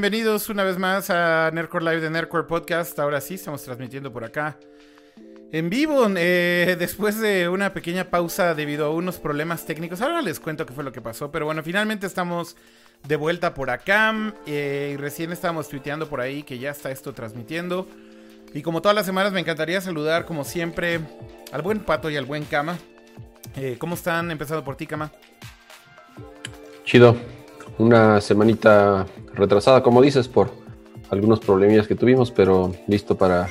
Bienvenidos una vez más a Nerdcore Live de Nerdcore Podcast. Ahora sí, estamos transmitiendo por acá en vivo, eh, después de una pequeña pausa debido a unos problemas técnicos. Ahora les cuento qué fue lo que pasó, pero bueno, finalmente estamos de vuelta por acá. Eh, y recién estábamos tuiteando por ahí que ya está esto transmitiendo. Y como todas las semanas, me encantaría saludar, como siempre, al buen Pato y al buen Kama. Eh, ¿Cómo están? Empezando por ti, Kama. Chido. Una semanita retrasada, como dices, por algunos problemillas que tuvimos, pero listo para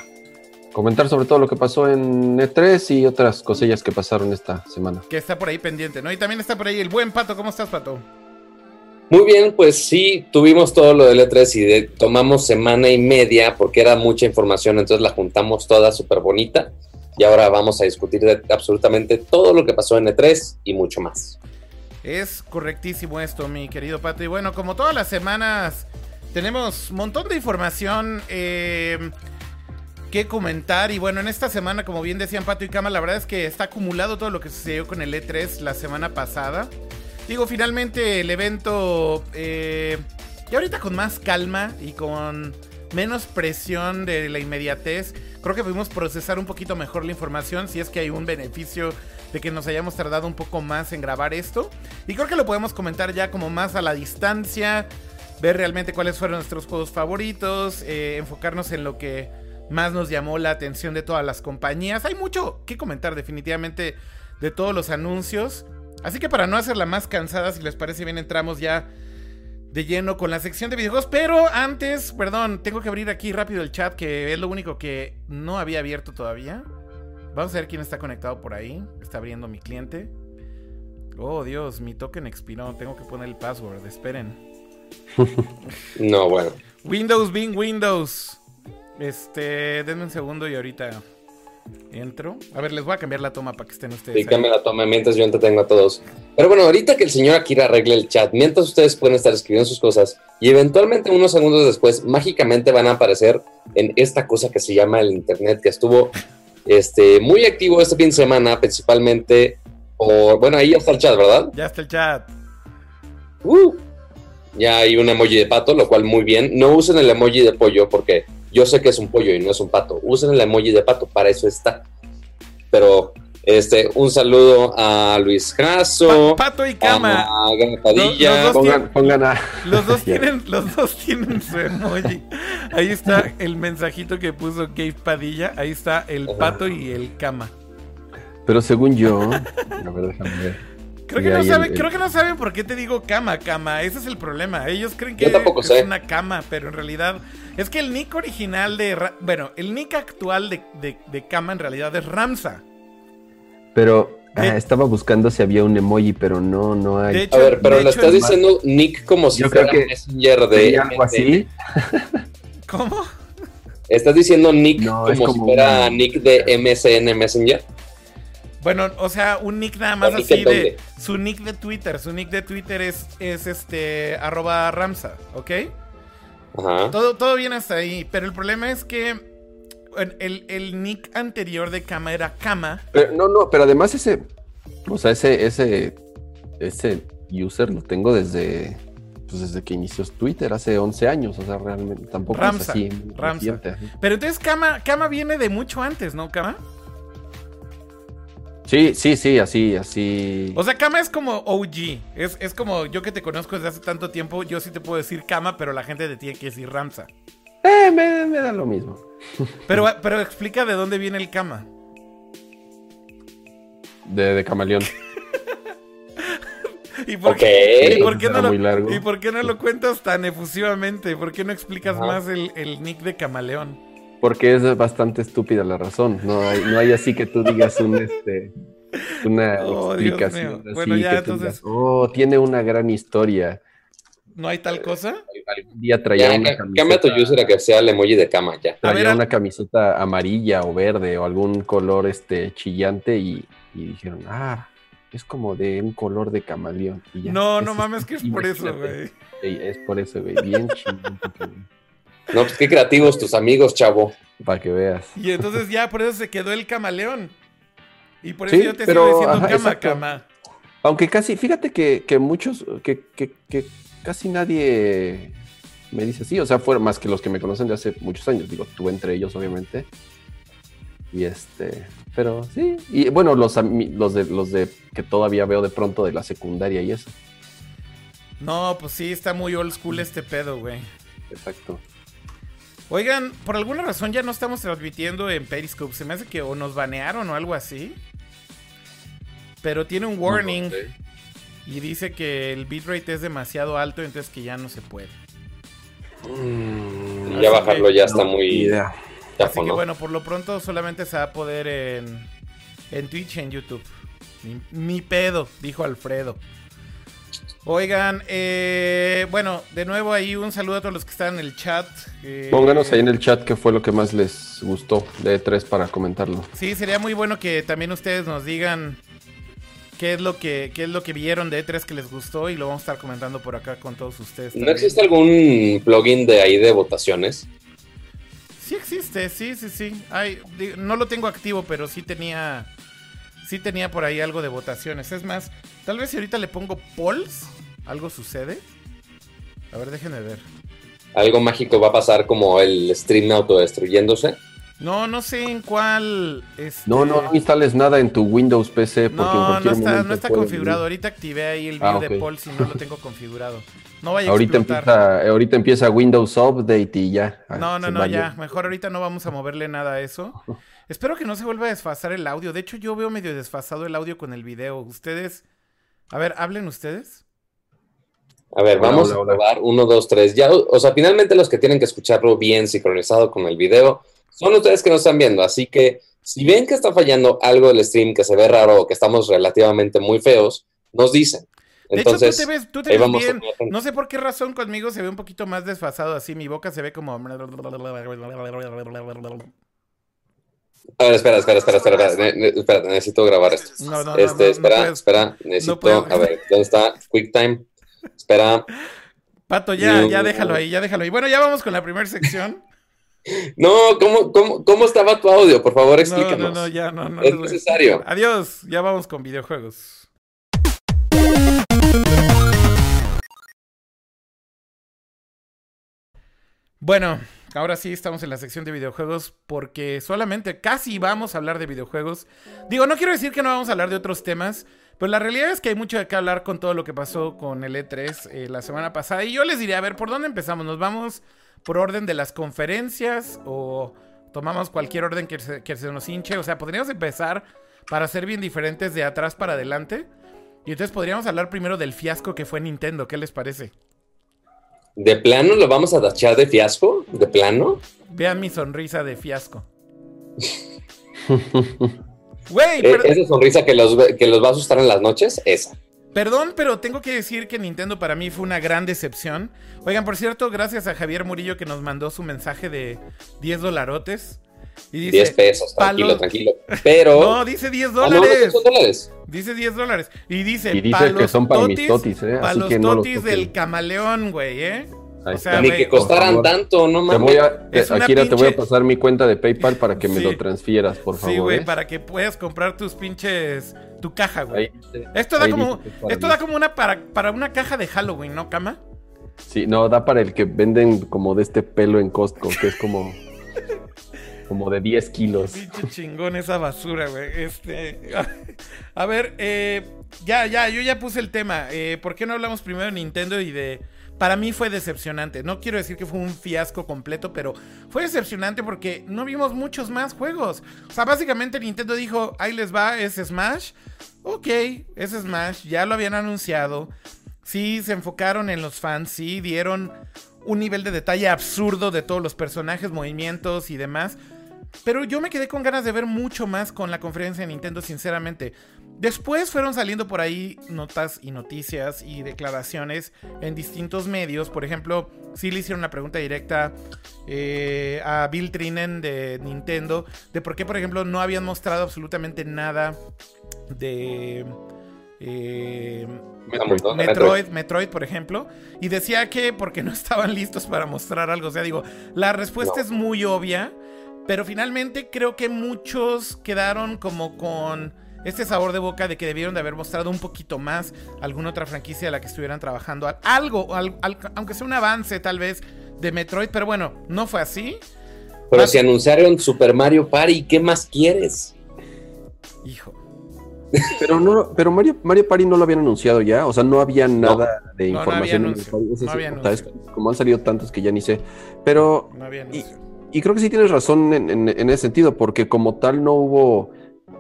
comentar sobre todo lo que pasó en E3 y otras cosillas que pasaron esta semana. Que está por ahí pendiente, ¿no? Y también está por ahí el buen Pato. ¿Cómo estás, Pato? Muy bien, pues sí, tuvimos todo lo del E3 y tomamos semana y media porque era mucha información, entonces la juntamos toda súper bonita y ahora vamos a discutir de absolutamente todo lo que pasó en E3 y mucho más. Es correctísimo esto, mi querido Pato. Y bueno, como todas las semanas, tenemos un montón de información eh, que comentar. Y bueno, en esta semana, como bien decían Pato y Cama, la verdad es que está acumulado todo lo que sucedió con el E3 la semana pasada. Digo, finalmente el evento, eh, y ahorita con más calma y con menos presión de la inmediatez, creo que pudimos procesar un poquito mejor la información, si es que hay un beneficio de que nos hayamos tardado un poco más en grabar esto. Y creo que lo podemos comentar ya como más a la distancia, ver realmente cuáles fueron nuestros juegos favoritos, eh, enfocarnos en lo que más nos llamó la atención de todas las compañías. Hay mucho que comentar definitivamente de todos los anuncios. Así que para no hacerla más cansada, si les parece bien, entramos ya de lleno con la sección de videojuegos. Pero antes, perdón, tengo que abrir aquí rápido el chat, que es lo único que no había abierto todavía. Vamos a ver quién está conectado por ahí. Está abriendo mi cliente. Oh, Dios, mi token expiró. Tengo que poner el password. Esperen. no, bueno. Windows, Bing, Windows. Este, denme un segundo y ahorita entro. A ver, les voy a cambiar la toma para que estén ustedes. Sí, cambia la toma mientras yo entretengo a todos. Pero bueno, ahorita que el señor Akira arregle el chat, mientras ustedes pueden estar escribiendo sus cosas y eventualmente unos segundos después, mágicamente van a aparecer en esta cosa que se llama el Internet, que estuvo este, muy activo este fin de semana, principalmente por. Bueno, ahí ya está el chat, ¿verdad? Ya está el chat. Uh, ya hay un emoji de pato, lo cual muy bien. No usen el emoji de pollo porque yo sé que es un pollo y no es un pato. Usen el emoji de pato, para eso está. Pero este, un saludo a Luis Jasso. pato y Cama. A Padilla. Los, dos Pongan, pongan a... los dos tienen, los dos tienen su emoji. Ahí está el mensajito que puso Gabe Padilla. Ahí está el pato y el Cama. Pero según yo, a ver, déjame ver. Creo que, no saben, el- creo que no saben por qué te digo cama, cama. Ese es el problema. Ellos creen que es sé. una cama, pero en realidad es que el nick original de... Ra- Bueno, el nick actual de, de, de cama en realidad es Ramsa. Pero ah, estaba buscando si había un emoji, pero no, no hay. De hecho, A ver, pero hecho, estás diciendo Nick como si Yo fuera creo que Messenger de. ¿Sería algo así? ¿Cómo? Estás diciendo Nick No, como, es si fuera Nick de MSN Messenger. Bueno, o sea, un nick nada más ¿Un nick así de... Su nick de Twitter. Su nick de Twitter es, es este... Arroba Ramsa, ¿ok? Ajá. Todo, todo bien hasta ahí, pero el problema es que el, el nick anterior de Kama era Kama. Pero, no, no, pero además ese, o sea, ese, ese, ese user lo tengo desde, pues desde que inició Twitter, hace 11 años, o sea, realmente tampoco Ramsa, es así. Ramsa. Pero entonces Kama, Kama viene de mucho antes, ¿no, Kama? Sí, sí, sí, así, así. O sea, Kama es como OG. Es, es como yo que te conozco desde hace tanto tiempo, yo sí te puedo decir Kama, pero la gente te tiene que decir Ramsa. Eh, me, me da lo mismo. Pero, pero explica de dónde viene el Kama. De, de camaleón. ¿Y por, qué, y por qué no lo. ¿Y por qué no lo cuentas tan efusivamente? ¿Por qué no explicas Ajá. más el, el nick de Camaleón? Porque es bastante estúpida la razón. No hay, no hay así que tú digas un este una Oh, explicación así Bueno, ya, que entonces- digas, oh, tiene una gran historia. ¿No hay tal cosa? Algún día traía Ya, una ca- cambia tu camiseta, user a que sea el emoji de cama ya. Traía ver, una camiseta amarilla o verde o algún color este chillante y, y dijeron, ah, es como de un color de camaleón. Y ya, No, no mames, que es por eso, güey. Ey, Es por eso, güey. Bien chillante, güey, No, pues qué creativos tus amigos, chavo. Para que veas. Y entonces ya por eso se quedó el camaleón. Y por Sí, eso yo te pero, sigo diciendo ajá, cama, exacto. cama. Aunque casi, fíjate que, que muchos, que, que- que casi nadie me dice sí, o sea, fueron más que los que me conocen de hace muchos años, digo, tú entre ellos, obviamente. Y este, pero sí, y bueno, los, los, de, los de que todavía veo de pronto de la secundaria y eso. No, pues sí, está muy old school este pedo, güey. Exacto. Oigan, por alguna razón ya no estamos transmitiendo en Periscope. Se me hace que o nos banearon o algo así. Pero tiene un warning. Y dice que el bitrate es demasiado alto, entonces que ya no se puede. Mm, ya bajarlo ya está muy... Idea. Así que bueno, por lo pronto solamente se va a poder en, en Twitch y en YouTube. Mi, pedo, dijo Alfredo. Oigan, eh, bueno, de nuevo ahí un saludo a todos los que están en el chat. Eh, Pónganos ahí en el chat qué fue lo que más les gustó de E3 para comentarlo. Sí, sería muy bueno que también ustedes nos digan qué es lo que qué es lo que vieron de E3 que les gustó y lo vamos a estar comentando por acá con todos ustedes. ¿No existe algún plugin de ahí de votaciones? Sí existe, sí, sí, sí. Ay, no lo tengo activo, pero sí tenía sí tenía por ahí algo de votaciones. Es más, tal vez si ahorita le pongo polls, algo sucede. A ver, déjenme ver. Algo mágico va a pasar como el stream autodestruyéndose. No, no sé en cuál. Este... No, no, instales nada en tu Windows PC porque no, no está, no está configurado. Ahorita activé ahí el ah, video de Paul si no lo tengo configurado. No vaya a ahorita empieza, ahorita empieza Windows Update y ya. Ah, no, no, no, ya. Mejor ahorita no vamos a moverle nada a eso. Espero que no se vuelva a desfasar el audio. De hecho, yo veo medio desfasado el audio con el video. Ustedes. A ver, hablen ustedes. A ver, vamos a probar. Uno, dos, tres. Ya, o sea, finalmente los que tienen que escucharlo bien sincronizado con el video son ustedes que nos están viendo, así que si ven que está fallando algo del stream, que se ve raro o que estamos relativamente muy feos, nos dicen. Entonces, de hecho, tú te ves, tú te ves bien. No sé por qué razón conmigo se ve un poquito más desfasado así. Mi boca se ve como. A ver, espera, espera, espera, espera, espera, necesito grabar esto. No, no, este, no, espera, espera, necesito, a ver, ¿dónde está QuickTime? Espera. Pato, ya, ya déjalo ahí, ya déjalo ahí. Bueno, ya vamos con la primera sección. No, ¿cómo, cómo, cómo estaba tu audio? Por favor, explícanos. No, no, no, ya, no, no. Es necesario. Adiós, ya vamos con videojuegos. Bueno, ahora sí estamos en la sección de videojuegos porque solamente casi vamos a hablar de videojuegos. Digo, no quiero decir que no vamos a hablar de otros temas, pero la realidad es que hay mucho de qué hablar con todo lo que pasó con el E3 eh, la semana pasada. Y yo les diría, a ver, ¿por dónde empezamos? ¿Nos vamos por orden de las conferencias o tomamos cualquier orden que se, que se nos hinche. O sea, podríamos empezar para ser bien diferentes de atrás para adelante. Y entonces podríamos hablar primero del fiasco que fue Nintendo. ¿Qué les parece? ¿De plano lo vamos a tachar de fiasco? ¿De plano? Vean mi sonrisa de fiasco. Güey, e, Esa sonrisa que los, que los va a asustar en las noches, esa. Perdón, pero tengo que decir que Nintendo para mí fue una gran decepción. Oigan, por cierto, gracias a Javier Murillo que nos mandó su mensaje de 10 dolarotes. Y dice, 10 pesos, tranquilo, tranquilo. Pero. No, dice 10 dólares. dólares. Dice 10 dólares. Y dice, y dice que son para mis totis, ¿eh? Para los totis del camaleón, güey, ¿eh? O sea, Ni que costaran tanto, no mames. Te voy a, Akira, te voy a pasar mi cuenta de PayPal para que me lo transfieras, por favor. Sí, güey, ¿eh? para que puedas comprar tus pinches. Tu caja, güey. Esto da como. Esto da como una para, para una caja de Halloween, ¿no, Cama? Sí, no, da para el que venden como de este pelo en Costco, que es como. como de 10 kilos. Pinche chingón esa basura, güey. Este. A ver, eh, ya, ya, yo ya puse el tema. Eh, ¿Por qué no hablamos primero de Nintendo y de para mí fue decepcionante. No quiero decir que fue un fiasco completo, pero fue decepcionante porque no vimos muchos más juegos. O sea, básicamente Nintendo dijo, ahí les va, es Smash. Ok, es Smash, ya lo habían anunciado. Sí, se enfocaron en los fans, sí, dieron un nivel de detalle absurdo de todos los personajes, movimientos y demás. Pero yo me quedé con ganas de ver mucho más con la conferencia de Nintendo, sinceramente. Después fueron saliendo por ahí notas y noticias y declaraciones en distintos medios. Por ejemplo, sí le hicieron una pregunta directa eh, a Bill Trinen de Nintendo de por qué, por ejemplo, no habían mostrado absolutamente nada de... Eh, Metroid, Metroid, por ejemplo, y decía que porque no estaban listos para mostrar algo. O sea, digo, la respuesta es muy obvia, pero finalmente creo que muchos quedaron como con este sabor de boca de que debieron de haber mostrado un poquito más alguna otra franquicia de la que estuvieran trabajando. Algo, aunque sea un avance tal vez de Metroid, pero bueno, no fue así. Pero si anunciaron Super Mario Party, ¿qué más quieres? Hijo. Pero no, pero Mario, Mario Party no lo habían anunciado ya, o sea, no había nada de información. como han salido tantos que ya ni sé. Pero y, creo que sí tienes razón en, ese sentido, porque como tal no hubo,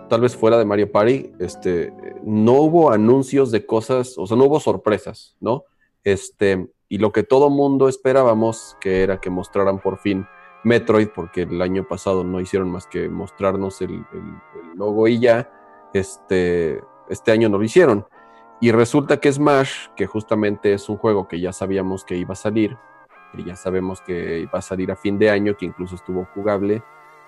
tal vez fuera de Mario Party, este, no hubo anuncios de cosas, o sea, no hubo sorpresas, ¿no? Este, y lo que todo mundo esperábamos, que era que mostraran por fin Metroid, porque el año pasado no hicieron más que mostrarnos el, logo y ya, este, este año no lo hicieron. Y resulta que Smash, que justamente es un juego que ya sabíamos que iba a salir, que ya sabemos que iba a salir a fin de año, que incluso estuvo jugable,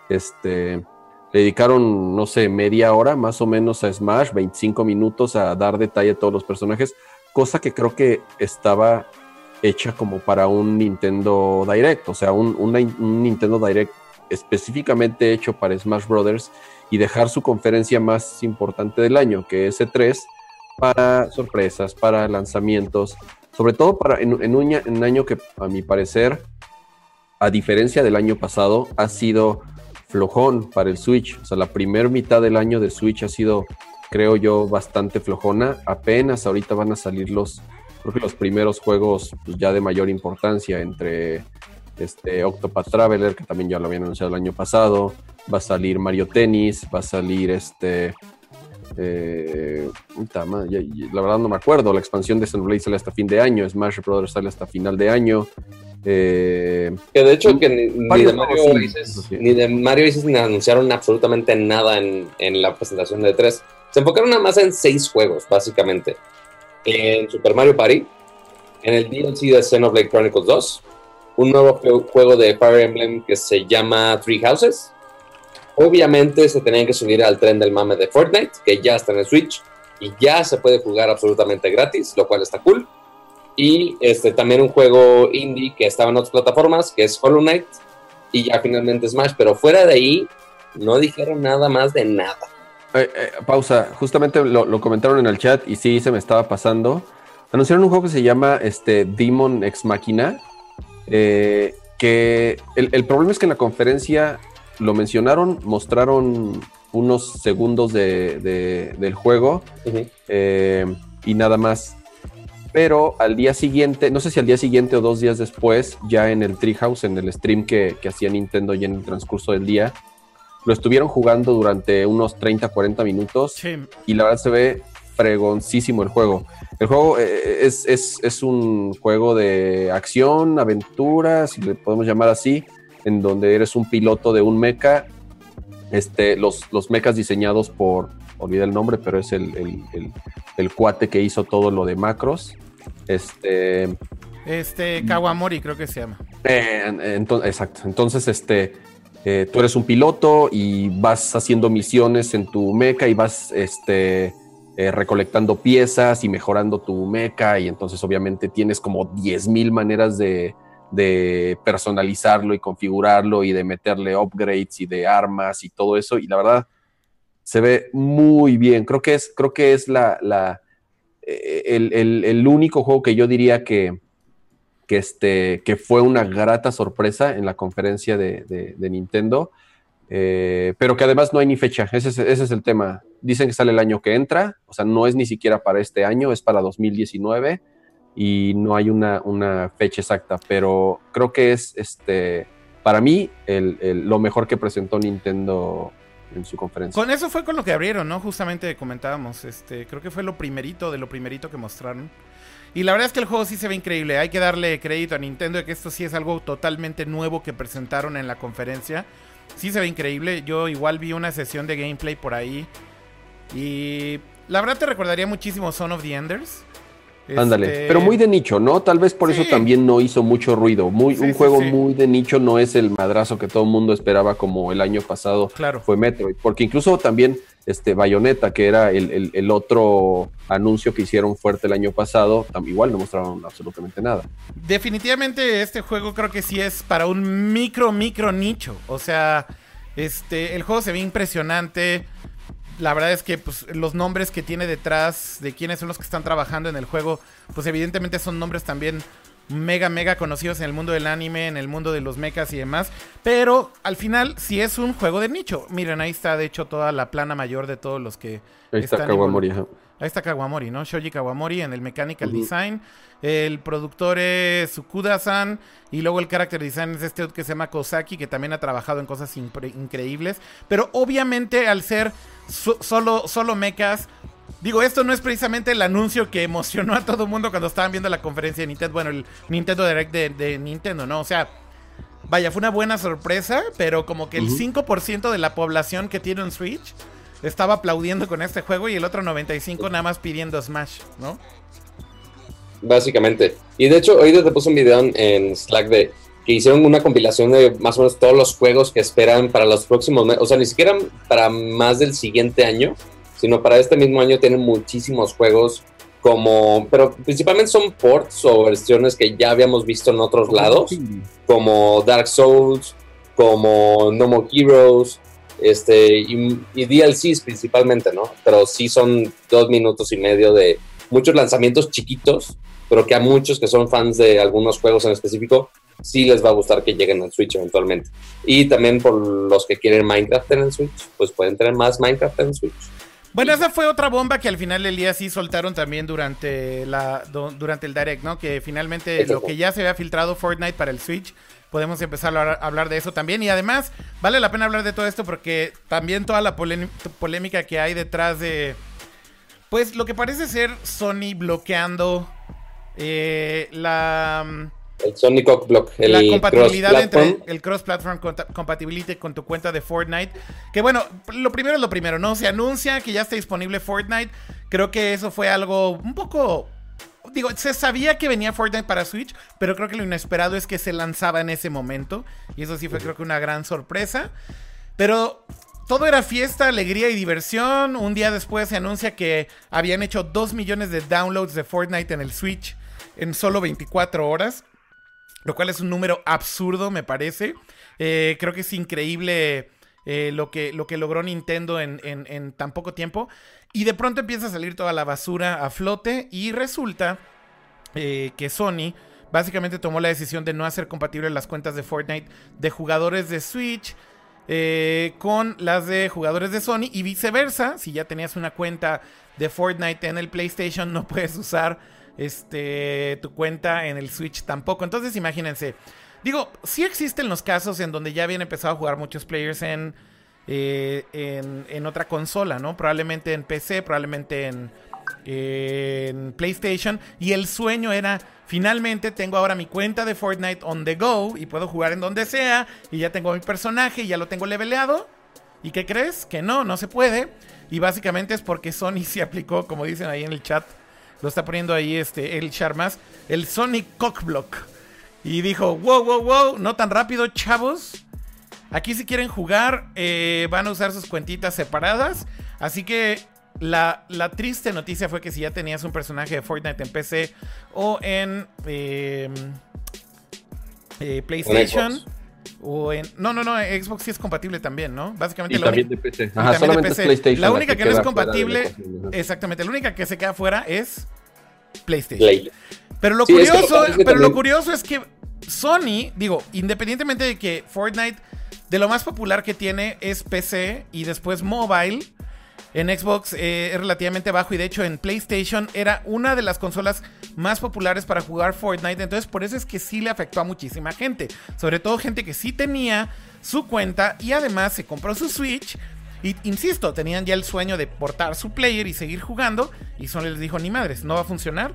este, le dedicaron, no sé, media hora más o menos a Smash, 25 minutos a dar detalle a todos los personajes, cosa que creo que estaba hecha como para un Nintendo Direct, o sea, un, Nintendo Direct específicamente hecho para Smash Brothers y dejar su conferencia más importante del año, que es E3, para sorpresas, para lanzamientos, sobre todo para en, en un año que a mi parecer, a diferencia del año pasado, ha sido flojón para el Switch. O sea, la primera mitad del año de Switch ha sido, creo yo, bastante flojona. Apenas ahorita van a salir los, creo que los primeros juegos pues, ya de mayor importancia entre este Octopath Traveler, que también ya lo habían anunciado el año pasado, va a salir Mario Tennis, va a salir este eh, la verdad no me acuerdo, la expansión de Xenoblade sale hasta fin de año, Smash Brothers sale hasta final de año. Eh, que de hecho que ni, de Mario ni, de Mario ni anunciaron absolutamente nada en, en la presentación de 3. Se enfocaron nada más en seis juegos, básicamente en Super Mario Party, en el DLC de Xenoblade Chronicles 2, un nuevo juego de Fire Emblem que se llama Three Houses. Obviamente se tenían que subir al tren del mame de Fortnite, que ya está en el Switch y ya se puede jugar absolutamente gratis, lo cual está cool. Y este, también un juego indie que estaba en otras plataformas, que es Hollow Knight, y ya finalmente Smash, pero fuera de ahí no dijeron nada más de nada. Eh, eh, pausa, justamente lo, comentaron en el chat y sí se me estaba pasando. Anunciaron un juego que se llama este, Demon Ex Machina. Eh, que el, problema es que en la conferencia lo mencionaron, mostraron unos segundos de, del juego y nada más. Pero al día siguiente, no sé si al día siguiente o dos días después, ya en el Treehouse, en el stream que, que hacía Nintendo ya en el transcurso del día, lo estuvieron jugando durante unos 30, 40 minutos y la verdad se ve fregoncísimo el juego. El juego eh, es, un juego de acción, aventura, si le podemos llamar así, en donde eres un piloto de un mecha. Este, los, los mechas diseñados por, olvidé el nombre, pero es el, el, cuate que hizo todo lo de macros. Este, este Kawamori creo que se llama. Eh, exacto. Entonces, este, eh, tú eres un piloto y vas haciendo misiones en tu meca y vas este, eh, recolectando piezas y mejorando tu meca y entonces obviamente tienes como 10.000 maneras de, personalizarlo y configurarlo y de meterle upgrades y de armas y todo eso y la verdad se ve muy bien. Creo que es, creo que es la, eh, el único juego que yo diría que, que, este, que fue una grata sorpresa en la conferencia de, Nintendo, eh, pero que además no hay ni fecha, ese es, el tema. Dicen que sale el año que entra, o sea, no es ni siquiera para este año, es para 2019 y no hay una, una fecha exacta, pero creo que es, este, para mí, lo mejor que presentó Nintendo en su conferencia. Con eso fue con lo que abrieron, ¿no? Justamente comentábamos, este, creo que fue lo primerito de lo primerito que mostraron. Y la verdad es que el juego sí se ve increíble. Hay que darle crédito a Nintendo de que esto sí es algo totalmente nuevo que presentaron en la conferencia. Sí se ve increíble. Yo igual vi una sesión de gameplay por ahí. Y la verdad te recordaría muchísimo Son of the Enders. Ándale, este, pero muy de nicho, ¿no? Tal vez por eso también no hizo mucho ruido. Muy, un juego muy de nicho no es el madrazo que todo el mundo esperaba como el año pasado claro. fue Metroid. Porque incluso también este Bayonetta, que era el, otro anuncio que hicieron fuerte el año pasado, igual no mostraron absolutamente nada. Definitivamente este juego creo que sí es para un micro, micro nicho. O sea, este, el juego se ve impresionante la verdad es que pues, los nombres que tiene detrás de quiénes son los que están trabajando en el juego, pues evidentemente son nombres también mega, mega conocidos en el mundo del anime, en el mundo de los mechas y demás. Pero al final sí es un juego de nicho. Miren, ahí está de hecho toda la plana mayor de todos los que... Ahí está Kawamori. Ahí está Kawamori, ¿no? Shoji Kawamori en el Mechanical Design. El productor es Sukuda-san. Y luego el Character Design es este que se llama Kosaki, que también ha trabajado en cosas increíbles. Pero obviamente al ser solo, solo mechas, Digo, esto no es precisamente el anuncio que emocionó a todo el mundo cuando estaban viendo la conferencia de Nintendo. Bueno, el Nintendo Direct de, Nintendo, ¿no? O sea, vaya, fue una buena sorpresa, pero como que el 5% de la población que tiene un Switch estaba aplaudiendo con este juego y el otro 95% nada más pidiendo Smash, ¿no? Básicamente. Y de hecho, hoy te puse un video en Slack de que hicieron una compilación de más o menos todos los juegos que esperan para los próximos meses. O sea, ni siquiera para más del siguiente año sino para este mismo año tienen muchísimos juegos como, pero principalmente son ports o versiones que ya habíamos visto en otros lados, como Dark Souls, como No More Heroes, este, y, y, DLCs principalmente, ¿no? Pero sí son dos minutos y medio de muchos lanzamientos chiquitos, pero que a muchos que son fans de algunos juegos en específico, sí les va a gustar que lleguen al Switch eventualmente. Y también por los que quieren Minecraft en el Switch, pues pueden tener más Minecraft en el Switch. Bueno, esa fue otra bomba que al final del día sí soltaron también durante, la, durante el Direct, ¿no? Que finalmente lo que ya se había filtrado Fortnite para el Switch, podemos empezar a hablar de eso también. Y además, vale la pena hablar de todo esto porque también toda la polémica que hay detrás de, pues lo que parece ser Sony bloqueando eh, la el Sony Block, el la compatibilidad entre el cross-platform compatibility con tu cuenta de Fortnite. Que bueno, lo primero es lo primero, ¿no? Se anuncia que ya está disponible Fortnite. Creo que eso fue algo un poco. Digo, se sabía que venía Fortnite para Switch, pero creo que lo inesperado es que se lanzaba en ese momento. Y eso sí fue, creo que, una gran sorpresa. Pero todo era fiesta, alegría y diversión. Un día después se anuncia que habían hecho 2 millones de downloads de Fortnite en el Switch en solo 24 horas lo cual es un número absurdo, me parece. Eh, creo que es increíble eh, lo, que, lo que logró Nintendo en, tan poco tiempo. Y de pronto empieza a salir toda la basura a flote y resulta eh, que Sony básicamente tomó la decisión de no hacer compatibles las cuentas de Fortnite de jugadores de Switch. con las de jugadores de Sony y viceversa. Si ya tenías una cuenta de Fortnite en el PlayStation, no puedes usar este, tu cuenta en el Switch tampoco. Entonces imagínense. Digo, sí existen los casos en donde ya habían empezado a jugar muchos players en, eh, en, otra consola, ¿no? Probablemente en PC, probablemente en, en PlayStation. Y el sueño era, finalmente tengo ahora mi cuenta de Fortnite on the go y puedo jugar en donde sea. Y ya tengo mi personaje y ya lo tengo leveleado. ¿Y qué crees? Que no, no se puede. Y básicamente es porque Sony se aplicó, como dicen ahí en el chat, lo está poniendo ahí este, el Charmas, el Sonic Cockblock. Y dijo, wow, wow, wow, no tan rápido, chavos. Aquí si quieren jugar, eh, van a usar sus cuentitas separadas. Así que la, triste noticia fue que si ya tenías un personaje de Fortnite en PC o en em, eh, PlayStation. O en, no, no, no, Xbox sí es compatible también, ¿no? Básicamente y también de PC. Ajá, solamente PlayStation. La única que, no es compatible, exactamente, la única que se queda fuera es PlayStation. Pero lo curioso, pero lo curioso es que Sony, digo, independientemente de que Fortnite de lo más popular que tiene es PC y después mobile. En Xbox eh, es relativamente bajo y de hecho en PlayStation era una de las consolas más populares para jugar Fortnite. Entonces por eso es que sí le afectó a muchísima gente. Sobre todo gente que sí tenía su cuenta y además se compró su Switch. Y insisto, tenían ya el sueño de portar su player y seguir jugando. Y Sony les dijo, ni madres, no va a funcionar.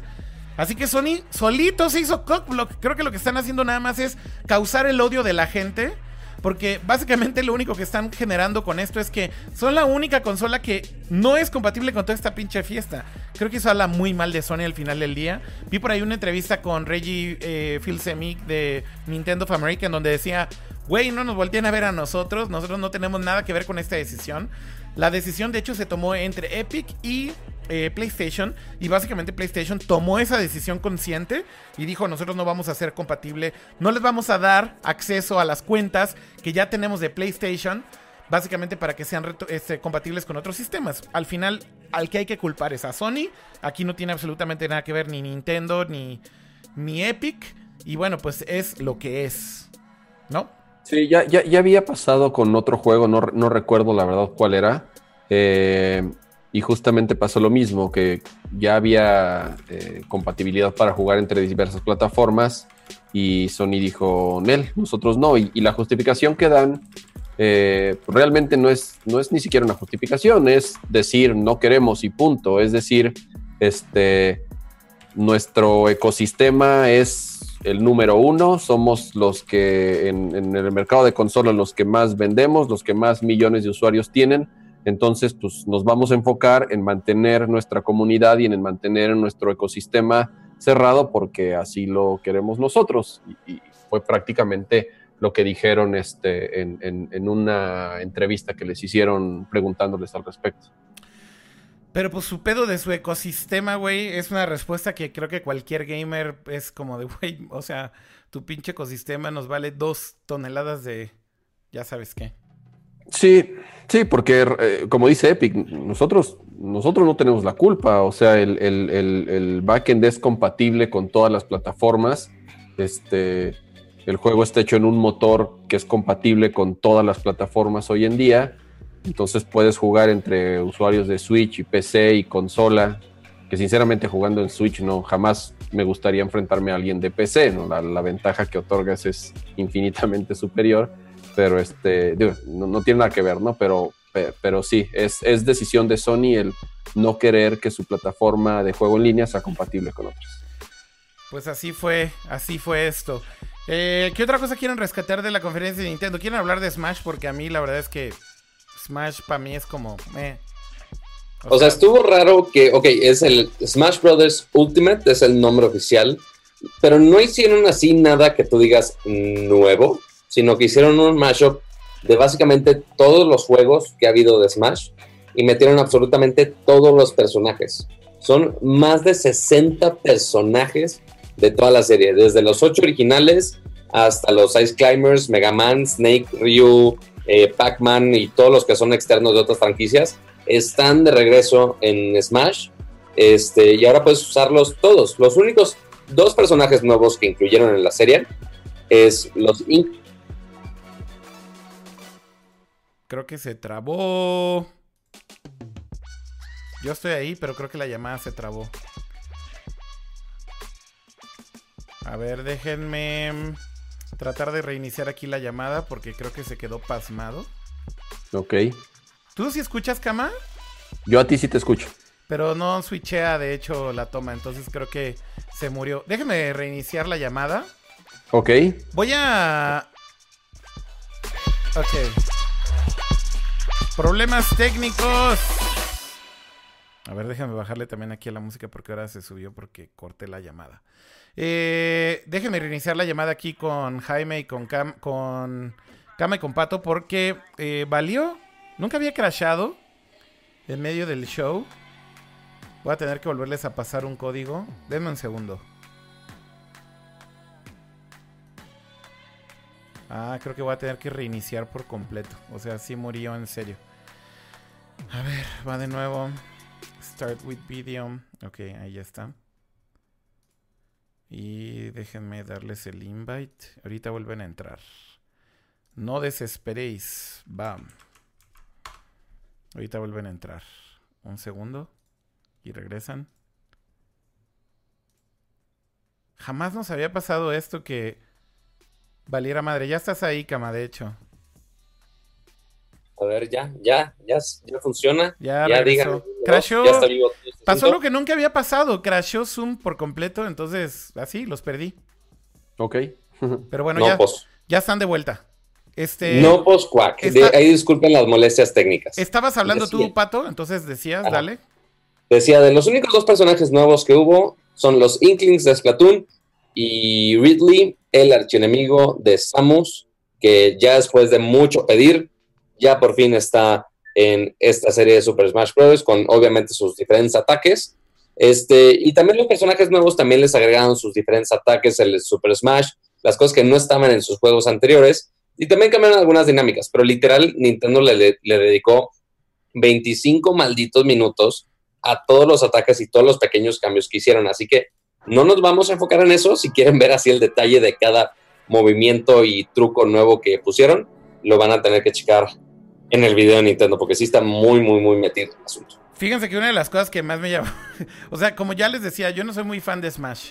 Así que Sony solito se hizo cockblock. Creo que lo que están haciendo nada más es causar el odio de la gente porque básicamente lo único que están generando con esto es que son la única consola que no es compatible con toda esta pinche fiesta. Creo que eso habla muy mal de Sony al final del día. Vi por ahí una entrevista con Reggie eh, Fils-Aimé de Nintendo of America en donde decía, güey, no nos volteen a ver a nosotros, nosotros no tenemos nada que ver con esta decisión. La decisión de hecho se tomó entre Epic y eh, PlayStation y básicamente PlayStation tomó esa decisión consciente y dijo nosotros no vamos a ser compatible, no les vamos a dar acceso a las cuentas que ya tenemos de PlayStation. básicamente para que sean este, compatibles con otros sistemas. Al final, al que hay que culpar es a Sony. Aquí no tiene absolutamente nada que ver ni Nintendo ni, ni Epic. Y bueno, pues es lo que es. ¿No? Sí, ya, ya, ya había pasado con otro juego, no, no recuerdo la verdad cuál era. Eh, y justamente pasó lo mismo, que ya había eh, compatibilidad para jugar entre diversas plataformas y Sony dijo, Nel, nosotros no. Y, la justificación que dan eh, realmente no es, no es ni siquiera una justificación, es decir, no queremos y punto. Es decir, este, nuestro ecosistema es el número uno, somos los que en, en el mercado de consolas los que más vendemos, los que más millones de usuarios tienen entonces, pues nos vamos a enfocar en mantener nuestra comunidad y en mantener nuestro ecosistema cerrado porque así lo queremos nosotros. Y, fue prácticamente lo que dijeron este, en, una entrevista que les hicieron preguntándoles al respecto. Pero pues su pedo de su ecosistema, güey, es una respuesta que creo que cualquier gamer es como de, güey, o sea, tu pinche ecosistema nos vale dos toneladas de, ya sabes qué. Sí, sí, porque eh, como dice Epic, nosotros, nosotros no tenemos la culpa, o sea, el, backend es compatible con todas las plataformas, este, el juego está hecho en un motor que es compatible con todas las plataformas hoy en día, entonces puedes jugar entre usuarios de Switch y PC y consola, que sinceramente jugando en Switch no jamás me gustaría enfrentarme a alguien de PC, ¿no? la ventaja que otorgas es infinitamente superior pero este, no, tiene nada que ver, ¿no? Pero, pero sí, es, es, decisión de Sony el no querer que su plataforma de juego en línea sea compatible con otros. Pues así fue, así fue esto. Eh, ¿Qué otra cosa quieren rescatar de la conferencia de Nintendo? ¿Quieren hablar de Smash? Porque a mí la verdad es que Smash para mí es como... O, sea, estuvo raro que, ok, es el Smash Brothers Ultimate, es el nombre oficial, pero no hicieron así nada que tú digas nuevo sino que hicieron un mashup de básicamente todos los juegos que ha habido de Smash y metieron absolutamente todos los personajes. Son más de 60 personajes de toda la serie, desde los 8 originales hasta los Ice Climbers, Mega Man, Snake, Ryu, eh, Pac-Man y todos los que son externos de otras franquicias, están de regreso en Smash. Este, y ahora puedes usarlos todos. Los únicos dos personajes nuevos que incluyeron en la serie es los Creo que se trabó. Yo estoy ahí, pero creo que la llamada se trabó. A ver, déjenme tratar de reiniciar aquí la llamada porque creo que se quedó pasmado. Ok. ¿Tú sí escuchas, Kama? Yo a ti sí te escucho. Pero no switchea, de hecho, la toma, entonces creo que se murió. Déjenme reiniciar la llamada. Ok. Voy a... Ok. Problemas técnicos. A ver, déjame bajarle también aquí a la música porque ahora se subió porque corté la llamada. Eh, déjenme reiniciar la llamada aquí con Jaime y con Cam, y con Pato porque eh, valió. Nunca había crashado en medio del show. Voy a tener que volverles a pasar un código. Denme un segundo. Ah, creo que voy a tener que reiniciar por completo. O sea, sí murió en serio. A ver, va de nuevo. Start with video. Ok, ahí ya está. Y déjenme darles el invite. Ahorita vuelven a entrar. No desesperéis. Bam. Ahorita vuelven a entrar. Un segundo. Y regresan. Jamás nos había pasado esto que Valiera madre, ya estás ahí, cama, de hecho. A ver, ya, ya, ya, ya funciona. Ya, ya digan. Crashó. pasó lo que nunca había pasado. Crashó Zoom por completo, entonces así los perdí. Ok. Pero bueno, ya, ya están de vuelta. Este, no post quack. ahí disculpen las molestias técnicas. Estabas hablando tú, Pato, entonces decías, dale. Decía, de los únicos dos personajes nuevos que hubo son los Inklings de Splatoon y Ridley, el archienemigo de Samus, que ya después de mucho pedir, ya por fin está en esta serie de Super Smash Bros. con obviamente sus diferentes ataques. Este, y también los personajes nuevos también les agregaron sus diferentes ataques, el Super Smash, las cosas que no estaban en sus juegos anteriores. Y también cambiaron algunas dinámicas, pero literal Nintendo le, le dedicó 25 malditos minutos a todos los ataques y todos los pequeños cambios que hicieron. Así que no nos vamos a enfocar en eso. Si quieren ver así el detalle de cada movimiento y truco nuevo que pusieron, lo van a tener que checar en el video de Nintendo, porque sí está muy, muy, muy metido el asunto. Fíjense que una de las cosas que más me llamó, o sea, como ya les decía, yo no soy muy fan de Smash,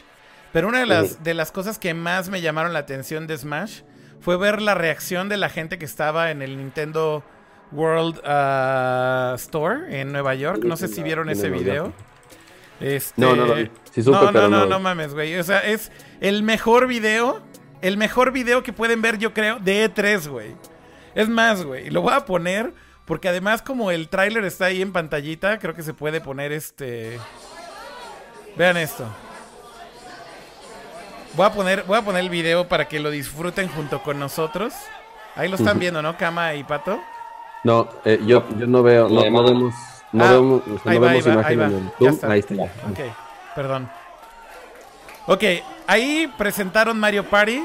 pero una de las, de las cosas que más me llamaron la atención de Smash fue ver la reacción de la gente que estaba en el Nintendo World uh, Store en Nueva York. No sé si vieron ese video. Este... No, no, no. no, no, no, no mames, güey. O sea, es el mejor video, el mejor video que pueden ver, yo creo, de E3, güey. Es más, güey, lo voy a poner porque además como el tráiler está ahí en pantallita, creo que se puede poner este... Vean esto. Voy a poner, voy a poner el video para que lo disfruten junto con nosotros. Ahí lo están viendo, ¿no? Cama y Pato. No, eh, yo, yo no veo, no, no vemos, no Ah, vemos, ahí no va, vemos ahí va, ahí va. Zoom. está. Ahí está ya. Ok, perdón. Ok, ahí presentaron Mario Party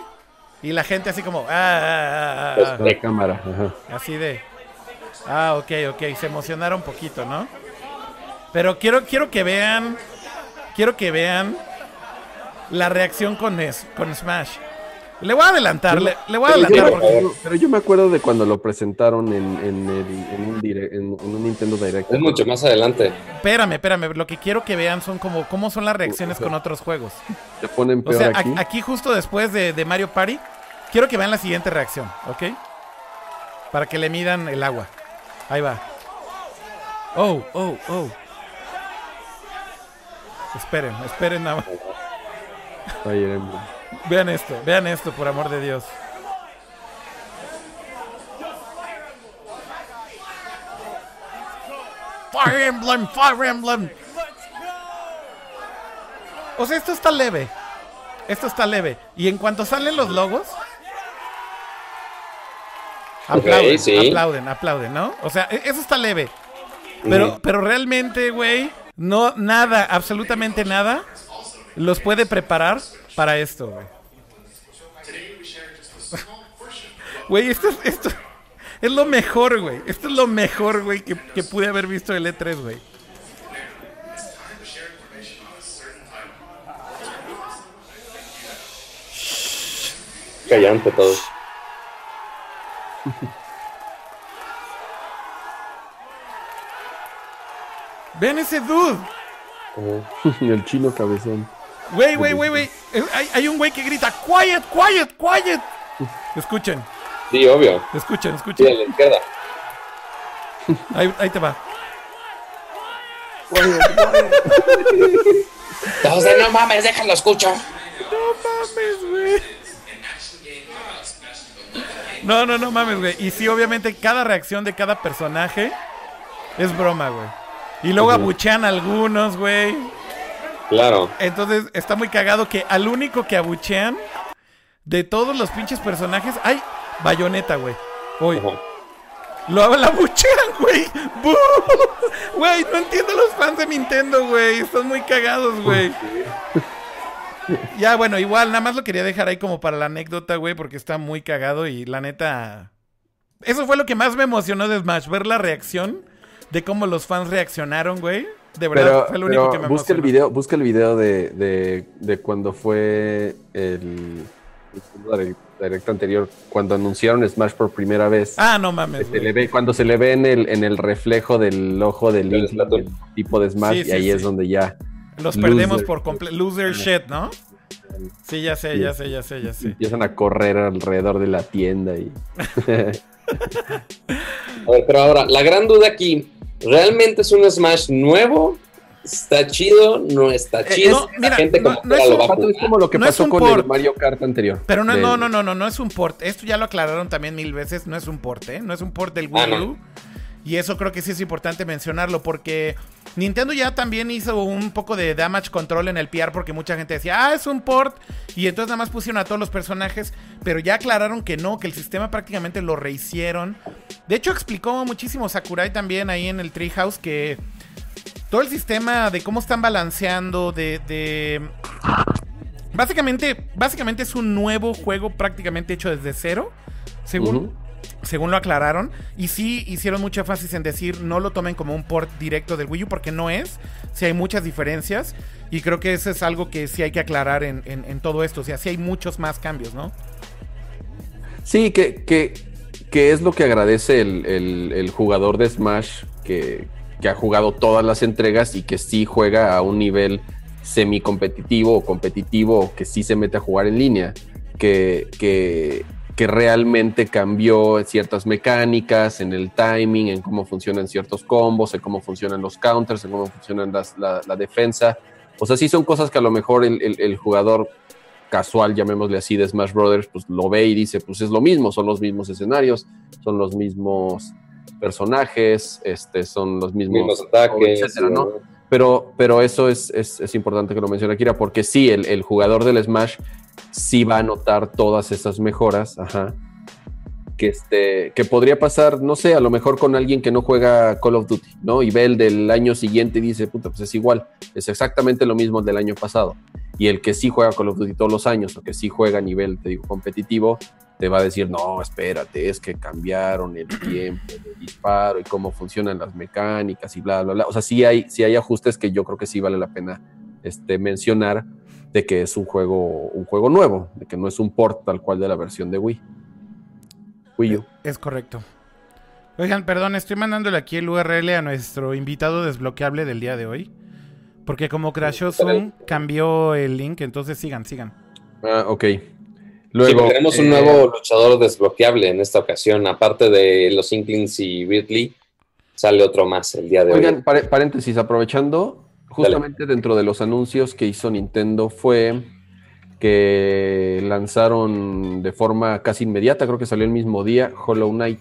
y la gente así como... Ah, ah, ah, ah, La cámara, ajá. Así de... Ah, ok, ok, se emocionaron un poquito, ¿no? Pero quiero, quiero que vean... Quiero que vean la reacción con, es- con Smash. Le voy a adelantar, le, le voy a Pero yo, adelantar me porque... acuerdo, pero yo me acuerdo de cuando lo presentaron en, en, el- en un, dire- en, en un Nintendo Direct. Es mucho más adelante. Espérame, espérame, lo que quiero que vean son como cómo son las reacciones con otros juegos. Se ponen O peor sea, aquí. justo después de, de Mario Party, quiero que vean la siguiente reacción, ¿ok? Para que le midan el agua. Ahí va. Oh, oh, oh. Esperen, esperen nada más. Vean esto, vean esto, por amor de Dios. Fire Emblem, Fire Emblem. O sea, esto está leve. Esto está leve. Y en cuanto salen los logos, aplauden, sí. aplauden, aplauden, ¿no? O sea, e- eso está leve. Pero, pero realmente, güey, no, nada, absolutamente nada, los puede preparar para esto, güey. Güey, esto, es- esto es lo mejor, güey. Esto es lo mejor, güey, que, que pude haber visto del E3, güey. Callante todo. Vean ese dude. El chino cabezón. Güey, güey, güey, güey. Hay, hay un güey que grita, quiet, quiet, quiet. Escuchen, Sí, obvio. escuchen, Sí, a escuchen. la izquierda. Ahí, ahí te va. Todos de no mames, déjalo escucho. No mames, güey. No, no, no mames, güey. Y sí, obviamente, cada reacción de cada personaje es broma, güey. Y luego abuchean algunos, güey. Claro. Entonces está muy cagado que al único que abuchean de todos los pinches personajes, hay bayoneta, güey. Uy, Ujú. lo la abuchean, güey. ¡Bú! Güey, no entiendo los fans de Nintendo, güey. Están muy cagados, güey. Ya, bueno, igual, nada más lo quería dejar ahí como para la anécdota, güey, porque está muy cagado y la neta. Eso fue lo que más me emocionó de Smash, ver la reacción de cómo los fans reaccionaron, güey. De verdad, Pero, fue lo único que me busca el video, busca el video de, de, de cuando fue el, el direct, direct anterior, cuando anunciaron Smash por primera vez. Ah, no mames, Se le güey. ve, cuando se le ve en el, en el reflejo del ojo del Del Link, Splatoon. el tipo de Smash, Sí, y sí, ahí sí. es donde ya Los perdemos por completo. Loser shit, ¿no? Sí, ya sé, ya sé, ya sé, ya sé. empiezan a correr alrededor de la tienda y A ver, pero ahora, la gran duda aquí, ¿realmente es un Smash nuevo? ¿Está chido? ¿No está chido? no, mira, la gente no- como no es lo va a es jugar. como lo que pasó con port. el Mario Kart anterior. Pero no, Del- no, no, no, no, no es un port. Esto ya lo aclararon también mil veces. No es un port, ¿eh? No es un port del Wii Ah, no. U. Y eso creo que sí es importante mencionarlo porque Nintendo ya también hizo un poco de damage control en el PR porque mucha gente decía, ah, es un port. Y entonces nada más pusieron a todos los personajes, pero ya aclararon que no, que el sistema prácticamente lo rehicieron. De hecho, explicó muchísimo Sakurai también ahí en el Treehouse que todo el sistema de cómo están balanceando, de... de... Básicamente, básicamente es un nuevo juego prácticamente hecho desde cero. según, según lo aclararon. Y sí hicieron mucho énfasis en decir no lo tomen como un port directo del Wii U porque no es. Sí hay muchas diferencias. Y creo que eso es algo que sí hay que aclarar en, todo esto. O sea, sí hay muchos más cambios, ¿no? Sí, que, es lo que agradece el, jugador de Smash que, ha jugado todas las entregas y que sí juega a un nivel semi competitivo o competitivo que sí se mete a jugar en línea, que, que, realmente cambió ciertas mecánicas, en el timing, en cómo funcionan ciertos combos, en cómo funcionan los counters, en cómo funcionan la, la, defensa. O sea, sí son cosas que a lo mejor el, el, jugador casual, llamémosle así, de Smash Brothers, pues lo ve y dice, pues es lo mismo, son los mismos escenarios, son los mismos personajes, este, son los mismos, ataques, etcétera, ¿no? Pero, pero eso es, es, importante que lo mencione Akira, porque sí, el, el, jugador del Smash sí va a notar todas esas mejoras. Que, este, que podría pasar, no sé, a lo mejor con alguien que no juega Call of Duty, ¿no? Y ve el del año siguiente y dice, puta, pues es igual, es exactamente lo mismo del año pasado. Y el que sí juega Call of Duty todos los años, o que sí juega a nivel, te digo, competitivo, te va a decir, no, espérate, es que cambiaron el tiempo de disparo y cómo funcionan las mecánicas y bla, bla, bla. O sea, sí hay, sí hay ajustes que yo creo que sí vale la pena este, mencionar de que es un juego, un juego nuevo, de que no es un port tal cual de la versión de Wii. Wii U. Es correcto. Oigan, perdón, estoy mandándole aquí el URL a nuestro invitado desbloqueable del día de hoy. Porque como crashó Zoom, cambió el link, entonces sigan, sigan. Ah, ok. Luego, tenemos un eh, nuevo luchador desbloqueable en esta ocasión, aparte de los Inklings y Ridley, sale otro más el día de hoy. Oigan, paréntesis, aprovechando, justamente dentro de los anuncios que hizo Nintendo fue que lanzaron de forma casi inmediata, creo que salió el mismo día, Hollow Knight.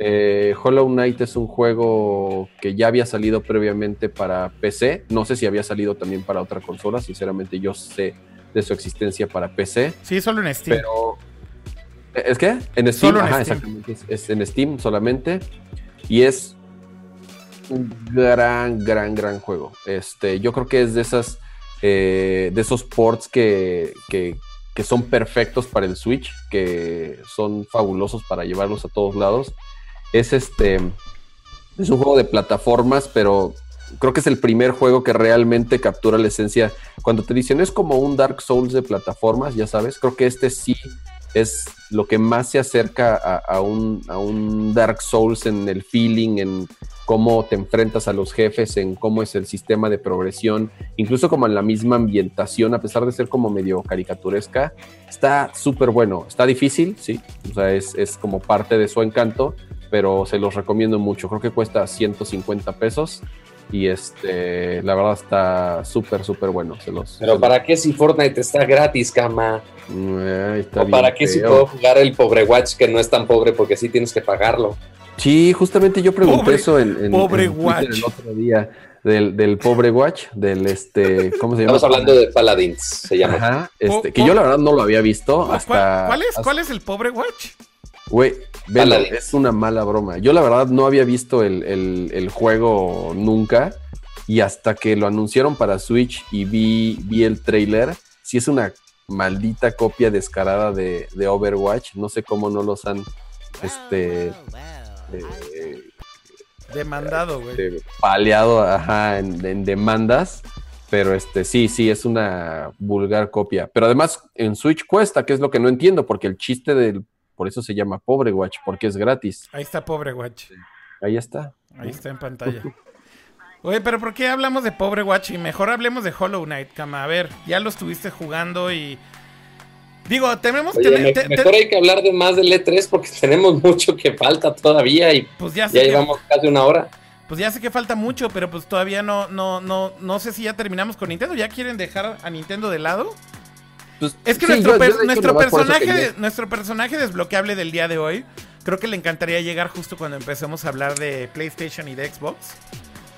Eh, Hollow Knight es un juego que ya había salido previamente para PC, no sé si había salido también para otra consola, sinceramente yo sé de su existencia para PC. Sí, solo en Steam. Pero. ¿Es que En Steam. Ajá, exactamente. Es, en Steam solamente. Y es un gran, gran, gran juego. Este, yo creo que es de esas. Eh, de esos ports que, que, son perfectos para el Switch, que son fabulosos para llevarlos a todos lados. Es este. Es un juego de plataformas, pero creo que es el primer juego que realmente captura la esencia. Cuando te dicen es como un Dark Souls de plataformas, ya sabes, creo que este sí es lo que más se acerca a, un, a, un, Dark Souls en el feeling, en cómo te enfrentas a los jefes, en cómo es el sistema de progresión, incluso como en la misma ambientación, a pesar de ser como medio caricaturesca, está súper bueno. Está difícil, sí, o sea, es, es como parte de su encanto, pero se los recomiendo mucho. Creo que cuesta 150 pesos y este, la verdad está súper, súper bueno. Se los, Pero ¿para qué si Fortnite está gratis, cama? ¿O para qué si puedo jugar el pobre Watch que no es tan pobre porque sí tienes que pagarlo? Sí, justamente yo pregunté eso en, pobre Watch. el otro día. Del, del, pobre Watch, del este, ¿cómo se llama? Estamos hablando de Paladins, se llama. Ajá, este, que yo la verdad no lo había visto hasta. ¿Cuál, es, ¿Cuál es el pobre Watch? Güey, es una mala broma. Yo la verdad no había visto el, juego nunca y hasta que lo anunciaron para Switch y vi, vi el trailer, si es una maldita copia descarada de, Overwatch. No sé cómo no los han este eh, demandado, güey. Este, paleado ajá, en, demandas. Pero este sí, sí, es una vulgar copia. Pero además en Switch cuesta, que es lo que no entiendo, porque el chiste del por eso se llama Pobre Watch, porque es gratis. Ahí está Pobre Watch. Ahí está. Ahí está en pantalla. Oye, pero ¿por qué hablamos de Pobre Watch? Y mejor hablemos de Hollow Knight, cama. A ver, ya lo estuviste jugando y. Digo, tenemos Oye, Mejor hay que hablar de más del E3 porque tenemos mucho que falta todavía y pues ya, ya llevamos casi una hora. Pues ya sé que falta mucho, pero pues todavía no, no, no, no sé si ya terminamos con Nintendo. ¿Ya quieren dejar a Nintendo de lado? Pues, es que nuestro, personaje, nuestro personaje desbloqueable del día de hoy, creo que le encantaría llegar justo cuando empecemos a hablar de PlayStation y de Xbox.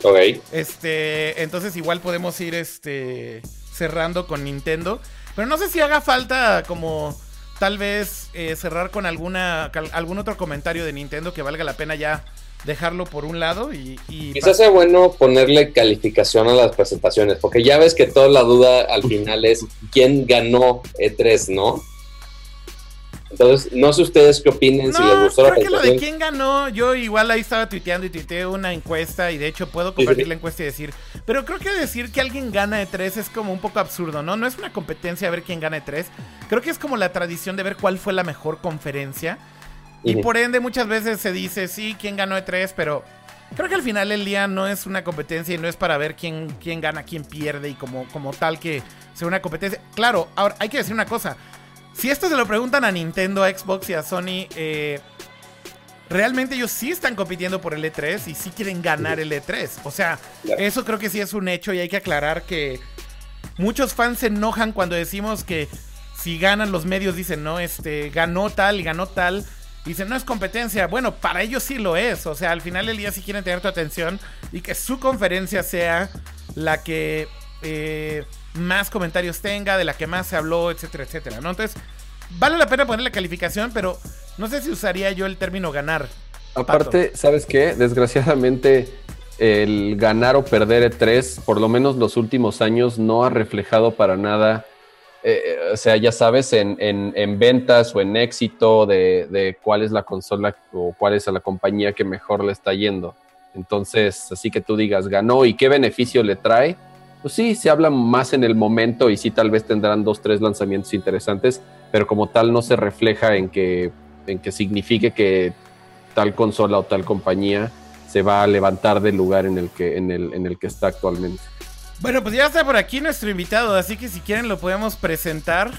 Ok. Este, entonces igual podemos ir este, cerrando con Nintendo. Pero no sé si haga falta como tal vez eh, cerrar con alguna, algún otro comentario de Nintendo que valga la pena ya dejarlo por un lado y... Quizás sea bueno ponerle calificación a las presentaciones, porque ya ves que toda la duda al final es quién ganó E3, ¿no? Entonces, no sé ustedes qué opinen, si les gustó la creo que lo de quién ganó, yo igual ahí estaba tuiteando y tuiteé una encuesta y de hecho puedo compartir sí. la encuesta y decir, pero creo que decir que alguien gana de tres es como un poco absurdo, ¿no? No es una competencia a ver quién gana de tres, creo que es como la tradición de ver cuál fue la mejor conferencia y por ende muchas veces se dice, sí, quién ganó de tres, pero creo que al final del día no es una competencia y no es para ver quién, quién gana, quién pierde y como, como tal que sea una competencia. Claro, ahora hay que decir una cosa. Si esto se lo preguntan a Nintendo, a Xbox y a Sony, eh, realmente ellos sí están compitiendo por el E3 y sí quieren ganar el E3. O sea, eso creo que sí es un hecho y hay que aclarar que muchos fans se enojan cuando decimos que si ganan los medios dicen, no, este, ganó tal y ganó tal. Dicen, no es competencia. Bueno, para ellos sí lo es. O sea, al final del día sí quieren tener tu atención y que su conferencia sea la que eh, más comentarios tenga, de la que más se habló, etcétera, etcétera, ¿no? Entonces, vale la pena poner la calificación, pero no sé si usaría yo el término ganar. Aparte, ¿sabes qué? Desgraciadamente, el ganar o perder E3, por lo menos los últimos años, no ha reflejado para nada, eh, o sea, ya sabes, en, en- en ventas o en éxito de, de cuál es la consola o cuál es la compañía que mejor le está yendo. Entonces, así que tú digas, ganó y qué beneficio le trae. Pues sí, se habla más en el momento y sí, tal vez tendrán dos, tres lanzamientos interesantes, pero como tal no se refleja en que, en que signifique que tal consola o tal compañía se va a levantar del lugar en el que, en el, en el que está actualmente. Bueno, pues ya está por aquí nuestro invitado, así que si quieren lo podemos presentar.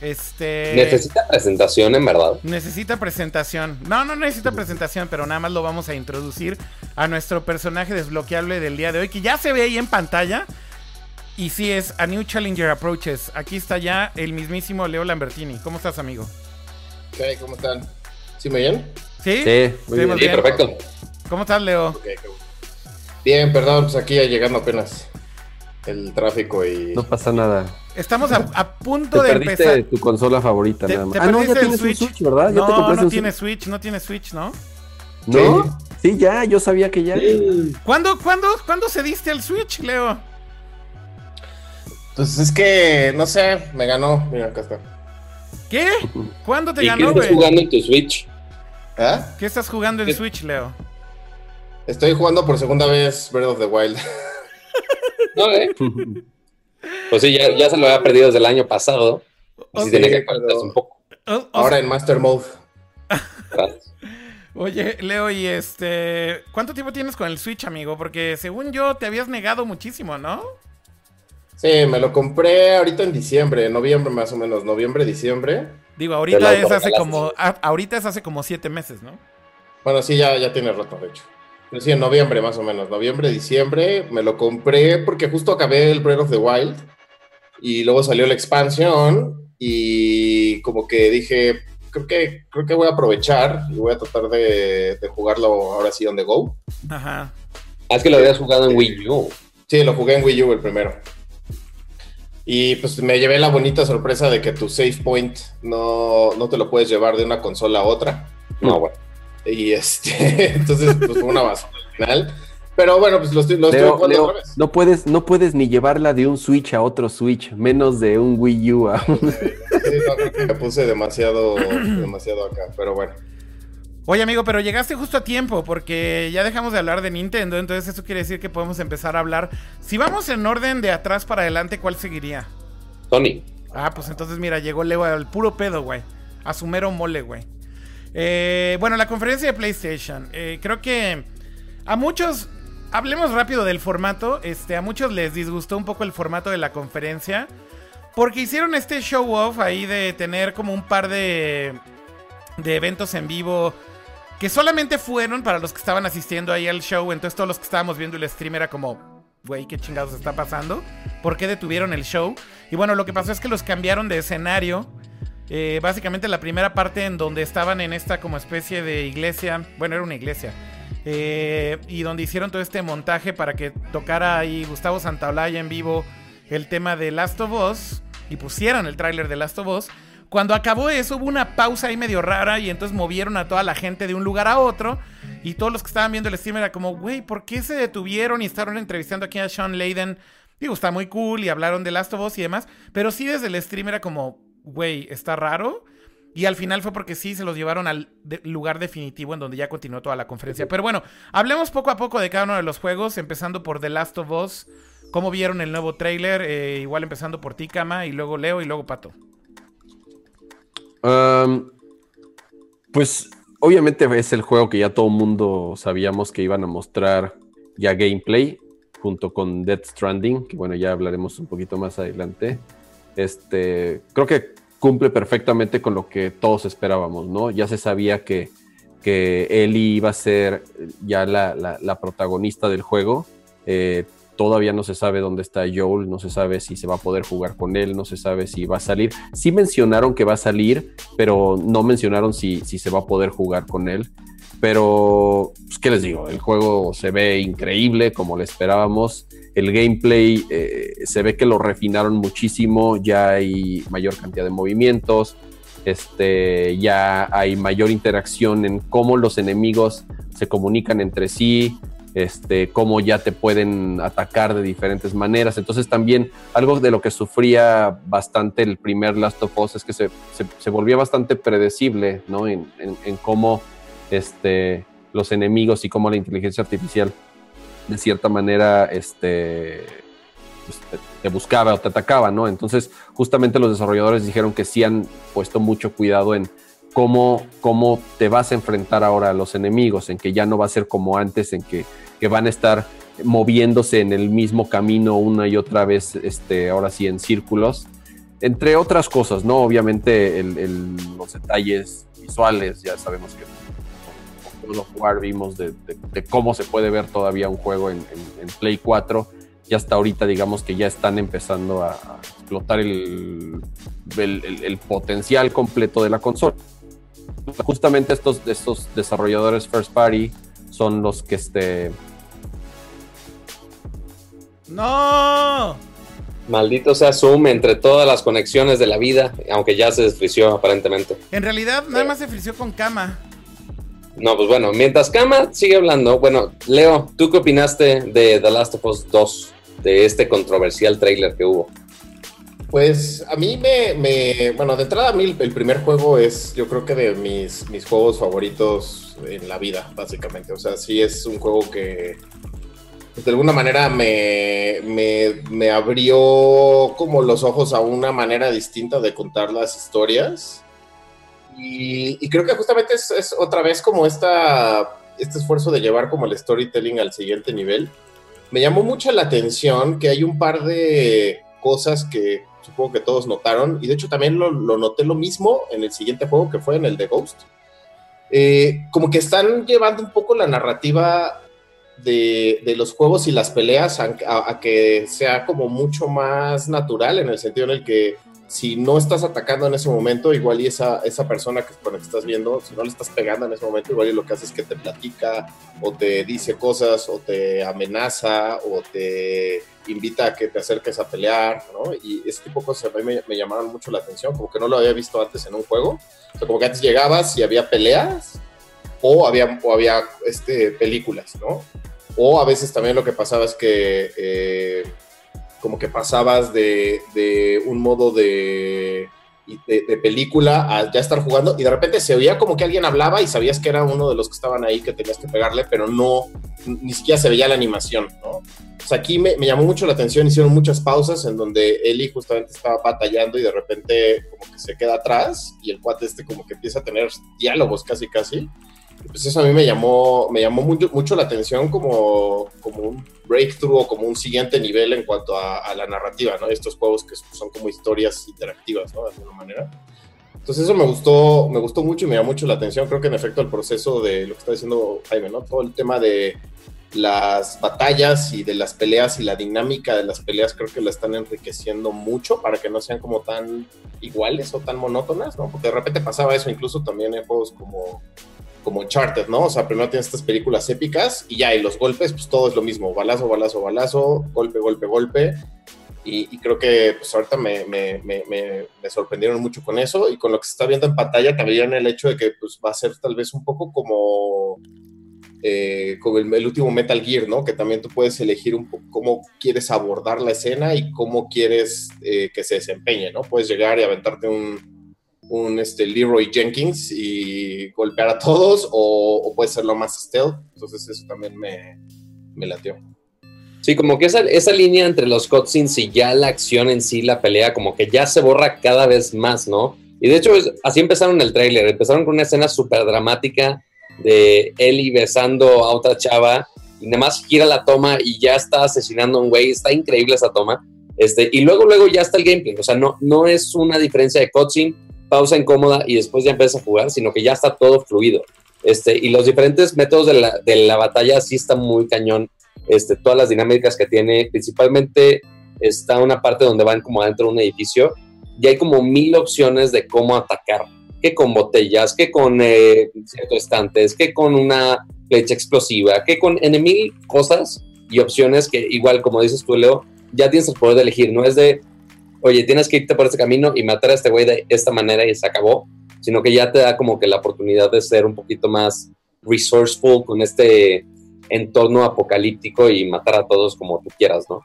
Este. Necesita presentación, en verdad. Necesita presentación. No, no necesita presentación, pero nada más lo vamos a introducir a nuestro personaje desbloqueable del día de hoy, que ya se ve ahí en pantalla. Y sí es A New Challenger Approaches. Aquí está ya el mismísimo Leo Lambertini. ¿Cómo estás, amigo? ¿Qué? ¿Cómo están? ¿Sí me oyen? ¿Sí? Sí, muy Sí, bien. perfecto. ¿Cómo estás, Leo? Bien, perdón, pues aquí ya llegando apenas el tráfico y... No pasa nada. Estamos a, a Te punto de perdiste empezar. tu consola favorita, Te- nada más. te Ah, no, ya tienes Switch. un Switch, ¿verdad? ¿Ya te No, no un tiene Switch? Switch, no tiene Switch, ¿no? ¿No? Sí, ya, yo sabía que ya. ¿Cuándo, cuándo, ¿Cuándo cediste el Switch, Leo? Pues es que, no sé, me ganó. Mira, acá está. ¿Qué? ¿Cuándo te ¿Y qué ganó, estás güey? jugando en tu Switch? ¿Ah? ¿Qué estás jugando en ¿Qué? Switch, Leo? Estoy jugando por segunda vez Breath of the Wild. No, ¿eh? Pues sí, ya, ya se lo había perdido desde el año pasado. Así tenía que un poco. O- o Ahora en Master Mode. Oye, Leo, y este. ¿Cuánto tiempo tienes con el Switch, amigo? Porque según yo te habías negado muchísimo, ¿no? Sí, me lo compré ahorita en diciembre, noviembre más o menos, noviembre, diciembre. Digo, ahorita es hace como. a- ahorita es hace como siete meses, ¿no? Bueno, sí, ya, ya tiene rato, de hecho. Pero sí, en noviembre más o menos, noviembre, diciembre, me lo compré porque justo acabé el Breath of the Wild y luego salió la expansión y como que dije, creo que, creo que voy a aprovechar y voy a tratar de, de jugarlo ahora sí on the go. Ajá. Ah, es que lo habías jugado en Wii U. Sí, lo jugué en Wii U el primero. Y pues me llevé la bonita sorpresa de que tu save point no, no te lo puedes llevar de una consola a otra. No, bueno. Y este, entonces, pues fue una basura al final. Pero bueno, pues lo estoy, lo estoy Leo, jugando Leo, no puedes, no puedes ni llevarla de un Switch a otro Switch, menos de un Wii U a un... Sí, no, creo que me puse demasiado, demasiado acá, pero bueno. Oye, amigo, pero llegaste justo a tiempo porque ya dejamos de hablar de Nintendo, entonces eso quiere decir que podemos empezar a hablar. Si vamos en orden de atrás para adelante, ¿cuál seguiría? Sony. Ah, pues entonces mira, llegó Leo al puro pedo, güey. A su mero mole, güey. Eh, bueno, la conferencia de PlayStation. Eh, creo que a muchos, hablemos rápido del formato. Este, a muchos les disgustó un poco el formato de la conferencia. Porque hicieron este show off ahí de tener como un par de, de eventos en vivo. Que solamente fueron para los que estaban asistiendo ahí al show. Entonces todos los que estábamos viendo el stream era como, güey, ¿qué chingados está pasando? ¿Por qué detuvieron el show? Y bueno, lo que pasó es que los cambiaron de escenario. Eh, básicamente la primera parte en donde estaban en esta como especie de iglesia. Bueno, era una iglesia. eh, y donde hicieron todo este montaje para que tocara ahí Gustavo Santaolalla en vivo el tema de Last of Us. Y pusieran el tráiler de Last of Us. Cuando acabó eso hubo una pausa ahí medio rara y entonces movieron a toda la gente de un lugar a otro y todos los que estaban viendo el stream era como, güey, ¿por qué se detuvieron y estaban entrevistando aquí a Sean Layden? Digo, está muy cool y hablaron de Last of Us y demás, pero sí desde el stream era como, güey, está raro. Y al final fue porque sí se los llevaron al lugar definitivo en donde ya continuó toda la conferencia. Pero bueno, hablemos poco a poco de cada uno de los juegos, empezando por The Last of Us. ¿Cómo vieron el nuevo trailer? Eh, igual empezando por ti, Kama, y luego Leo y luego Pato. Pues obviamente es el juego que ya todo mundo sabíamos que iban a mostrar ya gameplay junto con Death Stranding, que bueno, ya hablaremos un poquito más adelante. Este, creo que cumple perfectamente con lo que todos esperábamos, ¿no? Ya se sabía que, que Ellie iba a ser ya la, protagonista del juego. Eh, todavía no se sabe dónde está Joel, no se sabe si se va a poder jugar con él, no se sabe si va a salir. Sí mencionaron que va a salir, pero no mencionaron si, si se va a poder jugar con él. Pero, pues, ¿qué les digo? El juego se ve increíble, como le esperábamos. El gameplay eh, se ve que lo refinaron muchísimo, ya hay mayor cantidad de movimientos, este, ya hay mayor interacción en cómo los enemigos se comunican entre sí, este, cómo ya te pueden atacar de diferentes maneras. Entonces también algo de lo que sufría bastante el primer Last of Us es que se, se, volvía bastante predecible ¿no? en, cómo este, los enemigos y cómo la inteligencia artificial de cierta manera este, pues, te, buscaba o te atacaba, ¿no? Entonces justamente los desarrolladores dijeron que sí han puesto mucho cuidado en cómo, cómo te vas a enfrentar ahora a los enemigos, en que ya no va a ser como antes, en que que van a estar moviéndose en el mismo camino una y otra vez, este, ahora sí, en círculos. Entre otras cosas, ¿no? Obviamente los detalles visuales, ya sabemos que los jugar vimos de, cómo se puede ver todavía un juego en, Play 4 y hasta ahorita digamos que ya están empezando a, explotar el, el, potencial completo de la consola. Justamente estos, estos desarrolladores first party son los que este... ¡No! Maldito sea Zoom entre todas las conexiones de la vida, aunque ya se desfrició aparentemente. En realidad, nada más se frició con Cama. No, pues bueno, mientras Cama sigue hablando, bueno, Leo, ¿tú qué opinaste de The Last of Us 2? De este controversial trailer que hubo. Pues a mí me, bueno, de entrada a mí el primer juego es, yo creo que de mis, mis juegos favoritos en la vida, básicamente. O sea, sí es un juego que de alguna manera me, me, abrió como los ojos a una manera distinta de contar las historias. Y, creo que justamente es, es, otra vez como esta, este esfuerzo de llevar como el storytelling al siguiente nivel. Me llamó mucho la atención que hay un par de cosas que supongo que todos notaron, y de hecho también lo, noté lo mismo en el siguiente juego que fue en el de Ghost. Eh, como que están llevando un poco la narrativa de, los juegos y las peleas a, que sea como mucho más natural en el sentido en el que si no estás atacando en ese momento, igual y esa, esa persona que, con la que estás viendo, si no le estás pegando en ese momento, igual y lo que hace es que te platica o te dice cosas o te amenaza o te invita a que te acerques a pelear, ¿no? Y ese tipo de cosas a mí me, llamaron mucho la atención, como que no lo había visto antes en un juego. O como que antes llegabas y había peleas o había, o había este, películas, ¿no? O a veces también lo que pasaba es que eh, como que pasabas de, de un modo de, de, película a ya estar jugando y de repente se oía como que alguien hablaba y sabías que era uno de los que estaban ahí que tenías que pegarle, pero no, ni siquiera se veía la animación, ¿no? Sea, aquí me, me llamó mucho la atención, hicieron muchas pausas en donde Eli justamente estaba batallando y de repente como que se queda atrás y el cuate este como que empieza a tener diálogos casi casi pues eso a mí me llamó, me llamó mucho, mucho la atención como, como un breakthrough o como un siguiente nivel en cuanto a, la narrativa, ¿no? Estos juegos que son como historias interactivas, ¿no? De alguna manera. Entonces eso me gustó, me gustó mucho y me llamó mucho la atención. Creo que en efecto el proceso de lo que está diciendo Jaime, ¿no? Todo el tema de las batallas y de las peleas y la dinámica de las peleas creo que la están enriqueciendo mucho para que no sean como tan iguales o tan monótonas, ¿no? Porque de repente pasaba eso incluso también en juegos como como Uncharted, ¿no? O sea, primero tienes estas películas épicas y ya, y los golpes, pues todo es lo mismo, balazo, balazo, balazo, golpe, golpe, golpe. Y, creo que pues ahorita me, sorprendieron mucho con eso y con lo que se está viendo en pantalla también el hecho de que pues va a ser tal vez un poco como, eh, como el, último Metal Gear, ¿no? Que también tú puedes elegir un cómo quieres abordar la escena y cómo quieres eh, que se desempeñe, ¿no? Puedes llegar y aventarte un, un este, Leroy Jenkins y golpear a todos, o, puede ser lo más stealth. Entonces, eso también me, me lateó. Sí, como que esa, esa línea entre los cutscenes y ya la acción en sí, la pelea, como que ya se borra cada vez más, ¿no? Y de hecho, así empezaron el tráiler. Empezaron con una escena súper dramática de Ellie besando a otra chava y nada más gira la toma y ya está asesinando a un güey. Está increíble esa toma. Este, y luego, luego ya está el gameplay. O sea, no, no es una diferencia de cutscene, pausa incómoda y después ya empieza a jugar, sino que ya está todo fluido. Este, y los diferentes métodos de la, de la batalla sí están muy cañón este, todas las dinámicas que tiene, principalmente está una parte donde van como adentro de un edificio y hay como mil opciones de cómo atacar, que con botellas, que con eh, ciertos estantes, que con una flecha explosiva, que con en mil cosas y opciones que igual como dices tú Leo, ya tienes el poder de elegir, no es de, oye, tienes que irte por este camino y matar a este güey de esta manera y se acabó, sino que ya te da como que la oportunidad de ser un poquito más resourceful con este entorno apocalíptico y matar a todos como tú quieras, ¿no?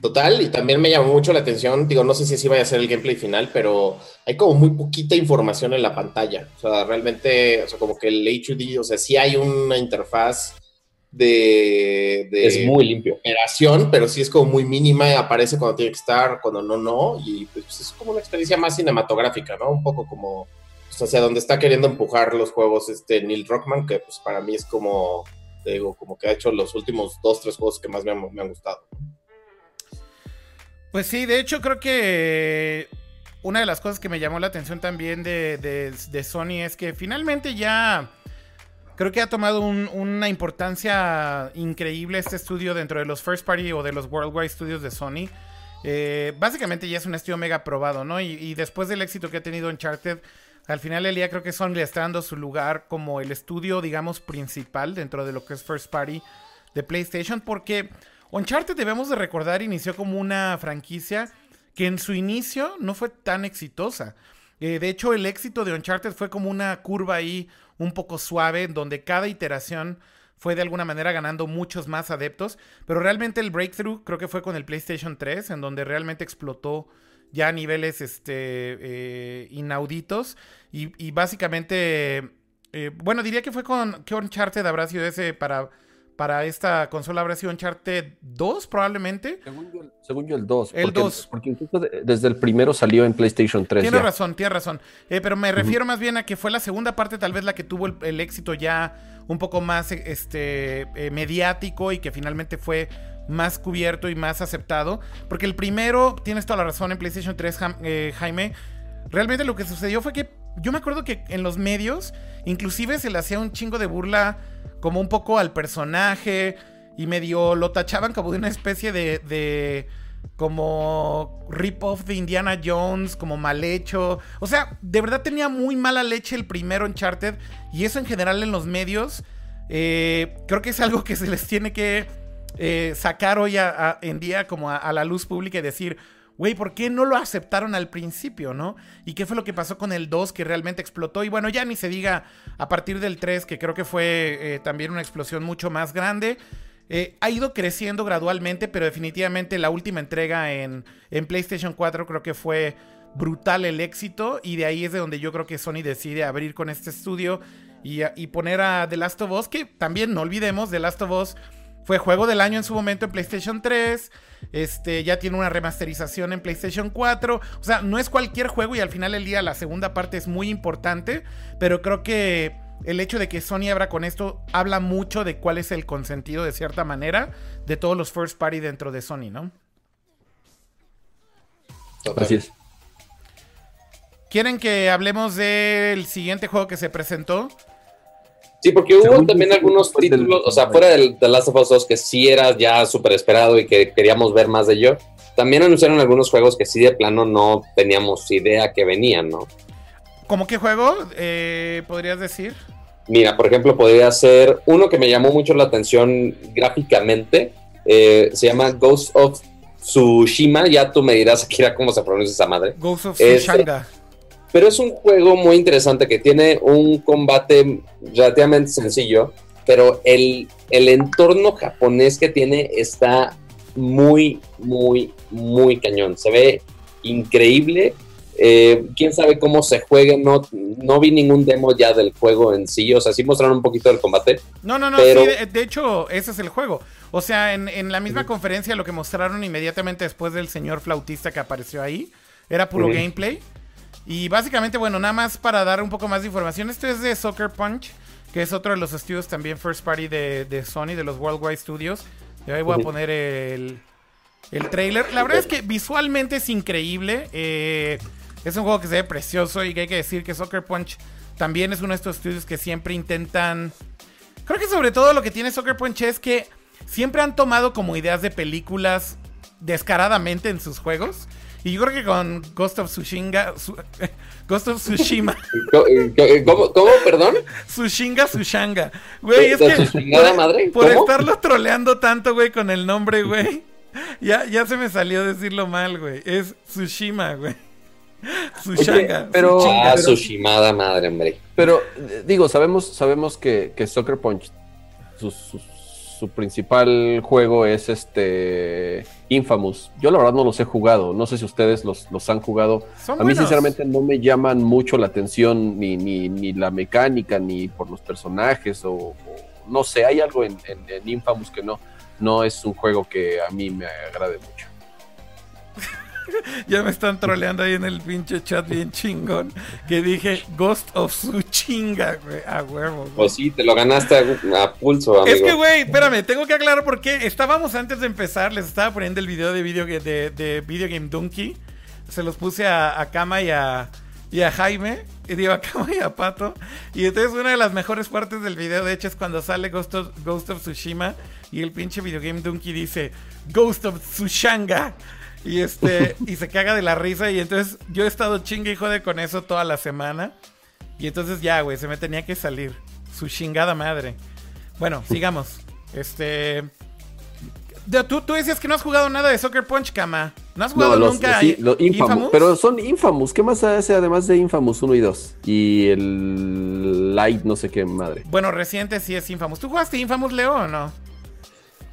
Total, y también me llamó mucho la atención, digo, no sé si así vaya a ser el gameplay final, pero hay como muy poquita información en la pantalla. O sea, realmente, o sea, como que el HUD, o sea, sí hay una interfaz de, es muy limpio. Operación, pero sí es como muy mínima, aparece cuando tiene que estar, cuando no, no, y pues es como una experiencia más cinematográfica, ¿no? Un poco como o sea, donde está queriendo empujar los juegos este Neil Rockman, que pues para mí es como, digo, como que ha hecho los últimos dos, tres juegos que más me han, gustado. Pues sí, de hecho creo que una de las cosas que me llamó la atención también de, Sony es que finalmente ya creo que ha tomado una importancia increíble este estudio dentro de los first party o de los worldwide studios de Sony. Eh, básicamente ya es un estudio mega probado, ¿no? Y, después del éxito que ha tenido Uncharted, al final del día creo que Sony le está dando su lugar como el estudio, digamos, principal dentro de lo que es First Party de PlayStation, porque Uncharted debemos de recordar inició como una franquicia que en su inicio no fue tan exitosa. Eh, de hecho, el éxito de Uncharted fue como una curva ahí un poco suave, donde cada iteración fue de alguna manera ganando muchos más adeptos, pero realmente el breakthrough creo que fue con el PlayStation 3, en donde realmente explotó ya a niveles este, eh, inauditos. Y, básicamente, eh, bueno, diría que fue con que Uncharted habrá sido ese para, para esta consola, habrá sido Uncharted 2 probablemente. Según yo, el 2. El 2. Porque incluso desde el primero salió en PlayStation 3. Tienes razón, tienes razón. Eh, pero me refiero más bien a que fue la segunda parte tal vez la que tuvo el, éxito ya un poco más este, mediático y que finalmente fue más cubierto y más aceptado. Porque el primero, tienes toda la razón en PlayStation 3, eh, Jaime. Realmente lo que sucedió fue que yo me acuerdo que en los medios, inclusive se le hacía un chingo de burla como un poco al personaje y medio lo tachaban como de una especie de, de como rip-off de Indiana Jones, como mal hecho. O sea, de verdad tenía muy mala leche el primero Uncharted y eso en general en los medios eh, creo que es algo que se les tiene que eh, sacar hoy en día como a, la luz pública y decir, güey, ¿por qué no lo aceptaron al principio, no? ¿Y qué fue lo que pasó con el 2 que realmente explotó? Y bueno, ya ni se diga a partir del 3, que creo que fue eh, también una explosión mucho más grande. Eh, ha ido creciendo gradualmente, pero definitivamente la última entrega en, en PlayStation 4 creo que fue brutal el éxito y de ahí es de donde yo creo que Sony decide abrir con este estudio y, y poner a The Last of Us, que también no olvidemos, The Last of Us fue juego del año en su momento en PlayStation 3. Este, ya tiene una remasterización en PlayStation 4. O sea, no es cualquier juego y al final del día la segunda parte es muy importante. Pero creo que el hecho de que Sony abra con esto habla mucho de cuál es el consentido, de cierta manera, de todos los first party dentro de Sony, ¿no? Así es. ¿Quieren que hablemos del siguiente juego que se presentó? Sí, porque hubo también algunos títulos, o sea, fuera del The Last of Us 2 que sí era ya súper esperado y que queríamos ver más de ello. También anunciaron algunos juegos que sí de plano no teníamos idea que venían, ¿no? ¿Cómo qué juego eh, podrías decir? Mira, por ejemplo, podría ser uno que me llamó mucho la atención gráficamente. Eh, se llama Ghost of Tsushima. Ya tú me dirás, Akira, cómo se pronuncia esa madre. Ghost of Tsushima. Pero es un juego muy interesante que tiene un combate relativamente sencillo, pero el, el entorno japonés que tiene está muy, muy, muy cañón. Se ve increíble Eh, quién sabe cómo se juegue, no, no vi ningún demo ya del juego en sí, o sea, sí mostraron un poquito del combate. No, no, no, pero... sí, de, de, hecho, ese es el juego. O sea, en, en la misma uh -huh. conferencia lo que mostraron inmediatamente después del señor flautista que apareció ahí era puro uh -huh. gameplay. Y básicamente, bueno, nada más para dar un poco más de información, esto es de Soccer Punch, que es otro de los estudios también first party de, de Sony, de los Worldwide Studios. Y ahí voy a poner el, el trailer. La verdad es que visualmente es increíble. Eh, es un juego que se ve precioso y que hay que decir que Soccer Punch también es uno de estos estudios que siempre intentan... Creo que sobre todo lo que tiene Soccer Punch es que siempre han tomado como ideas de películas descaradamente en sus juegos. Y yo creo que con Ghost of Tsushima. Su, Ghost of Tsushima. ¿Cómo, cómo perdón? Tsushinga Tsushanga. Güey, es que. Por, madre? por estarlo troleando tanto, güey, con el nombre, güey. Ya, ya se me salió decirlo mal, güey. Es Tsushima, güey. Tsushanga. pero. Ah, Tsushimada madre, hombre. Pero, digo, sabemos, sabemos que, que Soccer Punch. Sus su principal juego es este Infamous. Yo la verdad no los he jugado. No sé si ustedes los, los han jugado. Son a mí buenos. sinceramente no me llaman mucho la atención ni, ni, ni la mecánica, ni por los personajes o, o no sé, hay algo en, en, en, Infamous que no, no es un juego que a mí me agrade mucho. ya me están troleando ahí en el pinche chat bien chingón. Que dije Ghost of Tsuchinga, güey. A huevo. Güey. Pues sí, te lo ganaste a, a pulso, amigo. Es que, güey, espérame, tengo que aclarar por qué. Estábamos antes de empezar, les estaba poniendo el video de Video, de, de video Game Donkey. Se los puse a, a Kama y a, y a Jaime. Y digo, a Kama y a Pato. Y entonces una de las mejores partes del video, de hecho, es cuando sale Ghost of, Ghost of Tsushima. Y el pinche Video Game Donkey dice Ghost of Tsushanga. Y este, y se caga de la risa. Y entonces yo he estado chingue y jode con eso toda la semana. Y entonces ya, güey, se me tenía que salir. Su chingada madre. Bueno, sigamos. Este. ¿Tú, tú decías que no has jugado nada de Soccer Punch, Kama. ¿No has jugado no, los, nunca sí, los Infamous, Infamous? Pero son Infamous. ¿Qué más hace además de Infamous 1 y 2? Y el Light, no sé qué madre. Bueno, reciente sí es Infamous. ¿Tú jugaste Infamous, Leo, o no?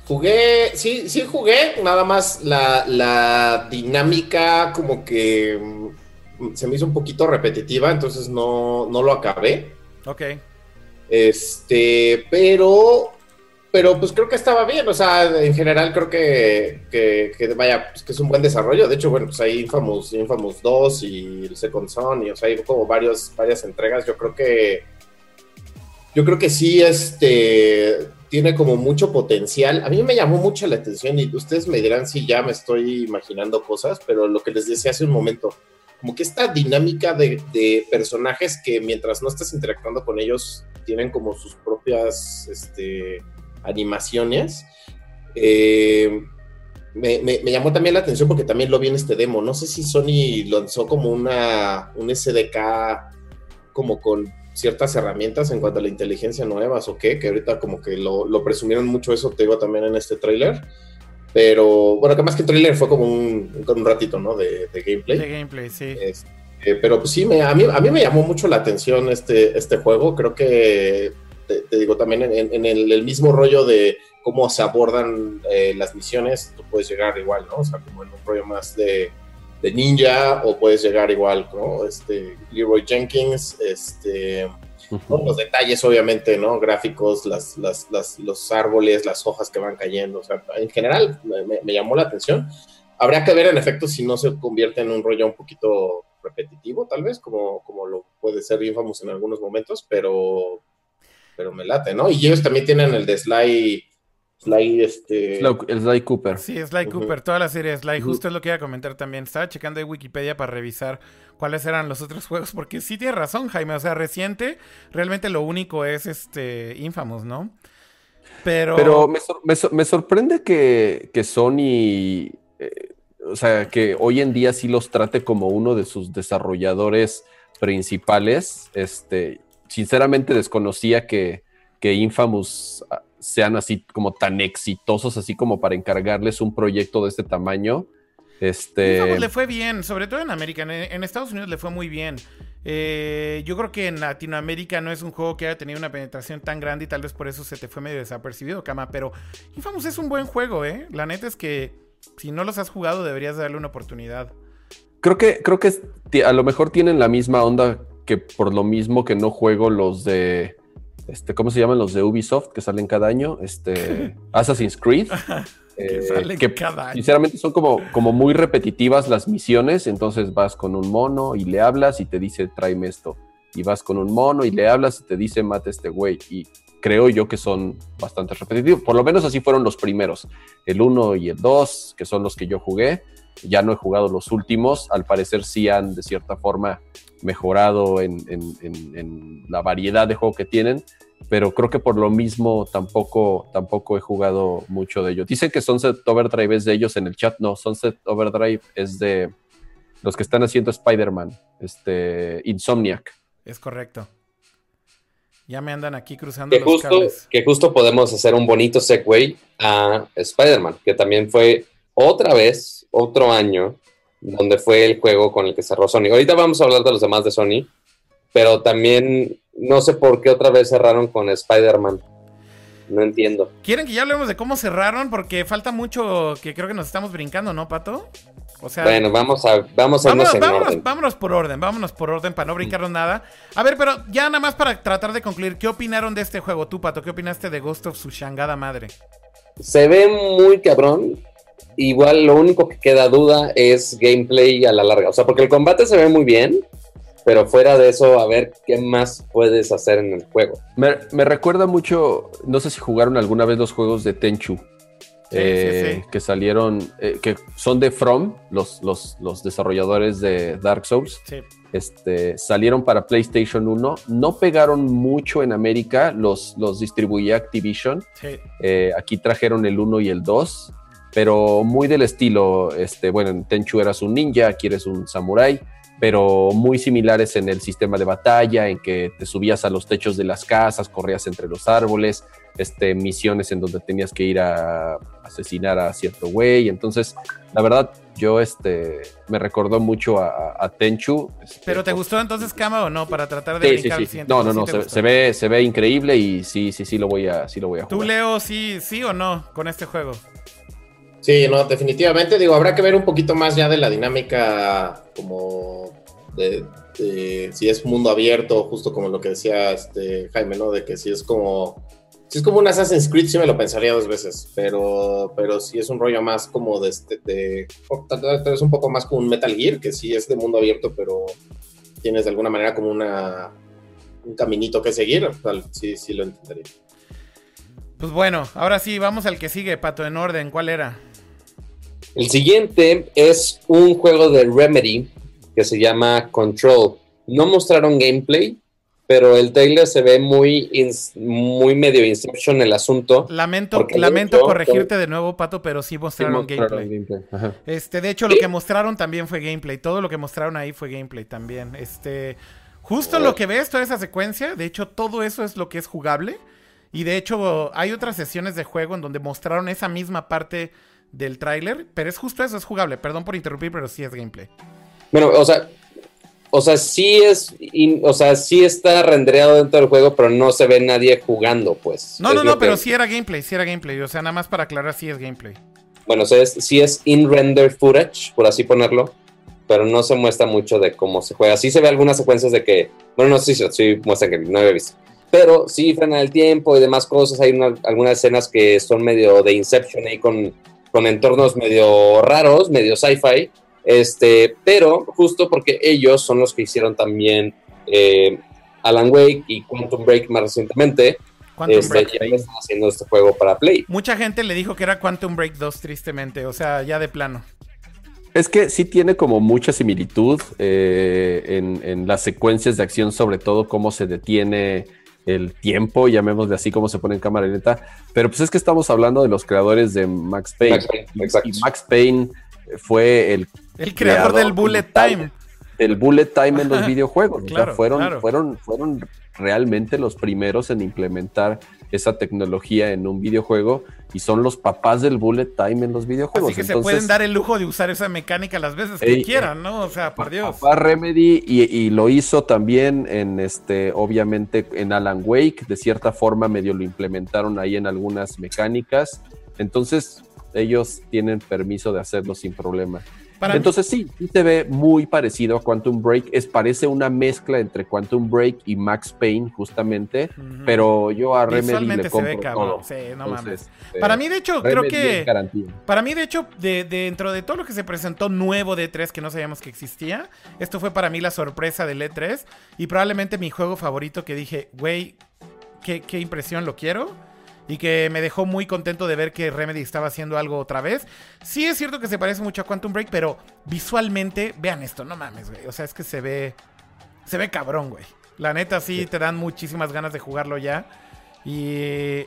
Jugué, sí, sí jugué, nada más la, la, dinámica como que mm, se me hizo un poquito repetitiva, entonces no, no lo acabé. Ok. Este, pero, pero pues creo que estaba bien, o sea, en general creo que, que, que vaya, pues que es un buen desarrollo. De hecho, bueno, pues hay Infamous, Infamous 2 y el Second Son, y o sea, hay como varios, varias entregas. Yo creo que, yo creo que sí, este tiene como mucho potencial. A mí me llamó mucho la atención y ustedes me dirán si ya me estoy imaginando cosas, pero lo que les decía hace un momento, como que esta dinámica de, personajes que mientras no estás interactuando con ellos tienen como sus propias este, animaciones. Eh, me, me, me, llamó también la atención porque también lo vi en este demo. No sé si Sony lanzó como una, un SDK como con ciertas herramientas en cuanto a la inteligencia nuevas o qué, que ahorita como que lo, lo presumieron mucho eso, te digo también en este tráiler. Pero bueno, que más que tráiler fue como un, un ratito, ¿no? De, de gameplay. De gameplay, sí. Es, eh, pero pues sí, me, a, mí, a mí me llamó mucho la atención este, este juego. Creo que, te, te digo, también en, en el, el, mismo rollo de cómo se abordan eh, las misiones, tú puedes llegar igual, ¿no? O sea, como en un rollo más de, de ninja o puedes llegar igual, ¿no? Este, Leroy Jenkins, este, los detalles obviamente, ¿no? Gráficos, las, las, las, los árboles, las hojas que van cayendo, o sea, en general me, me, llamó la atención. Habría que ver en efecto si no se convierte en un rollo un poquito repetitivo, tal vez, como, como lo puede ser Infamous en algunos momentos, pero, pero me late, ¿no? Y ellos también tienen el de Sly Sly, este... Sly Cooper. Sí, Sly uh -huh. Cooper, toda la serie Sly. Uh -huh. Justo es lo que iba a comentar también. Estaba checando en Wikipedia para revisar cuáles eran los otros juegos, porque sí tienes razón, Jaime. O sea, reciente, realmente lo único es este Infamous, ¿no? Pero. Pero me, sor me, sor me sorprende que, que Sony. Eh, o sea, que hoy en día sí los trate como uno de sus desarrolladores principales. Este, sinceramente desconocía que, que Infamous sean así como tan exitosos, así como para encargarles un proyecto de este tamaño. Este... Le fue bien, sobre todo en América. En, en Estados Unidos le fue muy bien. Eh, yo creo que en Latinoamérica no es un juego que haya tenido una penetración tan grande y tal vez por eso se te fue medio desapercibido, Kama. Pero Infamous es un buen juego, ¿eh? La neta es que si no los has jugado deberías darle una oportunidad. Creo que, creo que a lo mejor tienen la misma onda que por lo mismo que no juego los de este, ¿cómo se llaman los de Ubisoft que salen cada año? Este, Assassin's Creed. que, eh, que cada año. sinceramente son como, como muy repetitivas las misiones, entonces vas con un mono y le hablas y te dice tráeme esto, y vas con un mono y le hablas y te dice mate a este güey, y creo yo que son bastante repetitivos, por lo menos así fueron los primeros, el 1 y el 2, que son los que yo jugué, ya no he jugado los últimos, al parecer sí han de cierta forma mejorado en, la variedad de juego que tienen, pero creo que por lo mismo tampoco, tampoco he jugado mucho de ellos. Dicen que Sunset Overdrive es de ellos en el chat, no, Sunset Overdrive es de los que están haciendo Spider-Man, este, Insomniac. Es correcto. Ya me andan aquí cruzando que justo, Que justo podemos hacer un bonito segue a Spider-Man, que también fue otra vez, otro año, donde fue el juego con el que cerró Sony. Ahorita vamos a hablar de los demás de Sony, pero también no sé por qué otra vez cerraron con Spider-Man. No entiendo. ¿Quieren que ya hablemos de cómo cerraron? Porque falta mucho que creo que nos estamos brincando, ¿no, Pato? O sea, bueno, vamos a, vamos a vámonos, vámonos, vámonos, por orden, vámonos por orden para no brincarnos nada. A ver, pero ya nada más para tratar de concluir, ¿qué opinaron de este juego? Tú, Pato, ¿qué opinaste de Ghost of Tsushangada madre? Se ve muy cabrón, igual lo único que queda duda es gameplay a la larga. O sea, porque el combate se ve muy bien, pero fuera de eso, a ver qué más puedes hacer en el juego. Me, recuerda mucho, no sé si jugaron alguna vez los juegos de Tenchu. Eh, que salieron, eh, que son de From, los, los, los, desarrolladores de Dark Souls. Este, salieron para PlayStation 1, no pegaron mucho en América, los, los distribuía Activision. Eh, aquí trajeron el 1 y el 2 pero muy del estilo, este, bueno, en Tenchu eras un ninja, aquí eres un samurái, pero muy similares en el sistema de batalla, en que te subías a los techos de las casas, corrías entre los árboles, este, misiones en donde tenías que ir a asesinar a cierto güey. Entonces, la verdad, yo este, me recordó mucho a, Tenchu. Este, ¿Pero te gustó entonces Kama o no? Para tratar de sí, sí, sí. No, no, no, se, ve, se ve increíble y sí, sí, sí lo voy a, sí lo voy a jugar. ¿Tú, Leo, sí, sí o no con este juego? Sí, no, definitivamente. Digo, habrá que ver un poquito más ya de la dinámica como de, si es mundo abierto, justo como lo que decía este Jaime, ¿no? De que si es como si es como un Assassin's Creed, sí me lo pensaría dos veces, pero, pero si es un rollo más como de, este, de, tal vez un poco más como un Metal Gear, que sí es de mundo abierto, pero tienes de alguna manera como una, un caminito que seguir, tal, sí, sí lo entendería. Pues bueno, ahora sí, vamos al que sigue, Pato, en orden, ¿cuál era? El siguiente es un juego de Remedy que se llama Control. No mostraron gameplay, pero el trailer se ve muy, muy medio Inception el asunto. Lamento, lamento corregirte de nuevo, Pato, pero sí mostraron, gameplay. Este, de hecho, lo que mostraron también fue gameplay. Todo lo que mostraron ahí fue gameplay también. Este, justo lo que ves, toda esa secuencia, de hecho, todo eso es lo que es jugable. Y de hecho, hay otras sesiones de juego en donde mostraron esa misma parte del tráiler, pero es justo eso, es jugable. Perdón por interrumpir, pero sí es gameplay. Bueno, o sea, o sea, sí es, o sea, sí está rendereado dentro del juego, pero no se ve nadie jugando, pues. No, no, no, pero sí era gameplay, sí era gameplay. O sea, nada más para aclarar, sí es gameplay. Bueno, o sea, sí es in-render footage, por así ponerlo, pero no se muestra mucho de cómo se juega. Sí se ve algunas secuencias de que, bueno, no sé si sí muestran que no había visto. Pero sí frena el tiempo y demás cosas. Hay algunas escenas que son medio de Inception ahí con con entornos medio raros, medio sci-fi, este, pero justo porque ellos son los que hicieron también eh, Alan Wake y Quantum Break más recientemente. Quantum este, Break. Ya están haciendo este juego para Play. Mucha gente le dijo que era Quantum Break 2, tristemente, o sea, ya de plano. Es que sí tiene como mucha similitud eh, en, en, las secuencias de acción, sobre todo cómo se detiene el tiempo, llamémosle así como se pone en cámara lenta, pero pues es que estamos hablando de los creadores de Max Payne. y Max Payne fue el, el creador, del Bullet Time. El Bullet Time en los videojuegos. fueron, fueron, fueron realmente los primeros en implementar esa tecnología en un videojuego y son los papás del bullet time en los videojuegos. Así que se pueden dar el lujo de usar esa mecánica las veces que quieran, ¿no? O sea, por Dios. Papá Remedy y, lo hizo también en este, obviamente en Alan Wake, de cierta forma medio lo implementaron ahí en algunas mecánicas. Entonces, ellos tienen permiso de hacerlo sin problema. Para mí- Entonces sí, sí se ve muy parecido a Quantum Break. Es, parece una mezcla entre Quantum Break y Max Payne, justamente. Pero yo a Remedy le se ve compro cabrón. todo. Sí, no Entonces, mames. eh, Para mí, de hecho, creo que. Para mí, de hecho, de, de- dentro de todo lo que se presentó nuevo de E3 que no sabíamos que existía, esto fue para mí la sorpresa del E3 y probablemente mi juego favorito que dije, güey, qué, qué impresión, lo quiero. Y que me dejó muy contento de ver que Remedy estaba haciendo algo otra vez. Sí es cierto que se parece mucho a Quantum Break, pero visualmente, vean esto, no mames, güey. O sea, es que se ve, se ve cabrón, güey. La neta sí, te dan muchísimas ganas de jugarlo ya. Y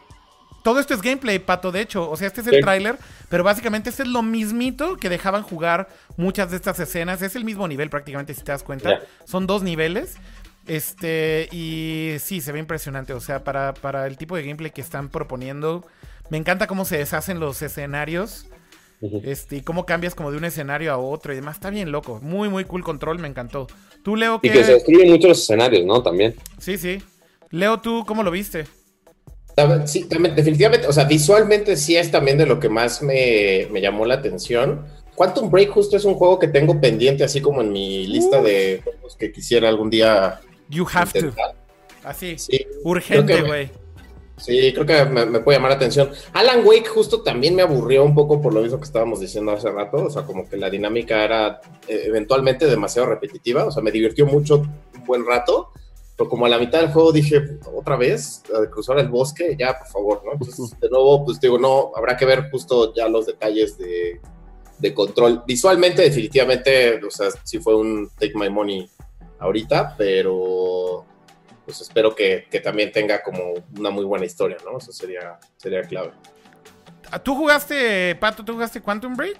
todo esto es gameplay, Pato, de hecho. O sea, este es el Sí. tráiler, pero básicamente este es lo mismito que dejaban jugar muchas de estas escenas. Es el mismo nivel prácticamente, si te das cuenta. Son dos niveles. Este, y sí, se ve impresionante. O sea, para, para el tipo de gameplay que están proponiendo, me encanta cómo se deshacen los escenarios. Este, y cómo cambias como de un escenario a otro y demás. Está bien loco. Muy, muy cool control, me encantó. Tú, Leo, Y ¿qué? que se destruyen mucho los escenarios, ¿no? También. Sí, sí. Leo, ¿tú cómo lo viste? Sí, también, definitivamente, o sea, visualmente sí es también de lo que más me, me llamó la atención. Quantum Break justo es un juego que tengo pendiente, así como en mi lista de juegos que quisiera algún día You have to. intentar. Así. Sí, Urgente, güey. sí, creo que me, me puede llamar la atención. Alan Wake justo también me aburrió un poco por lo mismo que estábamos diciendo hace rato, o sea, como que la dinámica era eh, eventualmente demasiado repetitiva, o sea, me divirtió mucho un buen rato, pero como a la mitad del juego dije, otra vez, cruzar el bosque, ya, por favor, ¿no? Entonces, de nuevo, pues digo, no, habrá que ver justo ya los detalles de, de control. Visualmente, definitivamente, o sea, sí fue un take my money ahorita, pero pues espero que, que también tenga como una muy buena historia, ¿no? Eso sería, sería clave. ¿Tú jugaste, Pato, tú jugaste Quantum Break?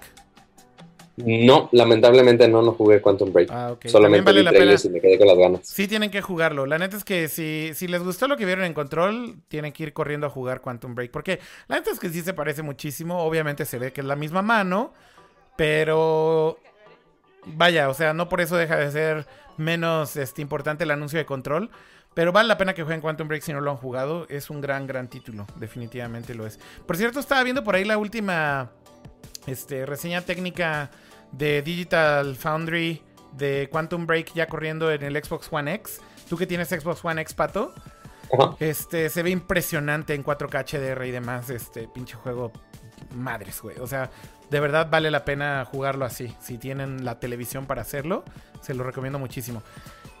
No, lamentablemente no, no jugué Quantum Break. Ah, ok. Solamente vale vi la pena. trailers y me quedé con las ganas. Sí tienen que jugarlo. La neta es que si, si les gustó lo que vieron en Control, tienen que ir corriendo a jugar Quantum Break. Porque la neta es que sí se parece muchísimo. Obviamente se ve que es la misma mano. Pero... Vaya, o sea, no por eso deja de ser menos este, importante el anuncio de Control. Pero vale la pena que jueguen Quantum Break si no lo han jugado. Es un gran, gran título. Definitivamente lo es. Por cierto, estaba viendo por ahí la última este, reseña técnica de Digital Foundry de Quantum Break ya corriendo en el Xbox One X. Tú que tienes Xbox One X, Pato. Este, se ve impresionante en 4K HDR y demás. Este pinche juego madres, güey. O sea, de verdad vale la pena jugarlo así. Si tienen la televisión para hacerlo, se lo recomiendo muchísimo.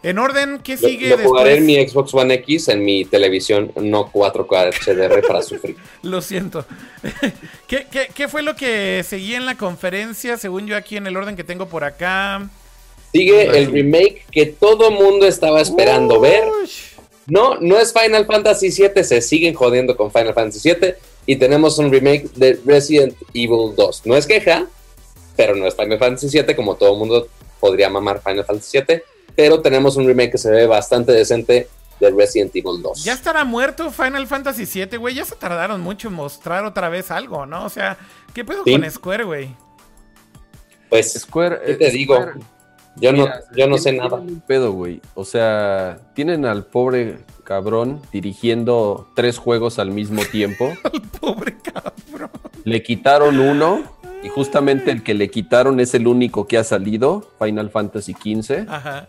En orden, ¿qué Lo, sigue lo jugaré en mi Xbox One X en mi televisión no 4K HDR para sufrir. Lo siento. ¿Qué, qué, qué fue lo que seguía en la conferencia? Según yo aquí en el orden que tengo por acá. Sigue el remake que todo mundo estaba esperando ver. No, no es Final Fantasy VII, se siguen jodiendo con Final Fantasy VII y tenemos un remake de Resident Evil 2. No es queja, pero no es Final Fantasy VII como todo mundo podría mamar Final Fantasy VII, pero tenemos un remake que se ve bastante decente de Resident Evil 2. Ya estará muerto Final Fantasy VII, güey. Ya se tardaron mucho en mostrar otra vez algo, ¿no? O sea, ¿qué pedo Sí. con Square, güey? Pues, Square, ¿qué eh, te digo? Square, Yo no, yo no sé nada. pedo, güey. O sea, tienen al pobre cabrón dirigiendo tres juegos al mismo tiempo. Pobre cabrón. Le quitaron uno y justamente el que le quitaron es el único que ha salido, Final Fantasy XV. Ajá.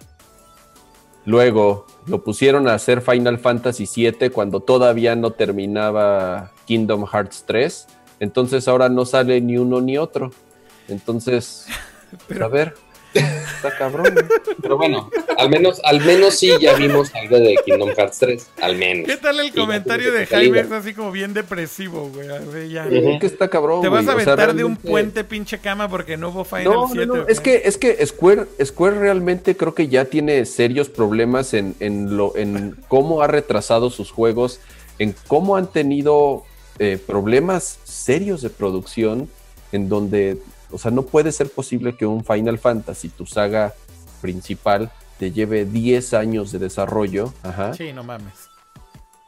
Luego lo pusieron a hacer Final Fantasy VII cuando todavía no terminaba Kingdom Hearts 3. Entonces ahora no sale ni uno ni otro. Entonces, Pero- a ver, está cabrón. Pero bueno, al menos, al menos sí ya vimos algo de Kingdom Hearts 3, al menos. ¿Qué tal el Sí, comentario de Jaime? Es así como bien depresivo, güey. Ya. Que está cabrón. Te vas a güey. O sea, aventar de un puente pinche cama porque no hubo Final No, 7. no, es que, es que Square, Square realmente creo que ya tiene serios problemas en, en lo, en cómo ha retrasado sus juegos, en cómo han tenido eh, problemas serios de producción, en donde, o sea, no puede ser posible que un Final Fantasy, tu saga principal, te lleve 10 años de desarrollo, ajá, Sí, no mames.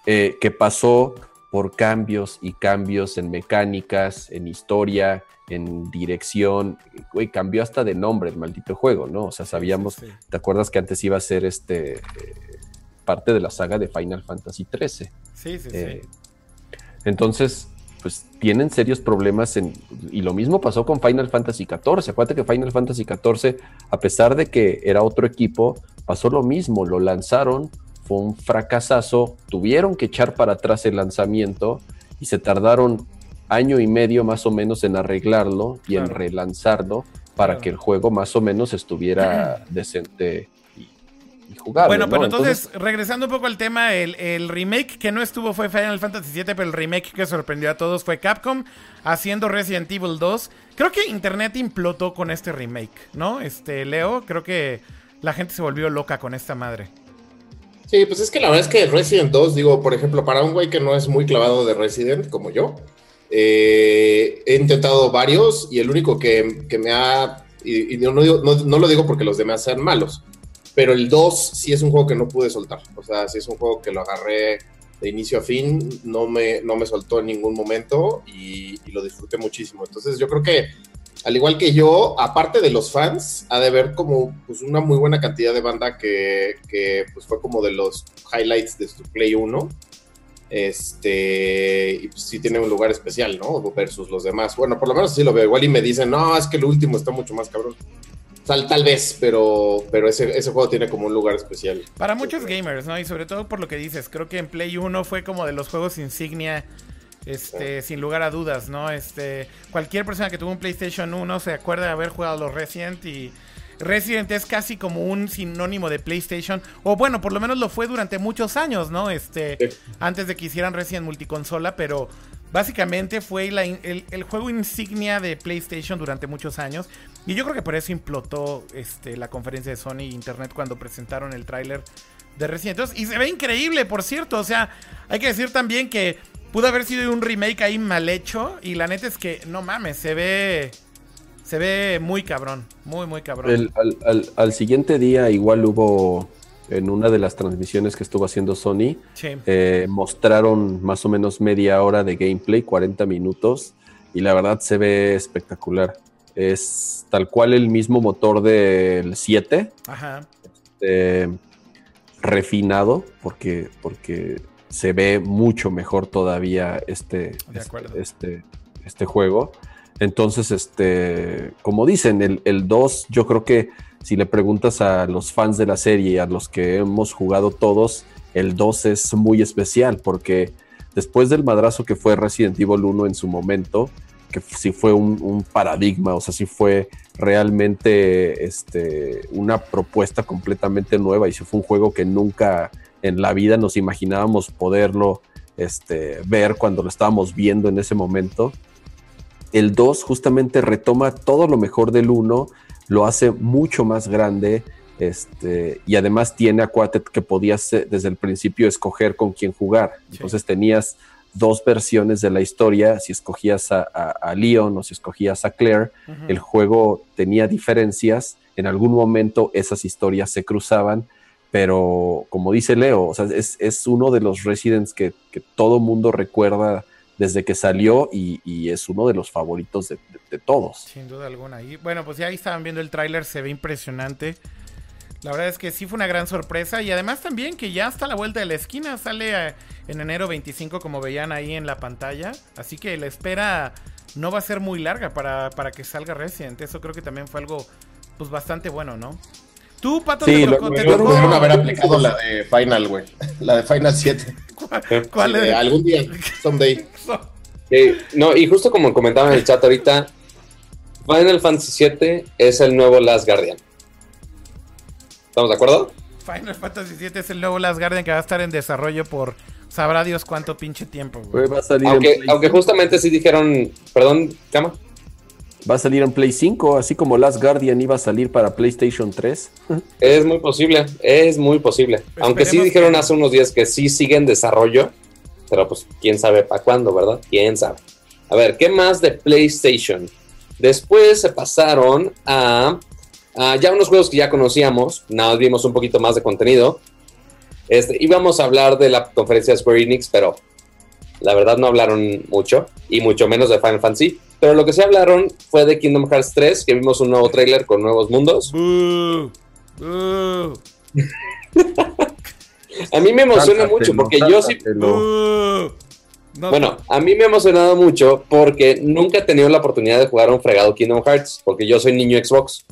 eh, que pasó por cambios y cambios en mecánicas, en historia, en dirección. Güey, cambió hasta de nombre el maldito juego, ¿no? O sea, sabíamos, Sí, sí. ¿te acuerdas que antes iba a ser este eh, parte de la saga de Final Fantasy XIII? Sí, sí, sí. Eh, entonces, pues tienen serios problemas en, y lo mismo pasó con Final Fantasy XIV. Acuérdate que Final Fantasy XIV, a pesar de que era otro equipo, pasó lo mismo, lo lanzaron, fue un fracasazo, tuvieron que echar para atrás el lanzamiento y se tardaron año y medio más o menos en arreglarlo y en relanzarlo para que el juego más o menos estuviera decente jugable. Bueno, pero entonces, regresando un poco al tema, el, remake que no estuvo fue Final Fantasy VII, pero el remake que sorprendió a todos fue Capcom haciendo Resident Evil 2. Creo que Internet implotó con este remake, ¿no? Este, Leo, creo que la gente se volvió loca con esta madre. Sí, pues es que la verdad es que Resident 2, digo, por ejemplo, para un güey que no es muy clavado de Resident como yo, eh, he intentado varios y el único que, me ha, y, no, lo digo porque los demás sean malos, pero el 2 sí es un juego que no pude soltar. O sea, sí es un juego que lo agarré de inicio a fin, no me, no me soltó en ningún momento y, lo disfruté muchísimo. Entonces yo creo que, al igual que yo, aparte de los fans, ha de haber como pues, una muy buena cantidad de banda que, que pues, fue como de los highlights de su Play 1 este, y pues sí tiene un lugar especial, ¿no? Versus los demás. Bueno, por lo menos sí lo veo. Igual y me dicen, no, es que el último está mucho más cabrón. Tal, tal vez, pero, pero ese, ese juego tiene como un lugar especial. Para muchos gamers, ¿no? Y sobre todo por lo que dices, creo que en Play 1 fue como de los juegos insignia, este, sin lugar a dudas, ¿no? Este, cualquier persona que tuvo un PlayStation 1 se acuerda de haber jugado los Resident y Resident es casi como un sinónimo de PlayStation, o bueno, por lo menos lo fue durante muchos años, ¿no? Este, antes de que hicieran Resident multiconsola, pero básicamente fue el, juego insignia de PlayStation durante muchos años. Y yo creo que por eso implotó este, la conferencia de Sony Internet cuando presentaron el tráiler de Resident Evil. Y se ve increíble, por cierto. O sea, hay que decir también que pudo haber sido un remake ahí mal hecho. Y la neta es que, no mames, se ve se ve muy cabrón, muy, muy cabrón. al, siguiente día igual hubo, en una de las transmisiones que estuvo haciendo Sony, eh, mostraron más o menos media hora de gameplay, 40 minutos, y la verdad se ve espectacular. Es tal cual el mismo motor del 7, este, refinado, porque, porque se ve mucho mejor todavía este, este, este, este juego. Entonces, este, como dicen, el, el 2, yo creo que si le preguntas a los fans de la serie y a los que hemos jugado todos, el 2 es muy especial porque después del madrazo que fue Resident Evil 1 en su momento, que sí fue un, paradigma, o sea, sí fue realmente este, una propuesta completamente nueva y sí fue un juego que nunca en la vida nos imaginábamos poderlo este, ver cuando lo estábamos viendo en ese momento. El 2 justamente retoma todo lo mejor del 1, lo hace mucho más grande, este, y además tiene a Quatet que podías eh, desde el principio escoger con quién jugar. Entonces tenías dos versiones de la historia, si escogías a, Leon o si escogías a Claire, el juego tenía diferencias, en algún momento esas historias se cruzaban, pero como dice Leo, es, uno de los Residents que, que todo mundo recuerda desde que salió y, es uno de los favoritos de, todos. Sin duda alguna. Y bueno, pues ya ahí estaban viendo el tráiler, se ve impresionante. La verdad es que sí fue una gran sorpresa y además también que ya está a la vuelta de la esquina, sale eh, en enero 25 como veían ahí en la pantalla, así que la espera no va a ser muy larga para, para que salga Resident, eso creo que también fue algo pues bastante bueno, ¿no? Tú, Pato, sí, te tocó, te haber aplicado la de Final, güey. La de Final 7. ¿Cuál, es? algún día, someday. no, y justo como comentaba en el chat ahorita, Final Fantasy VII es el nuevo Last Guardian. ¿Estamos de acuerdo? Final Fantasy VII es el nuevo Last Guardian que va a estar en desarrollo por sabrá Dios cuánto pinche tiempo, güey. aunque, aunque justamente sí dijeron, perdón, Cama va a salir en Play 5, así como Last Guardian iba a salir para PlayStation 3. Es muy posible, es muy posible. Aunque sí dijeron hace unos días que sí sigue en desarrollo, pero pues quién sabe para cuándo, ¿verdad? Quién sabe. A ver, ¿qué más de PlayStation? Después se pasaron a, ya unos juegos que ya conocíamos, nada, vimos un poquito más de contenido. Este, íbamos a hablar de la conferencia de Square Enix, pero la verdad no hablaron mucho, y mucho menos de Final Fantasy. Pero lo que sí hablaron fue de Kingdom Hearts 3, que vimos un nuevo tráiler con nuevos mundos. a mí me emociona mucho porque yo sí... bueno, a mí me ha emocionado mucho porque nunca he tenido la oportunidad de jugar un fregado Kingdom Hearts, porque yo soy niño Xbox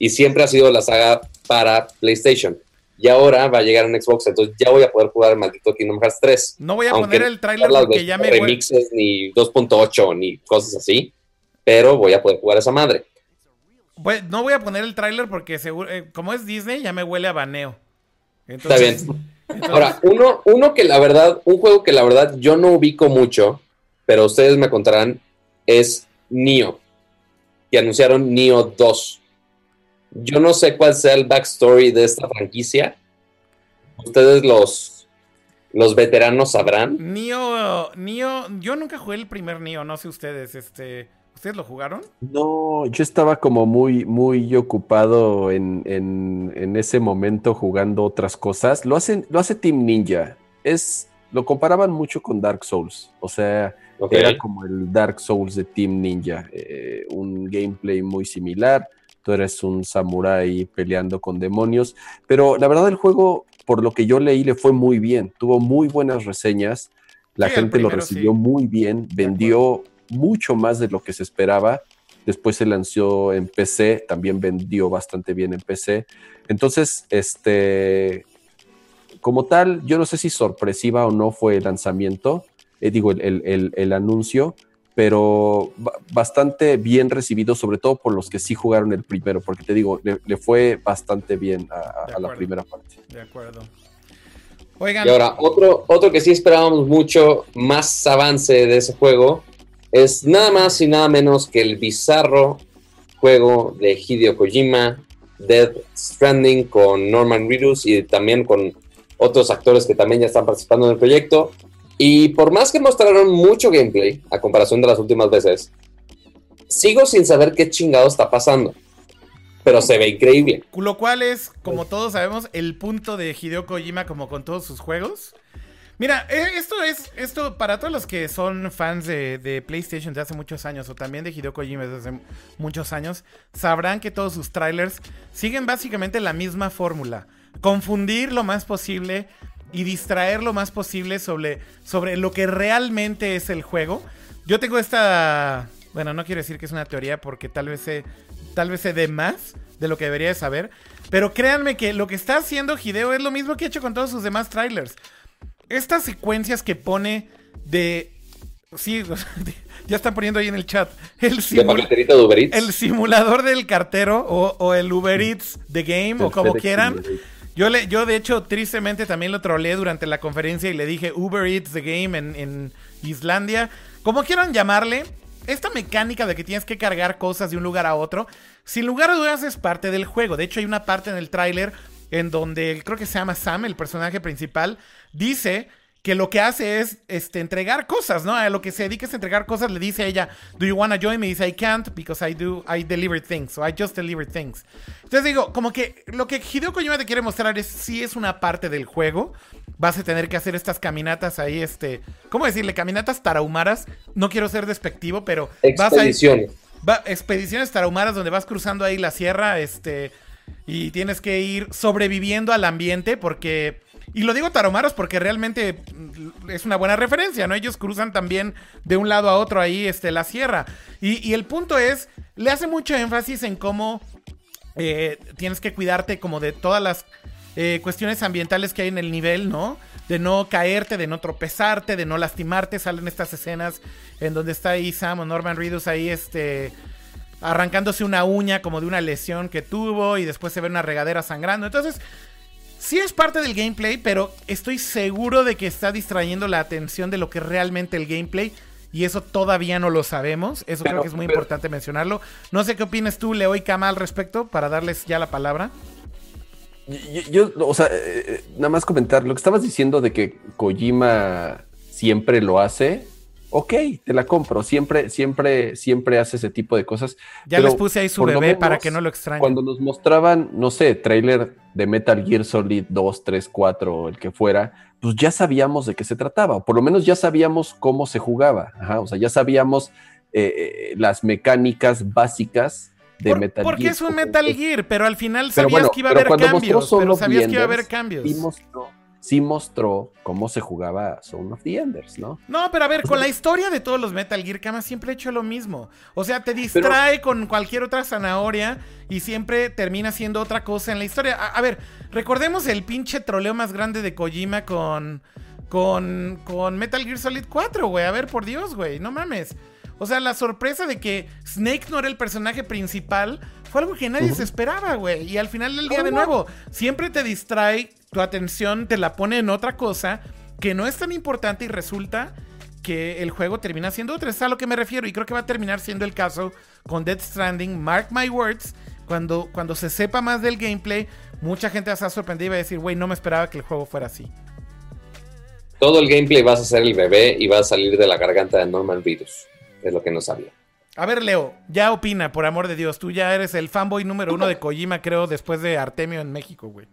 y siempre ha sido la saga para PlayStation. Y ahora va a llegar un Xbox, entonces ya voy a poder jugar el maldito Kingdom Hearts 3. No voy a poner el trailer porque ya me remixes ni 2.8 ni cosas así, pero voy a poder jugar esa madre. no voy a poner el trailer porque seguro, eh, como es Disney ya me huele a baneo. Está bien. Ahora, uno, uno que la verdad, un juego que la verdad yo no ubico mucho, pero ustedes me contarán, es Nio. Que anunciaron Nio 2. Yo no sé cuál sea el backstory de esta franquicia. Ustedes los, los veteranos sabrán. Nio, Nio, yo nunca jugué el primer Nio, no sé ustedes, este, ¿ustedes lo jugaron? No, yo estaba como muy, muy ocupado en, en, ese momento jugando otras cosas. Lo, hacen, lo hace Team Ninja. Es, lo comparaban mucho con Dark Souls, o sea, era como el Dark Souls de Team Ninja, eh, un gameplay muy similar tú eres un samurái peleando con demonios, pero la verdad el juego, por lo que yo leí, le fue muy bien, tuvo muy buenas reseñas, la gente lo recibió muy bien, vendió mucho más de lo que se esperaba, después se lanzó en PC, también vendió bastante bien en PC, entonces, este, como tal, yo no sé si sorpresiva o no fue el lanzamiento, eh, digo, el anuncio, pero bastante bien recibido, sobre todo por los que sí jugaron el primero, porque te digo, le, fue bastante bien a, la primera parte. De acuerdo. Oigan. Y ahora, otro, otro que sí esperábamos mucho más avance de ese juego es nada más y nada menos que el bizarro juego de Hideo Kojima, Death Stranding, con Norman Reedus y también con otros actores que también ya están participando en el proyecto. Y por más que mostraron mucho gameplay, a comparación de las últimas veces, sigo sin saber qué chingado está pasando. Pero se ve increíble. Lo cual es, como todos sabemos, el punto de Hideo Kojima, como con todos sus juegos. Mira, eh, esto es, esto para todos los que son fans de, PlayStation de hace muchos años o también de Hideo Kojima desde hace muchos años, sabrán que todos sus trailers siguen básicamente la misma fórmula. Confundir lo más posible y distraer lo más posible sobre, sobre lo que realmente es el juego. Yo tengo esta, bueno, no quiero decir que es una teoría porque tal vez sé, tal vez sé de más de lo que debería de saber, pero créanme que lo que está haciendo Hideo es lo mismo que ha hecho con todos sus demás trailers. Estas secuencias que pone de Sí, ya están poniendo ahí en el chat. El, el simulador del cartero o, el Uber Eats The Game o como quieran. Yo, le, yo de hecho, tristemente también lo troleé durante la conferencia y le dije Uber Eats The Game en, Islandia. Como quieran llamarle, esta mecánica de que tienes que cargar cosas de un lugar a otro, sin lugar a dudas es parte del juego. De hecho, hay una parte en el tráiler en donde creo que se llama Sam, el personaje principal, dice que lo que hace es este, entregar cosas, ¿no? A lo que se dedica es entregar cosas, le dice a ella, ¿Do you wanna join me? dice, I can't because I do, I deliver things, so I just deliver things. Entonces digo, como que lo que Hideo Kojima te quiere mostrar es si es una parte del juego. Vas a tener que hacer estas caminatas ahí, este, ¿cómo decirle? Caminatas tarahumaras. No quiero ser despectivo, pero expediciones. Vas a expediciones tarahumaras donde vas cruzando ahí la sierra, este, y tienes que ir sobreviviendo al ambiente porque y lo digo taromaros porque realmente es una buena referencia, ¿no? Ellos cruzan también de un lado a otro ahí este, la sierra. Y, el punto es, le hace mucho énfasis en cómo eh, tienes que cuidarte como de todas las eh, cuestiones ambientales que hay en el nivel, ¿no? De no caerte, de no tropezarte, de no lastimarte. Salen estas escenas en donde está ahí Sam o Norman Reedus ahí, este arrancándose una uña como de una lesión que tuvo y después se ve una regadera sangrando. Entonces, Sí es parte del gameplay, pero estoy seguro de que está distrayendo la atención de lo que realmente el gameplay. Y eso todavía no lo sabemos. Eso creo que es muy importante mencionarlo. No sé qué opinas tú, Leo y Kama, al respecto, para darles ya la palabra. Yo, o sea, eh, eh, nada más comentar lo que estabas diciendo de que Kojima siempre lo hace ok, te la compro. Siempre, siempre, siempre hace ese tipo de cosas. Ya les puse ahí su bebé para que no lo extrañen. Cuando nos mostraban, no sé, trailer de Metal Gear Solid 2, 3, 4, el que fuera, pues ya sabíamos de qué se trataba, o por lo menos ya sabíamos cómo se jugaba. Ajá, o sea, ya sabíamos eh, eh, las mecánicas básicas de Metal Gear. Porque es un Metal Gear, pero al final sabías que iba a haber cambios. Pero sabías que iba a haber cambios. Sí mostró cómo se jugaba Zone of the Enders, ¿no? No, pero a ver, con la historia de todos los Metal Gear, Kama siempre ha hecho lo mismo. O sea, te distrae con cualquier otra zanahoria y siempre termina siendo otra cosa en la historia. A, a, ver, recordemos el pinche troleo más grande de Kojima con, con, con Metal Gear Solid 4, güey. A ver, por Dios, güey, no mames. O sea, la sorpresa de que Snake no era el personaje principal fue algo que nadie se esperaba, güey. Y al final del día, de nuevo, siempre te distrae, tu atención te la pone en otra cosa que no es tan importante y resulta que el juego termina siendo otra. Es a lo que me refiero y creo que va a terminar siendo el caso con Death Stranding. Mark my words, cuando, cuando se sepa más del gameplay, mucha gente va a estar sorprendida y va a decir, güey, no me esperaba que el juego fuera así. Todo el gameplay vas a ser el bebé y va a salir de la garganta de Norman Reedus es lo que no sabía. A ver, Leo, ya opina, por amor de Dios. Tú ya eres el fanboy número uno de Kojima, creo, después de Artemio en México, güey.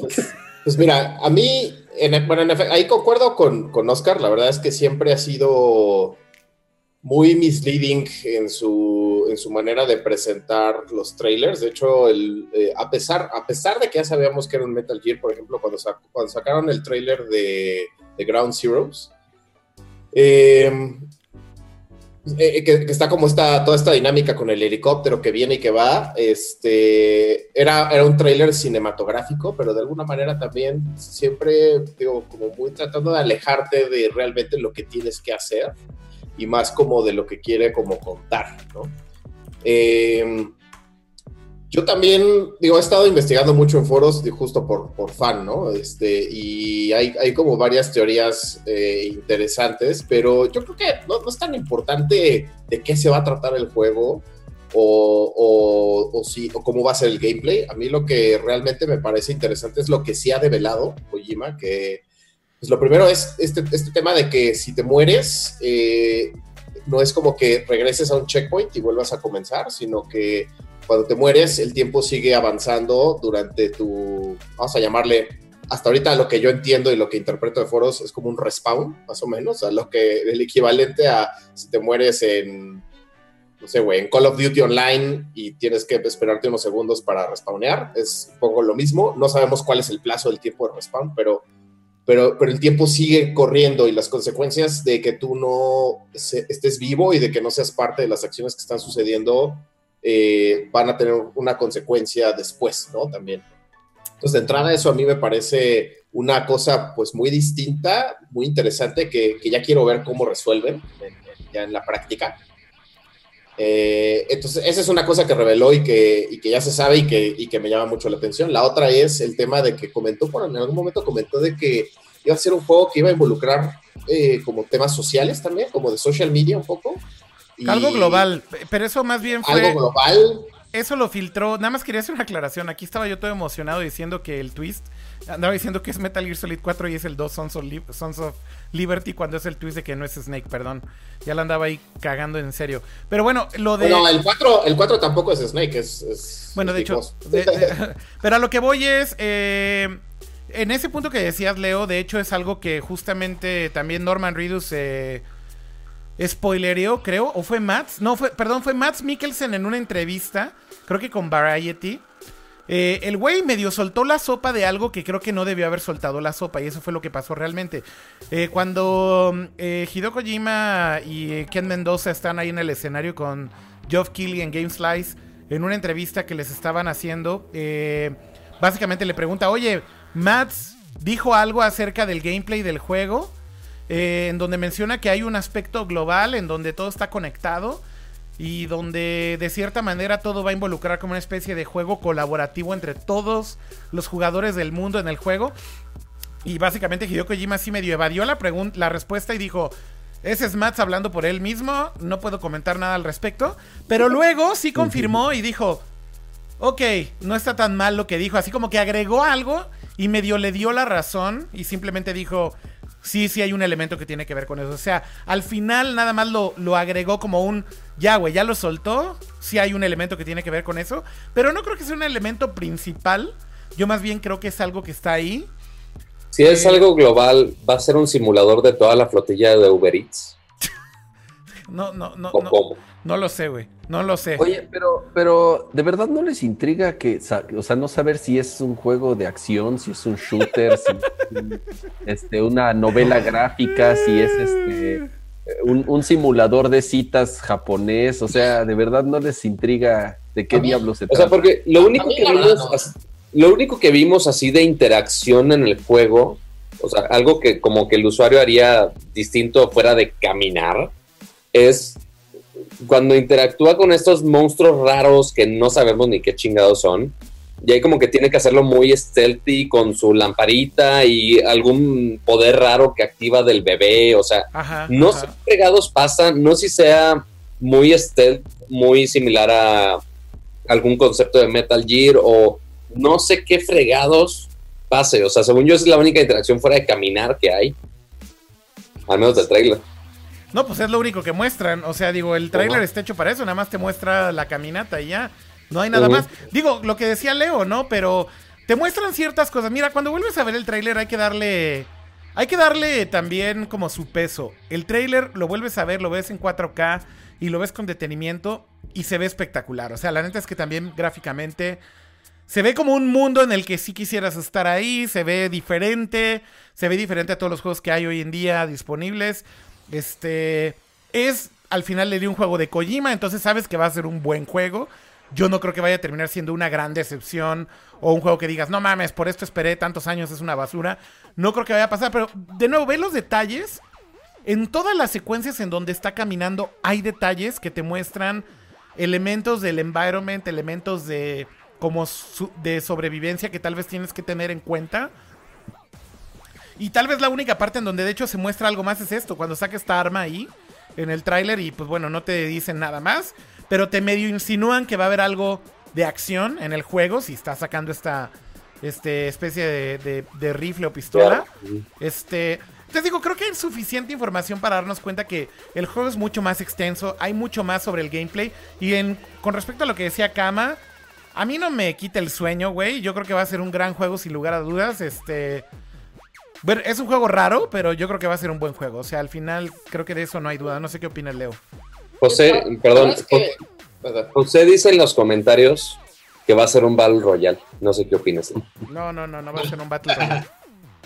Pues, pues, mira, a mí, en, bueno, en efecto, ahí concuerdo con, con, Oscar. La verdad es que siempre ha sido muy misleading en su, en su manera de presentar los trailers. De hecho, el, eh, a, pesar, a pesar de que ya sabíamos que era un Metal Gear, por ejemplo, cuando, sac, cuando sacaron el trailer de, de Ground Zeroes, eh, eh, que, que, está como está toda esta dinámica con el helicóptero que viene y que va. Este era, era un tráiler cinematográfico, pero de alguna manera también siempre, digo, como muy tratando de alejarte de realmente lo que tienes que hacer y más como de lo que quiere como contar, ¿no? Eh, yo también, digo, he estado investigando mucho en foros justo por, por fan, ¿no? Este, y hay, hay como varias teorías eh, interesantes, pero yo creo que no, es tan importante de qué se va a tratar el juego o, o, o, si, o cómo va a ser el gameplay. A mí lo que realmente me parece interesante es lo que sí ha develado Kojima, que pues lo primero es este, este tema de que si te mueres, eh, no es como que regreses a un checkpoint y vuelvas a comenzar, sino que cuando te mueres, el tiempo sigue avanzando durante tu, vamos a llamarle, hasta ahorita lo que yo entiendo y lo que interpreto de foros es como un respawn, más o menos, a lo que el equivalente a si te mueres en, no sé, güey, en Call of Duty Online y tienes que esperarte unos segundos para respawnear, es poco lo mismo. No sabemos cuál es el plazo del tiempo de respawn, pero, pero, pero el tiempo sigue corriendo y las consecuencias de que tú no estés vivo y de que no seas parte de las acciones que están sucediendo eh, van a tener una consecuencia después, ¿no? También. Entonces, de entrada, eso a mí me parece una cosa pues muy distinta, muy interesante, que, que ya quiero ver cómo resuelven en, ya en la práctica. Eh, entonces, esa es una cosa que reveló y que, y que ya se sabe y que, y que, me llama mucho la atención. La otra es el tema de que comentó, bueno, en algún momento comentó de que iba a ser un juego que iba a involucrar eh, como temas sociales también, como de social media un poco. Y algo global, pero eso más bien fue... Algo global. Eso lo filtró, nada más quería hacer una aclaración, aquí estaba yo todo emocionado diciendo que el twist, andaba diciendo que es Metal Gear Solid 4 y es el 2 Sons of, Li Sons of Liberty cuando es el twist de que no es Snake, perdón. Ya lo andaba ahí cagando en serio. Pero bueno, lo de... No, el 4, el 4 tampoco es Snake, es... es bueno, es de hecho... De, de, pero a lo que voy es... Eh, en ese punto que decías, Leo, de hecho es algo que justamente también Norman Reedus... Eh, spoilereó, creo, o fue Mats, no, fue, perdón, fue Mats Mikkelsen en una entrevista, creo que con Variety. Eh, el güey medio soltó la sopa de algo que creo que no debió haber soltado la sopa, y eso fue lo que pasó realmente. Eh, cuando eh, Hideo y Ken Mendoza están ahí en el escenario con Geoff Keighley en Game Slice, en una entrevista que les estaban haciendo, eh, básicamente le pregunta, oye, Mats dijo algo acerca del gameplay del juego eh, en donde menciona que hay un aspecto global en donde todo está conectado y donde de cierta manera todo va a involucrar como una especie de juego colaborativo entre todos los jugadores del mundo en el juego. Y básicamente Hideo Kojima sí medio evadió la, la respuesta y dijo, ese es Mats hablando por él mismo, no puedo comentar nada al respecto. Pero luego sí confirmó y dijo, ok, no está tan mal lo que dijo, así como que agregó algo y medio le dio la razón y simplemente dijo, sí, sí hay un elemento que tiene que ver con eso. O sea, al final nada más lo, lo agregó como un, ya, güey, ya lo soltó. Sí hay un elemento que tiene que ver con eso. Pero no creo que sea un elemento principal. Yo más bien creo que es algo que está ahí. Si es algo global, ¿va a ser un simulador de toda la flotilla de Uber Eats? No, no, no. ¿O no. cómo? No lo sé, güey. No lo sé. Oye, pero, pero ¿de verdad no les intriga que, o sea, no saber si es un juego de acción, si es un shooter, si es un- este, una novela gráfica, si es este un, un simulador de citas japonés, o sea, ¿de verdad no les intriga de qué diablos se O sea, trata? porque lo único que vimos, lo único que vimos así de interacción en el juego, o sea, algo que como que el usuario haría distinto fuera de caminar, es cuando interactúa con estos monstruos raros que no sabemos ni qué chingados son. Y ahí como que tiene que hacerlo muy stealthy con su lamparita y algún poder raro que activa del bebé, o sea, Ajá. no ajá. sé qué fregados pasa, no sé si sea muy stealth, muy similar a algún concepto de Metal Gear o no sé qué fregados pase. O sea, según yo, es la única interacción fuera de caminar que hay. Al menos del trailer. No, pues es lo único que muestran. O sea, digo, el tráiler está hecho para eso, nada más te muestra la caminata y ya. No hay nada más. Digo, lo que decía Leo, ¿no? Pero te muestran ciertas cosas. Mira, cuando vuelves a ver el tráiler hay que darle... Hay que darle también como su peso. El tráiler lo vuelves a ver, lo ves en 4K y lo ves con detenimiento y se ve espectacular. O sea, la neta es que también gráficamente se ve como un mundo en el que sí quisieras estar ahí, se ve diferente, se ve diferente a todos los juegos que hay hoy en día disponibles. Este es al final le di un juego de Kojima, entonces sabes que va a ser un buen juego. Yo no creo que vaya a terminar siendo una gran decepción o un juego que digas, no mames, por esto esperé tantos años, es una basura. No creo que vaya a pasar, pero de nuevo, ve los detalles. En todas las secuencias en donde está caminando hay detalles que te muestran elementos del environment, elementos de como de sobrevivencia que tal vez tienes que tener en cuenta. Y tal vez la única parte en donde de hecho se muestra algo más es esto, cuando saca esta arma ahí en el tráiler y pues bueno, no te dicen nada más, pero te medio insinúan que va a haber algo de acción en el juego si está sacando esta este, especie de, de- de rifle o pistola. Este, te digo, creo que hay suficiente información para darnos cuenta que el juego es mucho más extenso, hay mucho más sobre el gameplay. Y en, con respecto a lo que decía Kama, a mí no me quita el sueño, güey. Yo creo que va a ser un gran juego sin lugar a dudas. Este. Bueno, es un juego raro, pero yo creo que va a ser un buen juego. O sea, al final creo que de eso no hay duda. No sé qué opinas, Leo. José, perdón, que-. José dice en los comentarios que va a ser un Battle Royale. No sé qué opinas. No, no, no, no va a ser un Battle Royale.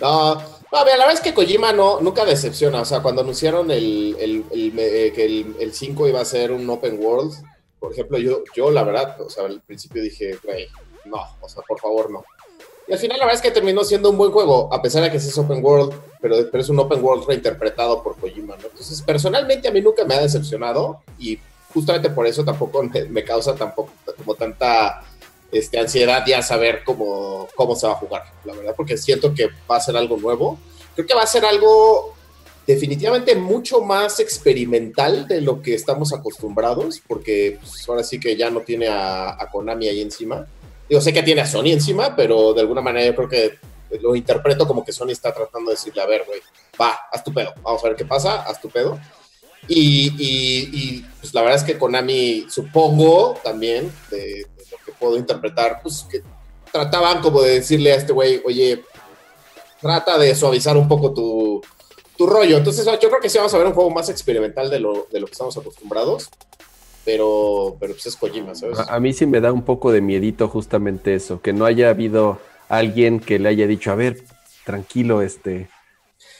No, no, mira, la verdad es que Kojima no, nunca decepciona. O sea, cuando anunciaron el, el- el- eh, que el, el 5 iba a ser un open world, por ejemplo, yo, yo la verdad, o sea, al principio dije, güey, no, o sea, por favor, no. Y al final la verdad es que terminó siendo un buen juego, a pesar de que es open world, pero, es un open world reinterpretado por Kojima. Entonces, personalmente a mí nunca me ha decepcionado y justamente por eso tampoco me, me causa tampoco como tanta este, ansiedad ya saber cómo, cómo se va a jugar, la verdad, porque siento que va a ser algo nuevo. Creo que va a ser algo definitivamente mucho más experimental de lo que estamos acostumbrados, porque pues, ahora sí que ya no tiene a, a Konami ahí encima. Digo, sé que tiene a Sony encima, pero de alguna manera yo creo que lo interpreto como que Sony está tratando de decirle, a ver, güey, va, haz tu pedo, vamos a ver qué pasa, haz tu pedo. Y, y- y, pues la verdad es que Konami, supongo también, de, de lo que puedo interpretar, pues que trataban como de decirle a este güey, oye, trata de suavizar un poco tu, tu rollo. Entonces yo creo que sí vamos a ver un juego más experimental de lo, de lo que estamos acostumbrados, pero, pero pues es Kojima, ¿sabes? A, a mí sí me da un poco de miedito justamente eso, que no haya habido alguien que le haya dicho, a ver, tranquilo, este,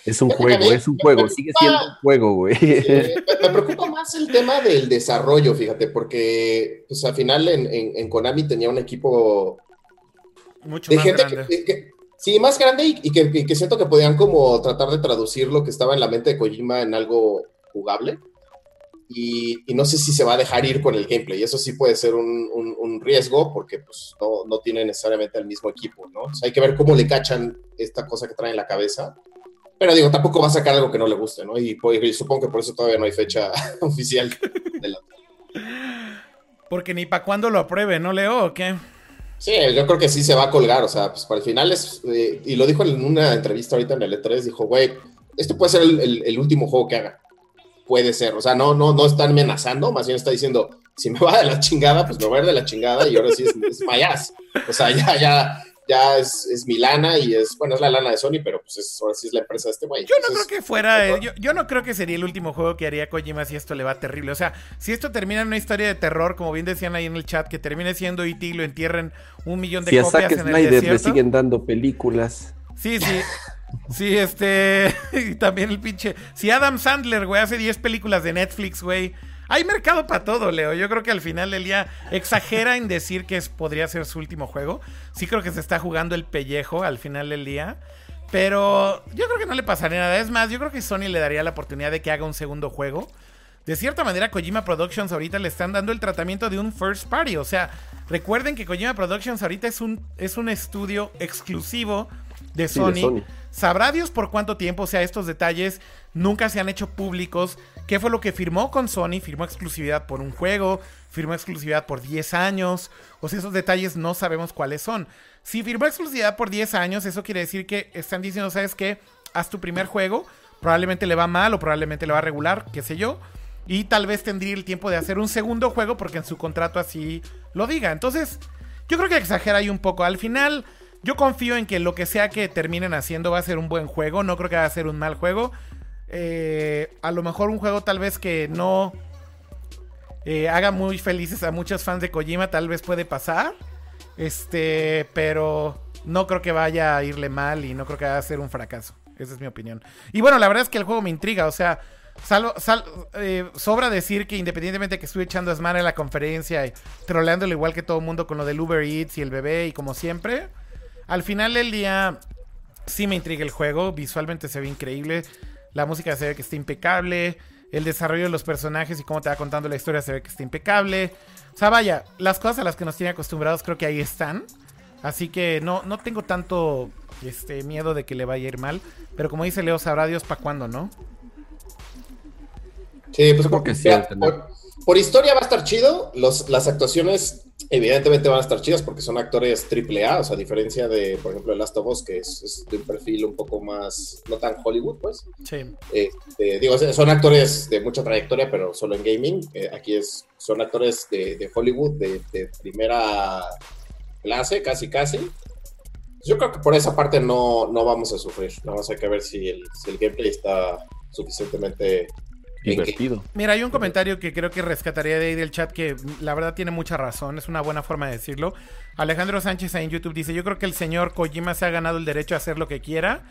es un juego, es un juego, preocupa- sigue siendo un juego, güey. Eh, me preocupa más el tema del desarrollo, fíjate, porque pues al final en, en- en Konami tenía un equipo Mucho de más gente grande. que, que- sí, más grande y, y que, y que siento que podían como tratar de traducir lo que estaba en la mente de Kojima en algo jugable. Y, y no sé si se va a dejar ir con el gameplay. Eso sí puede ser un, un- un riesgo porque pues, no, no tiene necesariamente el mismo equipo, ¿no? O sea, hay que ver cómo le cachan esta cosa que trae en la cabeza. Pero digo, tampoco va a sacar algo que no le guste, ¿no? Y, pues, y supongo que por eso todavía no hay fecha oficial de la Porque ni para cuándo lo apruebe, ¿no, Leo? ¿O qué? Sí, yo creo que sí se va a colgar, o sea, pues para el final es, eh, y lo dijo en una entrevista ahorita en el E3, dijo, güey, esto puede ser el, el- el último juego que haga. Puede ser, o sea, no, no, no está amenazando, más bien está diciendo, si me va de la chingada, pues me va a ir de la chingada y ahora sí es, es my ass. O sea, ya, ya, ya es, es mi lana y es, bueno, es la lana de Sony, pero pues es, ahora sí es la empresa de este güey. Yo no Entonces, creo que fuera. eh, yo, yo no creo que sería el último juego que haría Kojima si esto le va terrible. O sea, si esto termina en una historia de terror, como bien decían ahí en el chat, que termine siendo E.T. y lo entierren un millón de Si a copias Zack en el Snyder le desierto. siguen dando películas. Sí, sí. Sí, este. Y también el pinche. Si Adam Sandler, güey, hace 10 películas de Netflix, güey. Hay mercado para todo, Leo. Yo creo que al final del día exagera en decir que podría ser su último juego. Sí creo que se está jugando el pellejo al final del día. Pero yo creo que no le pasaría nada. Es más, yo creo que Sony le daría la oportunidad de que haga un segundo juego. De cierta manera, Kojima Productions ahorita le están dando el tratamiento de un first party. O sea, recuerden que Kojima Productions ahorita es un, es un estudio exclusivo de Sí, de Sony. Sony. Sabrá Dios por cuánto tiempo, o sea, estos detalles nunca se han hecho públicos. ¿Qué fue lo que firmó con Sony? Firmó exclusividad por un juego, firmó exclusividad por 10 años. O sea, esos detalles no sabemos cuáles son. Si firmó exclusividad por 10 años, eso quiere decir que están diciendo, ¿sabes qué? Haz tu primer juego, probablemente le va mal o probablemente le va a regular, qué sé yo. Y tal vez tendría el tiempo de hacer un segundo juego porque en su contrato así lo diga. Entonces, yo creo que exagera ahí un poco. Al final, yo confío en que lo que sea que terminen haciendo va a ser un buen juego. No creo que va a ser un mal juego. Eh, a lo mejor un juego tal vez que no eh, haga muy felices a muchos fans de Kojima, tal vez puede pasar. Este, pero no creo que vaya a irle mal y no creo que vaya a ser un fracaso. Esa es mi opinión. Y bueno, la verdad es que el juego me intriga. O sea, salvo- sal- eh, sobra decir que independientemente que estuve echando desmane en la conferencia y troleándolo igual que todo el mundo con lo del Uber Eats y el bebé y como siempre, al final del día sí me intriga el juego. Visualmente se ve increíble. La música se ve que está impecable. El desarrollo de los personajes y cómo te va contando la historia se ve que está impecable. O sea, vaya, las cosas a las que nos tiene acostumbrados creo que ahí están. Así que no, no tengo tanto este, miedo de que le vaya a ir mal. Pero como dice Leo, sabrá Dios para cuándo, ¿no? Sí, pues Yo creo por, que sí, por, por historia va a estar chido. Los, las actuaciones, evidentemente, van a estar chidas porque son actores AAA. O sea, a diferencia de, por ejemplo, The Last of Us, que es, es de un perfil un poco más, no tan Hollywood, pues. Sí. Este, digo, son actores de mucha trayectoria, pero solo en gaming. Eh, aquí es, son actores de, de Hollywood de, de primera clase, casi, casi. Yo creo que por esa parte no, no vamos a sufrir. Nada más hay que ver si el, si el gameplay está suficientemente Divertido. Mira, hay un comentario que creo que rescataría de ahí del chat que mm, la verdad tiene mucha razón, es una buena forma de decirlo. Alejandro Sánchez ahí en YouTube dice, yo creo que el señor Kojima se ha ganado el derecho a hacer lo que quiera.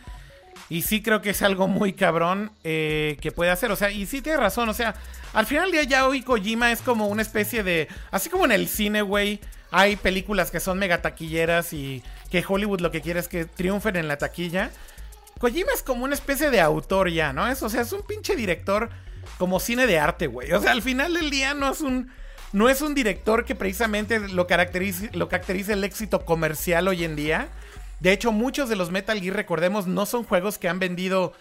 Y sí creo que es algo muy cabrón eh, que puede hacer. O sea, y sí tiene razón. O sea, al final del día ya hoy Kojima es como una especie de... Así como en el cine, güey. Hay películas que son mega taquilleras y que Hollywood lo que quiere es que triunfen en la taquilla. Kojima es como una especie de autor ya, ¿no? Es, o sea, es un pinche director como cine de arte, güey. O sea, al final del día no es un... No es un director que precisamente lo caracteriza, lo el éxito comercial hoy en día. De hecho, muchos de los Metal Gear, recordemos, no son juegos que han vendido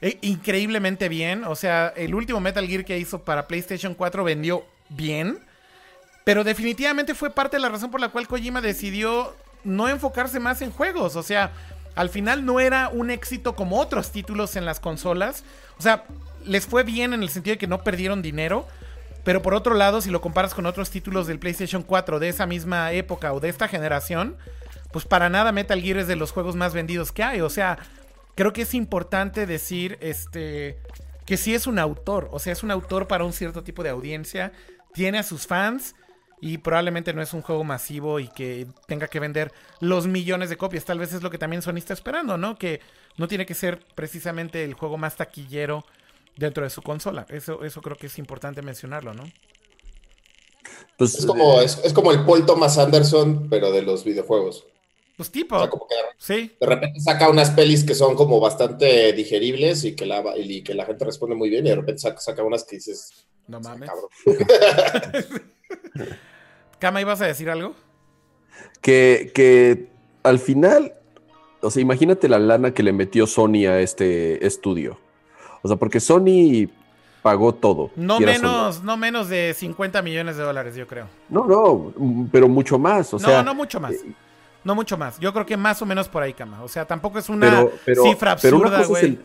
eh, increíblemente bien. O sea, el último Metal Gear que hizo para PlayStation 4 vendió bien. Pero definitivamente fue parte de la razón por la cual Kojima decidió no enfocarse más en juegos. O sea, al final no era un éxito como otros títulos en las consolas. O sea, les fue bien en el sentido de que no perdieron dinero. Pero por otro lado, si lo comparas con otros títulos del PlayStation 4 de esa misma época o de esta generación, pues para nada Metal Gear es de los juegos más vendidos que hay. O sea, creo que es importante decir este que sí es un autor. O sea, es un autor para un cierto tipo de audiencia. Tiene a sus fans. Y probablemente no es un juego masivo y que tenga que vender los millones de copias. Tal vez es lo que también Sony está esperando, ¿no? Que no tiene que ser precisamente el juego más taquillero dentro de su consola. Eso, eso creo que es importante mencionarlo, ¿no? Pues, Es como, es, es como el Paul Thomas Anderson, pero de los videojuegos. Pues tipo, O sea, como que de, sí. de repente saca unas pelis que son como bastante digeribles y que la, y que la gente responde muy bien, y de repente saca, saca unas que dices, No mames. cabrón. Kama, ¿ibas a decir algo? que, que al final, o sea, imagínate la lana que le metió Sony a este estudio. O sea, porque Sony pagó todo. No menos, no menos de 50 millones de dólares, yo creo. No, no, pero mucho más. O no, sea, no mucho más. eh, No mucho más. Yo creo que más o menos por ahí, Kama. O sea, tampoco es una pero, pero, cifra pero una absurda, es güey. el,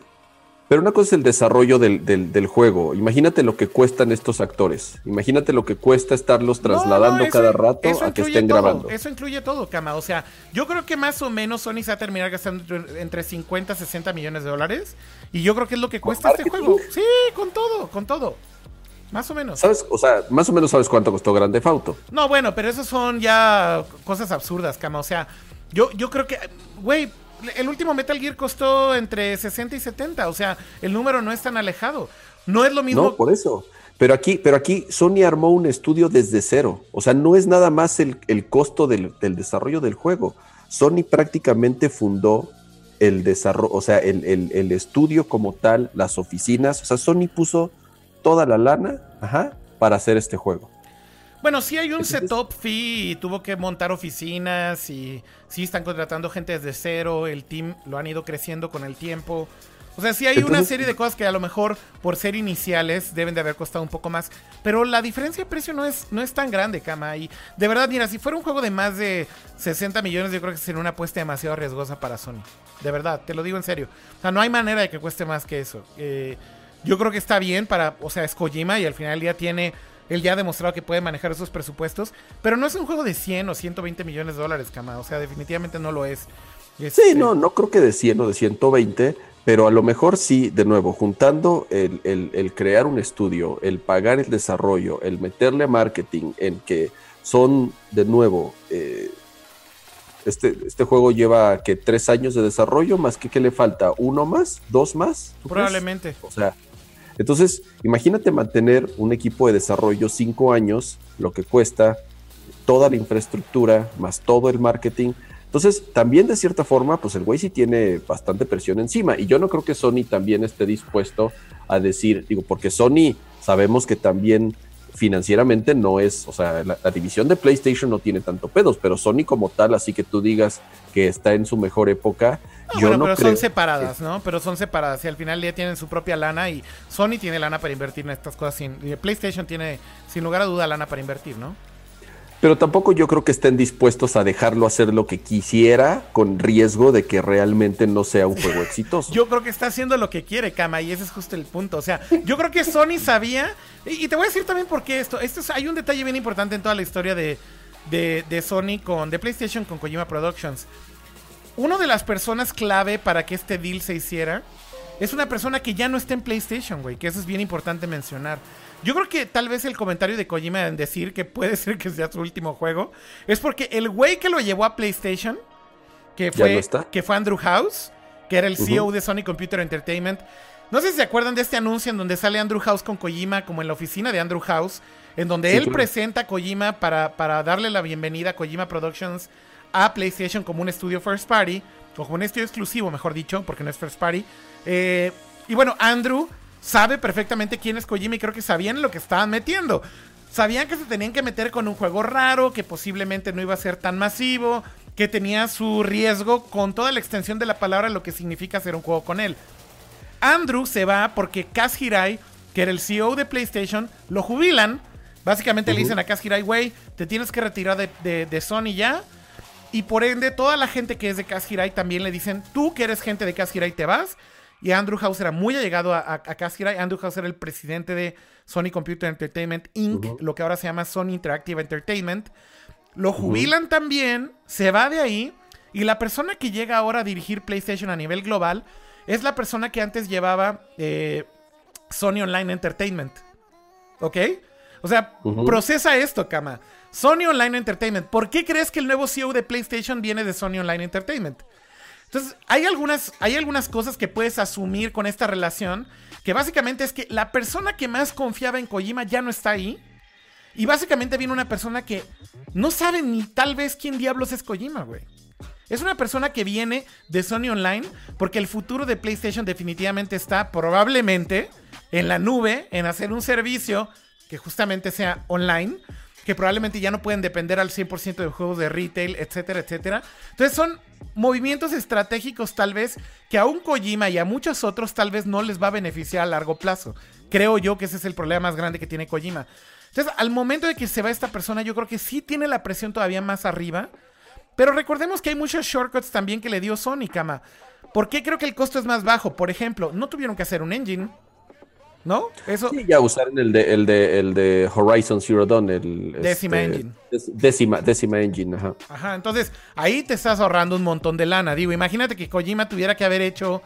Pero una cosa es el desarrollo del, del, juego. Imagínate lo que cuestan estos actores. Imagínate lo que cuesta estarlos trasladando cada rato a que estén grabando. Eso incluye todo, Kama. O sea, yo creo que más o menos Sony se va a terminar gastando entre 50 y 60 millones de dólares. Y yo creo que es lo que cuesta este juego. Sí, con todo, con todo. Más o menos. ¿Sabes? O sea, más o menos sabes cuánto costó Grande Fauto. No, bueno, pero eso son ya cosas absurdas, Kama. O sea, yo, yo creo que, güey, el último Metal Gear costó entre 60 y 70. O sea, el número no es tan alejado. No es lo mismo. No, por eso. Pero aquí, pero aquí Sony armó un estudio desde cero. O sea, no es nada más el, costo del, desarrollo del juego. Sony prácticamente fundó el desarrollo, o sea, el, el, estudio como tal, las oficinas. O sea, Sony puso toda la lana ajá, para hacer este juego. Bueno, sí hay un setup fee y tuvo que montar oficinas y sí están contratando gente desde cero, el team lo han ido creciendo con el tiempo. O sea, sí hay una serie de cosas que a lo mejor por ser iniciales deben de haber costado un poco más. Pero la diferencia de precio no es, no es tan grande, Kama. Y de verdad, mira, si fuera un juego de más de 60 millones, yo creo que sería una apuesta demasiado riesgosa para Sony. De verdad, te lo digo en serio. O sea, no hay manera de que cueste más que eso. Eh, yo creo que está bien para, o sea, es Kojima y al final ya tiene él ya ha demostrado que puede manejar esos presupuestos, pero no es un juego de 100 o 120 millones de dólares, Kama. O sea, definitivamente no lo es. sí, este, no, no creo que de 100 o de 120, pero a lo mejor sí, de nuevo, juntando el, crear un estudio, el pagar el desarrollo, el meterle a marketing, en que son, de nuevo, eh, este, este juego lleva que tres años de desarrollo, más que que le falta uno más, dos más. Probablemente. O sea, entonces, imagínate mantener un equipo de desarrollo cinco años, lo que cuesta, toda la infraestructura, más todo el marketing. Entonces, también de cierta forma, pues el güey sí tiene bastante presión encima. Y yo no creo que Sony también esté dispuesto a decir, digo, porque Sony sabemos que también financieramente no es, o sea, la, división de PlayStation no tiene tanto pedos, pero Sony como tal, así que tú digas que está en su mejor época. yo bueno, no pero son separadas, ¿no? Pero son separadas y al final ya tienen su propia lana y Sony tiene lana para invertir en estas cosas. Sin, PlayStation tiene, sin lugar a duda, lana para invertir, ¿no? Pero tampoco yo creo que estén dispuestos a dejarlo hacer lo que quisiera con riesgo de que realmente no sea un juego exitoso. yo creo que está haciendo lo que quiere, Kama, y ese es justo el punto. O sea, yo creo que Sony sabía, y, te voy a decir también por qué esto. esto hay un detalle bien importante en toda la historia de, de, Sony con, de PlayStation con Kojima Productions. Una de las personas clave para que este deal se hiciera es una persona que ya no está en PlayStation, güey, que eso es bien importante mencionar. Yo creo que tal vez el comentario de Kojima en decir que puede ser que sea su último juego es porque el güey que lo llevó a PlayStation, que fue, que fue Andrew House, que era el CEO de Sony Computer Entertainment. No sé si se acuerdan de este anuncio en donde sale Andrew House con Kojima, como en la oficina de Andrew House, en donde él presenta a Kojima para, para darle la bienvenida a Kojima Productions a PlayStation como un estudio first party, o como un estudio exclusivo, mejor dicho, porque no es first party. Eh, y bueno, Andrew sabe perfectamente quién es Kojima y creo que sabían lo que estaban metiendo. Sabían que se tenían que meter con un juego raro, que posiblemente no iba a ser tan masivo, que tenía su riesgo con toda la extensión de la palabra, lo que significa hacer un juego con él. Andrew se va porque Kaz Hirai, que era el CEO de PlayStation, lo jubilan. Básicamente le dicen a Kaz Hirai, güey, te tienes que retirar de, de, Sony ya. Y por ende, toda la gente que es de Kaz Hirai también le dicen, tú que eres gente de Kaz Hirai te vas. Y Andrew House era muy allegado a, a, Andrew House era el presidente de Sony Computer Entertainment Inc., lo que ahora se llama Sony Interactive Entertainment. Lo jubilan también, se va de ahí. Y la persona que llega ahora a dirigir PlayStation a nivel global es la persona que antes llevaba eh, Sony Online Entertainment. ¿Ok? O sea, procesa esto, Kama. Sony Online Entertainment. ¿Por qué crees que el nuevo CEO de PlayStation viene de Sony Online Entertainment? Entonces, hay algunas, hay algunas cosas que puedes asumir con esta relación, que básicamente es que la persona que más confiaba en Kojima ya no está ahí. Y básicamente viene una persona que no sabe ni tal vez quién diablos es Kojima, güey. Es una persona que viene de Sony Online porque el futuro de PlayStation definitivamente está probablemente en la nube, en hacer un servicio que justamente sea online que probablemente ya no pueden depender al 100% de juegos de retail, etcétera, etcétera. Entonces son movimientos estratégicos tal vez que a un Kojima y a muchos otros tal vez no les va a beneficiar a largo plazo. Creo yo que ese es el problema más grande que tiene Kojima. Entonces, al momento de que se va esta persona, yo creo que sí tiene la presión todavía más arriba. Pero recordemos que hay muchos shortcuts también que le dio Sony, Kama. ¿Por qué creo que el costo es más bajo? Por ejemplo, no tuvieron que hacer un engine. ¿No? Eso. Sí, ya usaron el de, el de, el de Horizon Zero Dawn, el décima este, engine. Décima, décima engine, ajá. Ajá, entonces ahí te estás ahorrando un montón de lana. Digo, imagínate que Kojima tuviera que haber hecho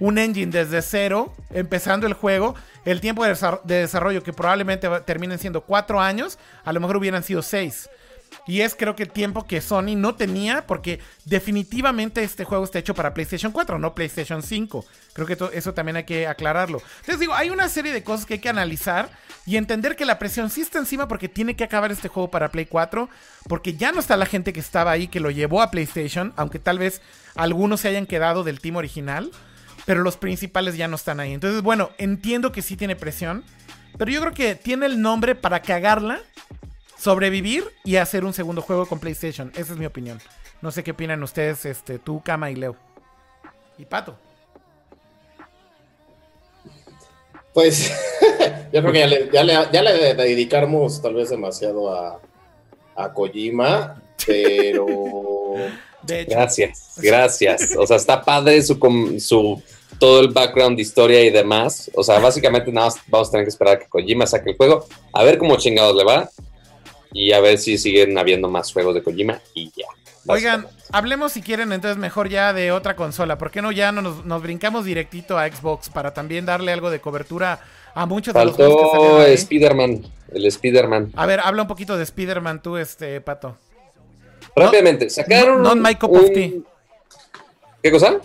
un engine desde cero, empezando el juego. El tiempo de desarrollo, que probablemente terminen siendo cuatro años, a lo mejor hubieran sido seis. Y es creo que el tiempo que Sony no tenía, porque definitivamente este juego está hecho para PlayStation 4, no PlayStation 5. Creo que eso también hay que aclararlo. Entonces digo, hay una serie de cosas que hay que analizar y entender que la presión sí está encima porque tiene que acabar este juego para Play 4, porque ya no está la gente que estaba ahí que lo llevó a PlayStation, aunque tal vez algunos se hayan quedado del team original, pero los principales ya no están ahí. Entonces, bueno, entiendo que sí tiene presión, pero yo creo que tiene el nombre para cagarla sobrevivir y hacer un segundo juego con PlayStation. Esa es mi opinión. No sé qué opinan ustedes, este, tú, Kama y Leo. Y Pato. Pues yo creo que ya le, ya le, dedicamos tal vez demasiado a, a Kojima, pero... Gracias, gracias. O sea, está padre su, su todo el background de historia y demás. O sea, básicamente nada más vamos a tener que esperar a que Kojima saque el juego, a ver cómo chingados le va y a ver si siguen habiendo más juegos de Kojima y ya. Oigan, hablemos si quieren entonces mejor ya de otra consola. ¿Por qué no ya nos, nos brincamos directito a Xbox para también darle algo de cobertura a muchos de los juegos que Spider-Man, el Spider-Man. A ver, habla un poquito de Spider-Man tú, este, Pato. Rápidamente, sacaron Not my cup of tea. ¿Qué cosa?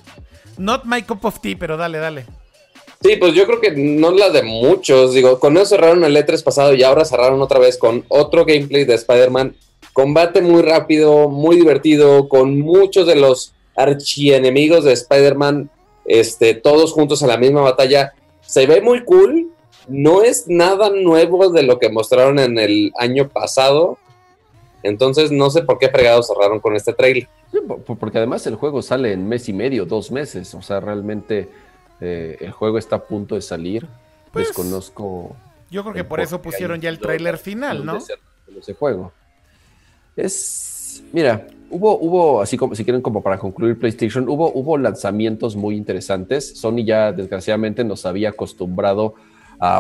Not my cup of tea, pero dale, dale. Sí, pues yo creo que no la de muchos. Digo, con eso cerraron el E3 pasado y ahora cerraron otra vez con otro gameplay de Spider-Man. Combate muy rápido, muy divertido, con muchos de los archienemigos de Spider-Man, este, todos juntos en la misma batalla. Se ve muy cool. No es nada nuevo de lo que mostraron en el año pasado. Entonces no sé por qué fregados cerraron con este trailer. porque además el juego sale en mes y medio, dos meses. O sea, realmente eh, el juego está a punto de salir. Pues, Desconozco. Yo creo que por eso pusieron ya el tráiler final, ¿no? Ese juego. Es. Mira, hubo, hubo, así como si quieren, como para concluir PlayStation, hubo, hubo lanzamientos muy interesantes. Sony ya desgraciadamente nos había acostumbrado a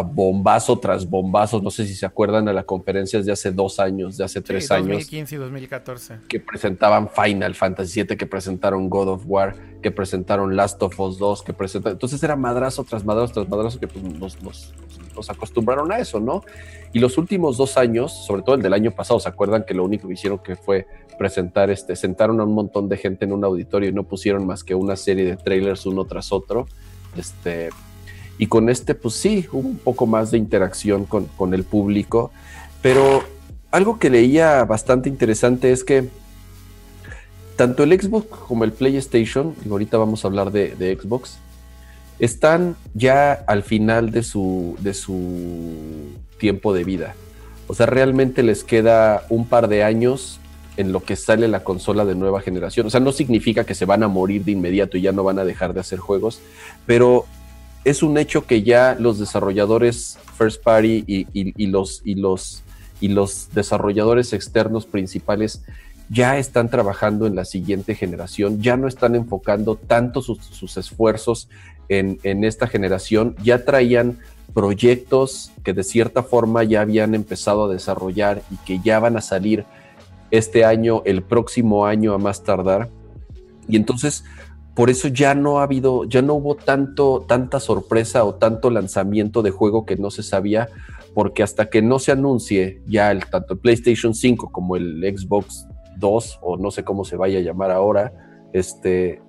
bombazo tras bombazo. No sé si se acuerdan de las conferencias de hace dos años, de hace tres años. 2015 y 2014. Que presentaban Final Fantasy VII, que presentaron God of War, que presentaron Last of Us 2, que presentaron. Entonces era madrazo tras madrazo tras madrazo que pues, nos, nos, nos, acostumbraron a eso, ¿no? Y los últimos dos años, sobre todo el del año pasado, ¿se acuerdan que lo único que hicieron que fue presentar, este, sentaron a un montón de gente en un auditorio y no pusieron más que una serie de trailers uno tras otro? Este, y con este, pues sí, un poco más de interacción con, el público. Pero algo que leía bastante interesante es que tanto el Xbox como el PlayStation, y ahorita vamos a hablar de, Xbox, están ya al final de su, de su tiempo de vida. O sea, realmente les queda un par de años en lo que sale la consola de nueva generación. O sea, no significa que se van a morir de inmediato y ya no van a dejar de hacer juegos, pero es un hecho que ya los desarrolladores first party y, los, y, los, y los desarrolladores externos principales ya están trabajando en la siguiente generación, ya no están enfocando tanto sus, esfuerzos en, en, esta generación, ya traían proyectos que de cierta forma ya habían empezado a desarrollar y que ya van a salir este año, el próximo año a más tardar. Y entonces por eso ya no ha habido, ya no hubo tanto, tanta sorpresa o tanto lanzamiento de juego que no se sabía, porque hasta que no se anuncie ya el, tanto el PlayStation 5 como el Xbox 2, o no sé cómo se vaya a llamar ahora, este,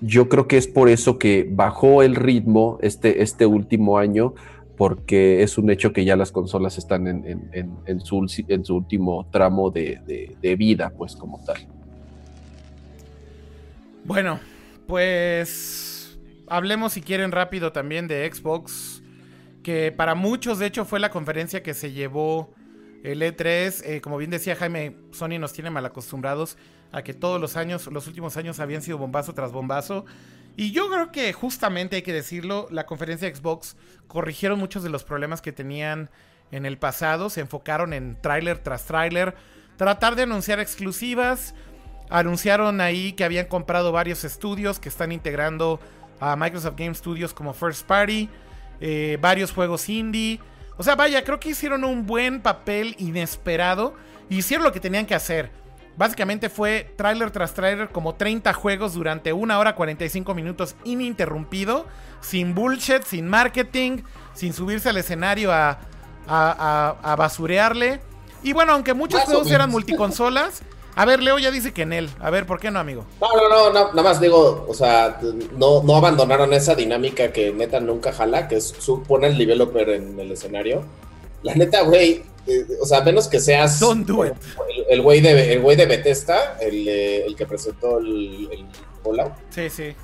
yo creo que es por eso que bajó el ritmo este, este último año, porque es un hecho que ya las consolas están en, su, en su, último tramo de, de vida, pues como tal. Bueno, pues hablemos si quieren rápido también de Xbox, que para muchos de hecho fue la conferencia que se llevó el E3. Eh, como bien decía Jaime, Sony nos tiene mal acostumbrados a que todos los años, los últimos años habían sido bombazo tras bombazo. Y yo creo que justamente hay que decirlo, la conferencia de Xbox corrigieron muchos de los problemas que tenían en el pasado, se enfocaron en tráiler tras tráiler, tratar de anunciar exclusivas, Anunciaron ahí que habían comprado varios estudios que están integrando a Microsoft Game Studios como First Party, eh, varios juegos indie. O sea, vaya, creo que hicieron un buen papel inesperado. Hicieron lo que tenían que hacer. Básicamente fue tráiler tras tráiler como 30 juegos durante una hora 45 minutos ininterrumpido, sin bullshit, sin marketing, sin subirse al escenario a, a, a, a basurearle. Y bueno, aunque muchos juegos eran multiconsolas, a ver, Leo ya dice que en él. A ver, ¿por qué no, amigo? No, no, no, no, nada más digo, o sea, no, no abandonaron esa dinámica que neta nunca jala, que es su, pone el developer en el escenario. La neta, güey, eh, o sea, menos que seas Don't do it. el- el güey de, el güey de Bethesda, el, eh, el que presentó el, el Fallout, Sí, sí.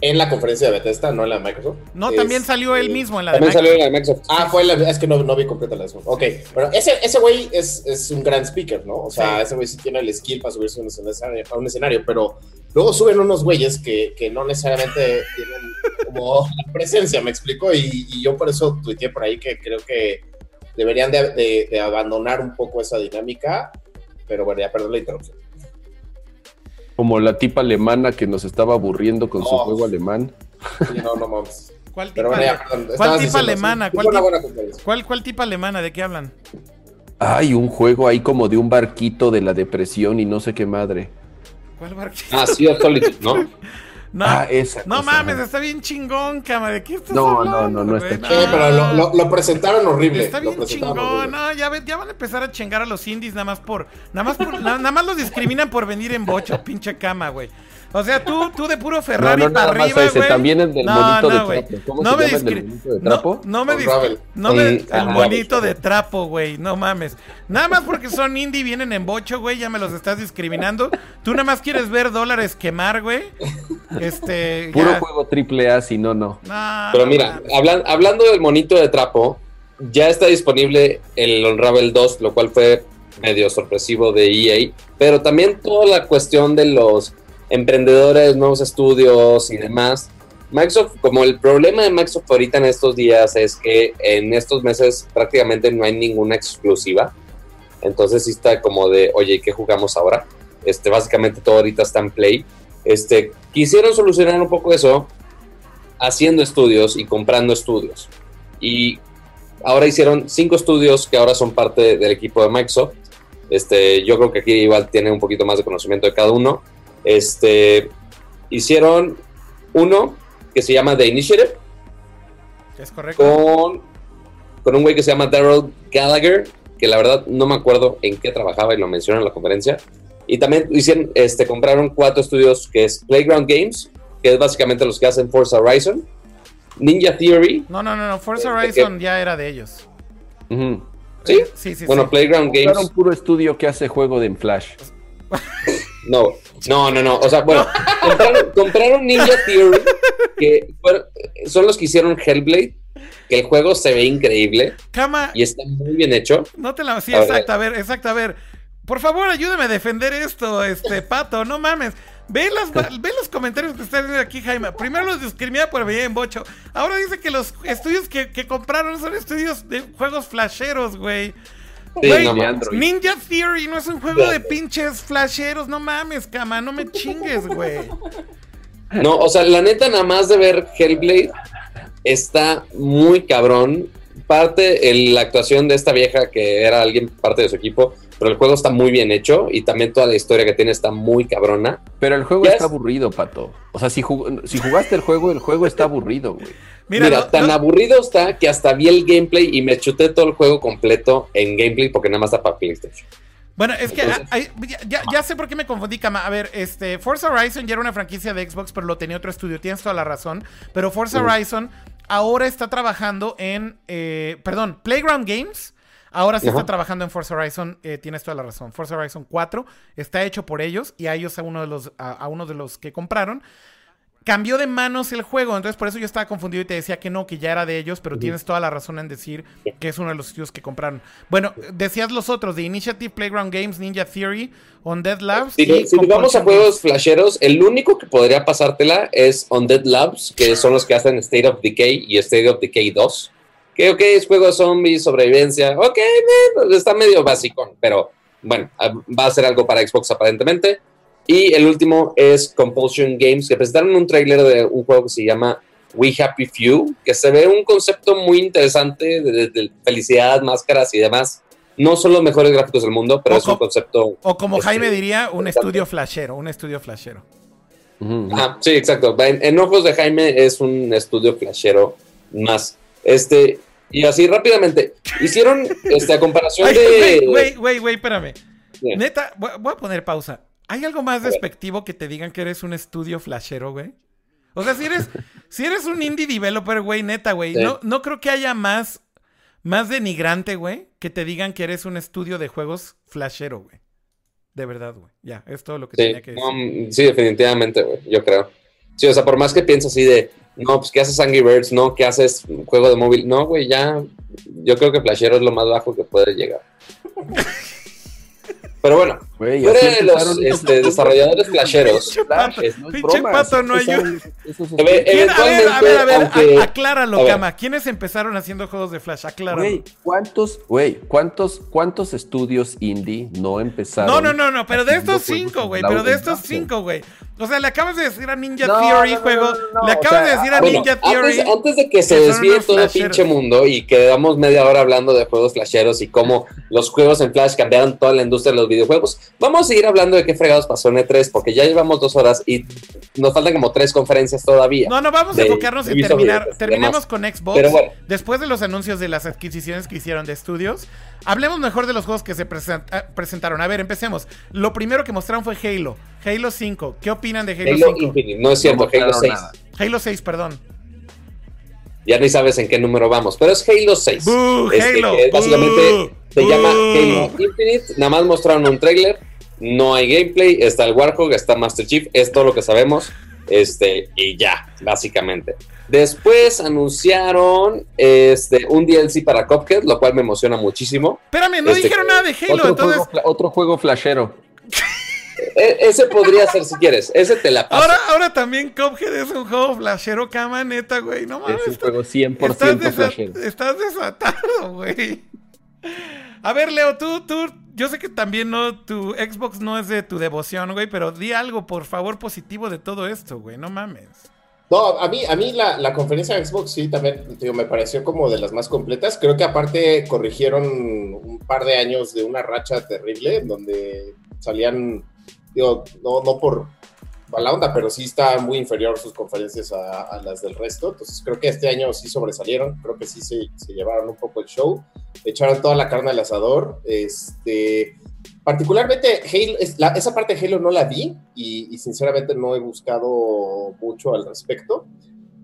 En la conferencia de Bethesda, no en la de Microsoft. No, también Este, salió él mismo en la de También salió Microsoft. en la de Microsoft. Ah, fue la, es que no, no vi completa la de Xbox. Ok, pero ese, ese güey es, es un gran speaker, ¿no? O sea, Sí. ese güey sí tiene el skill para subirse a un escenario, a un escenario, pero luego suben unos güeyes que, que no necesariamente tienen como la presencia, me explico, y, y yo por eso tuiteé por ahí que creo que deberían de, de- de abandonar un poco esa dinámica, pero bueno, ya perdón la interrupción. Como la tipa alemana que nos estaba aburriendo con su Oh. juego alemán. Sí, no, no mames. ¿Cuál tipa, bueno, ya, perdón. ¿Cuál tipa alemana? ¿Cuál. ¿Cuál, ¿Cuál tipa alemana? ¿De qué hablan? Hay un juego ahí como de un barquito de la depresión y no sé qué madre. ¿Cuál bar- Ah, sí, Solitude, ¿no? No, ah, esa. no cosa. mames, está bien chingón, cama. ¿De qué estás No, no, hablando, no, no güey? está Sí, pero lo, lo- lo presentaron horrible. Está bien chingón, horrible. no, ya, ve- ya van a empezar a chingar a los indies nada más por, nada más por, na- nada más los discriminan por venir en bocho, pinche cama, güey. O sea, tú, tú de puro Ferrari No, no, nada para más arriba, ese, güey. también el del monito de trapo. ¿Cómo no se me llama el monito de no- trapo? No, me no el ajá. monito de trapo, güey, no mames. Nada más porque son indie y vienen en bocho, güey, ya me los estás discriminando. Tú nada más quieres ver dólares quemar, güey. Este, Puro ya. juego triple A, si no, no. No, Pero no mira, hablan- hablando del monito de trapo, ya está disponible el Unravel 2, lo cual fue medio sorpresivo de EA, pero también toda la cuestión de los emprendedores, nuevos estudios y demás. Microsoft, como el problema de Microsoft ahorita en estos días es que en estos meses prácticamente no hay ninguna exclusiva. Entonces sí está como de, oye, ¿qué jugamos ahora? Este, básicamente todo ahorita está en play. Este, quisieron solucionar un poco eso haciendo estudios y comprando estudios. Y ahora hicieron cinco estudios que ahora son parte del equipo de Microsoft. Este, yo creo que aquí igual tiene un poquito más de conocimiento de cada uno. Este, hicieron uno que se llama The Initiative Es correcto. con, con un güey que se llama Daryl Gallagher, que la verdad no me acuerdo en qué trabajaba y lo mencionó en la conferencia. Y también hicieron, este, compraron cuatro estudios que es Playground Games, que es básicamente los que hacen Forza Horizon, Ninja Theory, No, no, no, no. Forza Este, Horizon ya era de ellos. ¿sí? Sí, sí, bueno, sí. Playground Games, Compraron puro estudio que hace juego de en Flash. no, no, no, no, o sea, bueno, compraron, compraron Ninja Theory, que fueron- son los que hicieron Hellblade, que el juego se ve increíble Cama, y está muy bien hecho. no te la. Sí, A ver. exacto, a ver, exacto, a ver. Por favor, ayúdame a defender esto, este pato, no mames. Ve, las, ve los comentarios que está haciendo aquí, Jaime. Primero los discrimina por venir en bocho. Ahora dice que los estudios que, que compraron son estudios de juegos flasheros, güey. Sí, no. Ninja Theory no es un juego de pinches flasheros, no mames, cama, no me chingues, güey. No, o sea, la neta, nada más de ver Hellblade, está muy cabrón. Parte el- la actuación de esta vieja que era alguien parte de su equipo, pero el juego está muy bien hecho y también toda la historia que tiene está muy cabrona. Pero el juego Ya está es- aburrido, pato. O sea, si, jug- si jugaste el juego, el juego está aburrido, güey. Mira, Mira, no- tan no- aburrido está que hasta vi el gameplay y me chuté todo el juego completo en gameplay porque nada más está para PlayStation. Bueno, es que Entonces- hay- ya, ya- ya sé por qué me confundí, Cama. A ver, este, Forza Horizon ya era una franquicia de Xbox, pero lo tenía otro estudio. Tienes toda la razón. Pero Forza. Horizon ahora está trabajando en. eh, perdón, Playground Games. Ahora sí Ajá. está trabajando en Forza Horizon. eh, tienes toda la razón. Forza Horizon 4 está hecho por ellos y a ellos a uno de los, a, a uno de los que compraron. Cambió de manos el juego, entonces por eso yo estaba confundido y te decía que no, que ya era de ellos, pero tienes toda la razón en decir que es uno de los estudios que compraron. Bueno, decías los otros, de Initiative, Playground Games, Ninja Theory, On Dead Labs. Si, y si vamos a juegos flasheros, el único que podría pasártela es Undead Labs, que son los que hacen State of Decay y State of Decay 2. Que, ok, es juego de zombies, sobrevivencia. Ok, man, está medio básico, pero bueno, ah, va a ser algo para Xbox aparentemente. Y el último es Compulsion Games, que presentaron un tráiler de un juego que se llama We Happy Few, que se ve un concepto muy interesante de, de felicidad, máscaras y demás. No son los mejores gráficos del mundo, pero O es un co- concepto. O como este, Jaime diría, un estudio flashero, un estudio flashero. Ajá, sí, exacto. En, en ojos de Jaime es un estudio flashero más. Este, y así rápidamente. Hicieron este, a comparación Ay, de. Güey, güey, güey, espérame. Bien. Neta, voy voy a poner pausa. ¿Hay algo más despectivo que te digan que eres un estudio flashero, güey? O sea, si eres, si eres un indie developer, güey, neta, güey, Sí. no, no creo que haya más, más denigrante, güey, que te digan que eres un estudio de juegos flashero, güey. De verdad, güey. Ya, es todo lo que Sí, tenía que decir. sí, definitivamente, güey, yo creo. Sí, o sea, por más que pienses así de, no, pues, ¿qué haces Angry Birds? No, ¿qué haces juego de móvil? No, güey, ya, yo creo que Flashero es lo más bajo que puede llegar. Pero bueno, de los empezaron este, desarrolladores flasheros, Pinche pato, no ayuda. A ver, ¿Quién- a ver, a ver, a ver, aunque- a- acláralo, a ver. Cama. ¿Quiénes empezaron haciendo juegos de Flash? Acláralo. Güey, ¿cuántos, güey, cuántos, cuántos estudios indie no empezaron? No, no, no, no, pero de estos cinco, güey, pero de estos cinco, güey. O sea, le acabas de decir a Ninja No, Theory no, no, juego, le o acabas sea, de decir a Bueno, Ninja Theory. antes, antes de que se que desvíe todo el pinche mundo y quedamos media hora hablando de juegos flasheros y cómo los juegos en Flash cambiaron toda la industria de los videojuegos, vamos a seguir hablando de qué fregados pasó en E3 porque ya llevamos dos horas y nos faltan como tres conferencias todavía. No, no, vamos a enfocarnos en terminar. Terminemos con Xbox. Pero bueno. Después de los anuncios de las adquisiciones que hicieron de estudios, hablemos mejor de los juegos que se ah, presentaron. A ver, empecemos. Lo primero que mostraron fue Halo. Halo 5. ¿Qué opinan de Halo, Halo 5? Infinite, no es cierto, No Halo mostraron 6. nada. Halo 6, perdón. Ya ni sabes en qué número vamos, pero es Halo 6. ¡Bú, Este, Halo! que básicamente ¡Bú! se llama. Halo Infinite. Nada más mostraron un trailer. No hay gameplay. Está el Warhog, está Master Chief. Es todo lo que sabemos. Este, y ya, básicamente. Después anunciaron este, un DLC para Cuphead, lo cual me emociona muchísimo. Espérame, no Este, dijeron nada de Halo, Otro, entonces. juego, otro juego flashero. E- ese podría ser si quieres. Ese te la paso. Ahora, ahora también Cuphead es un juego flashero, cama, neta, güey. No mames. Es un juego 100% estás, flashero. estás desatado, güey. A ver, Leo, tú, tú, yo sé que también no, tu Xbox no es de tu devoción, güey, pero di algo, por favor, positivo de todo esto, güey, no mames. No, a mí, a mí la, la conferencia de Xbox sí también digo, me pareció como de las más completas. Creo que aparte corrigieron un par de años de una racha terrible en donde salían, digo, no, no por mala onda, pero sí está muy inferior sus conferencias a, a las del resto. Entonces creo que este año sí sobresalieron, creo que sí se, se llevaron un poco el show, echaron toda la carne al asador. Este, particularmente Halo, es- la- esa parte de Halo no la vi y, y sinceramente no he buscado mucho al respecto.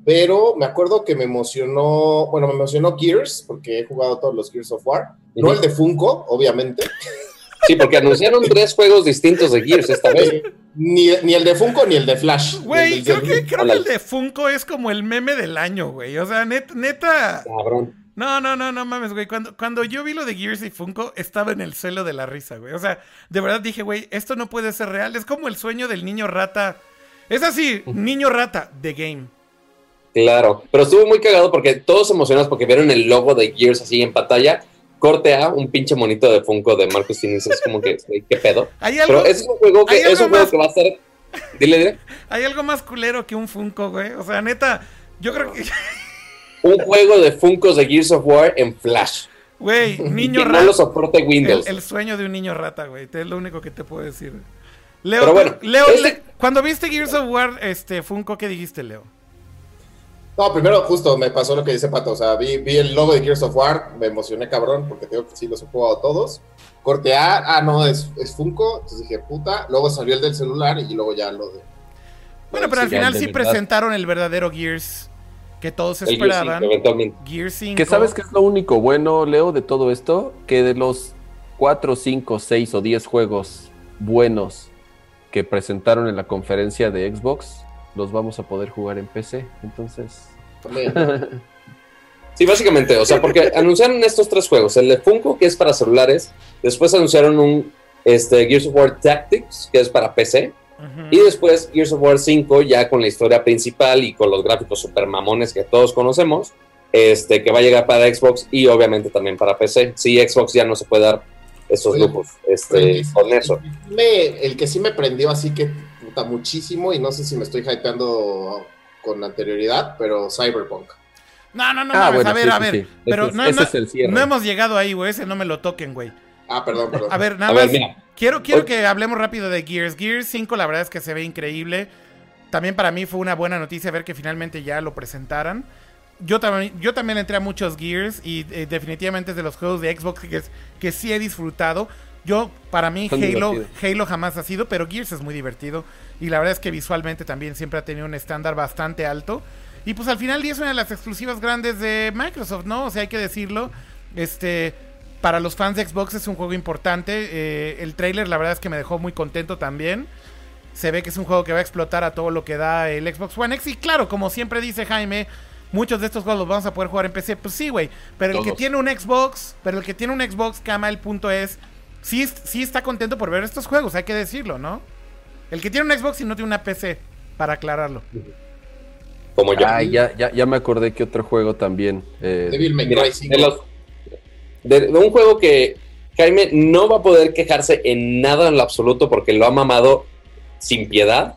Pero me acuerdo que me emocionó, bueno, me emocionó Gears, porque he jugado todos los Gears of War. No el de Funko, obviamente. Sí, porque anunciaron tres juegos distintos de Gears esta vez. Ni, ni el de Funko ni el de Flash. Güey, de- creo que, creo que el de Funko es como el meme del año, güey. O sea, net- neta. Cabrón. No, no, no, no mames, güey. Cuando, cuando yo vi lo de Gears y Funko, estaba en el suelo de la risa, güey. O sea, de verdad dije, güey, esto no puede ser real. Es como el sueño del niño rata. Es así, niño rata, The Game. Claro, pero estuvo muy cagado porque todos emocionados porque vieron el logo de Gears así en pantalla. Corte a un pinche monito de Funko de Marcus Phoenix. Es como que, ¿qué pedo? ¿Hay algo, Pero es un juego que, es un juego más- que va a ser. Dile, dile. ¿Hay algo más culero que un Funko, güey? O sea, neta, yo creo que, Un juego de Funkos de Gears of War en Flash. güey, niño que no rata. lo soporte Windows. el sueño de un niño rata, güey. Es lo único que te puedo decir. Leo, Pero bueno, Leo, este- Le- cuando viste Gears of War, este, Funko, ¿qué dijiste, Leo? No, primero justo me pasó lo que dice Pato, o sea, vi, vi el logo de Gears of War, me emocioné cabrón, porque tengo que sí los he jugado todos. Corte A, ah, no, es, es Funko, entonces dije, puta, luego salió el del celular y luego ya lo de... Bueno, pero al final sí verdad. presentaron el verdadero Gears que todos esperaban. 5, eventualmente. Gears 5. Que sabes que es lo único bueno, Leo, de todo esto, que de los 4, 5, 6 o 10 juegos buenos que presentaron en la conferencia de Xbox, los vamos a poder jugar en PC. Entonces. Sí, básicamente, o sea, porque anunciaron estos tres juegos, el de Funko, que es para celulares, después anunciaron un este, Gears of War Tactics, que es para PC, y después Gears of War 5, ya con la historia principal y con los gráficos super mamones que todos conocemos, este, que va a llegar para Xbox y obviamente también para PC. Sí, Xbox ya no se puede dar esos lujos este, con eso. Me, el que sí me prendió así que muchísimo y no sé si me estoy hypeando con anterioridad, pero Cyberpunk. No, no, no, Ah, bueno, a ver, sí, a ver. sí. Pero Ese es- no, ese no- es el cierre. no hemos llegado ahí, güey. Ese no me lo toquen, güey. Ah, perdón, perdón. A ver, nada A ver, más. mira. Quiero, quiero Hoy- que hablemos rápido de Gears. Gears 5, la verdad es que se ve increíble. También para mí fue una buena noticia ver que finalmente ya lo presentaran. Yo también, yo también entré a muchos Gears y eh, definitivamente es de los juegos de Xbox que, que sí he disfrutado. Yo, para mí, Son Halo, divertidos. Halo jamás ha sido, pero Gears es muy divertido. Y la verdad es que visualmente también siempre ha tenido un estándar bastante alto. Y pues al final día es una de las exclusivas grandes de Microsoft, ¿no? O sea, hay que decirlo. Este, para los fans de Xbox es un juego importante. Eh, el trailer, la verdad es que me dejó muy contento también. Se ve que es un juego que va a explotar a todo lo que da el Xbox One X. Y claro, como siempre dice Jaime, muchos de estos juegos los vamos a poder jugar en PC. Pues sí, güey. Pero el que tiene un Xbox, pero el que tiene un Xbox, Cama, el punto es, sí, sí está contento por ver estos juegos, hay que decirlo, ¿no? El que tiene un Xbox y no tiene una PC, para aclararlo. Como yo. Ay, ya, ya, ya me acordé que otro juego también. eh, Devil May Cry 5. de, los- de- de un juego que Jaime no va a poder quejarse en nada en lo absoluto porque lo ha mamado sin piedad.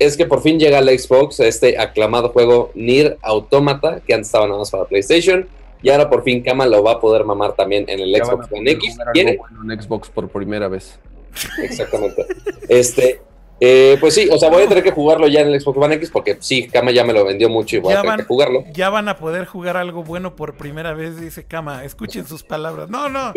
Es que por fin llega al Xbox este aclamado juego Nier Automata, que antes estaba nada más para PlayStation. Y ahora por fin Kama lo va a poder mamar también en el ya Xbox One X. ¿Quiere? bueno en Xbox por primera vez. Exactamente. Este, eh, pues sí, o sea, voy a tener que jugarlo ya en el Xbox One X porque sí, Kama ya me lo vendió mucho y voy Ya a tener van- que jugarlo. Ya van a poder jugar algo bueno por primera vez, dice Kama. Escuchen sus palabras. No, no.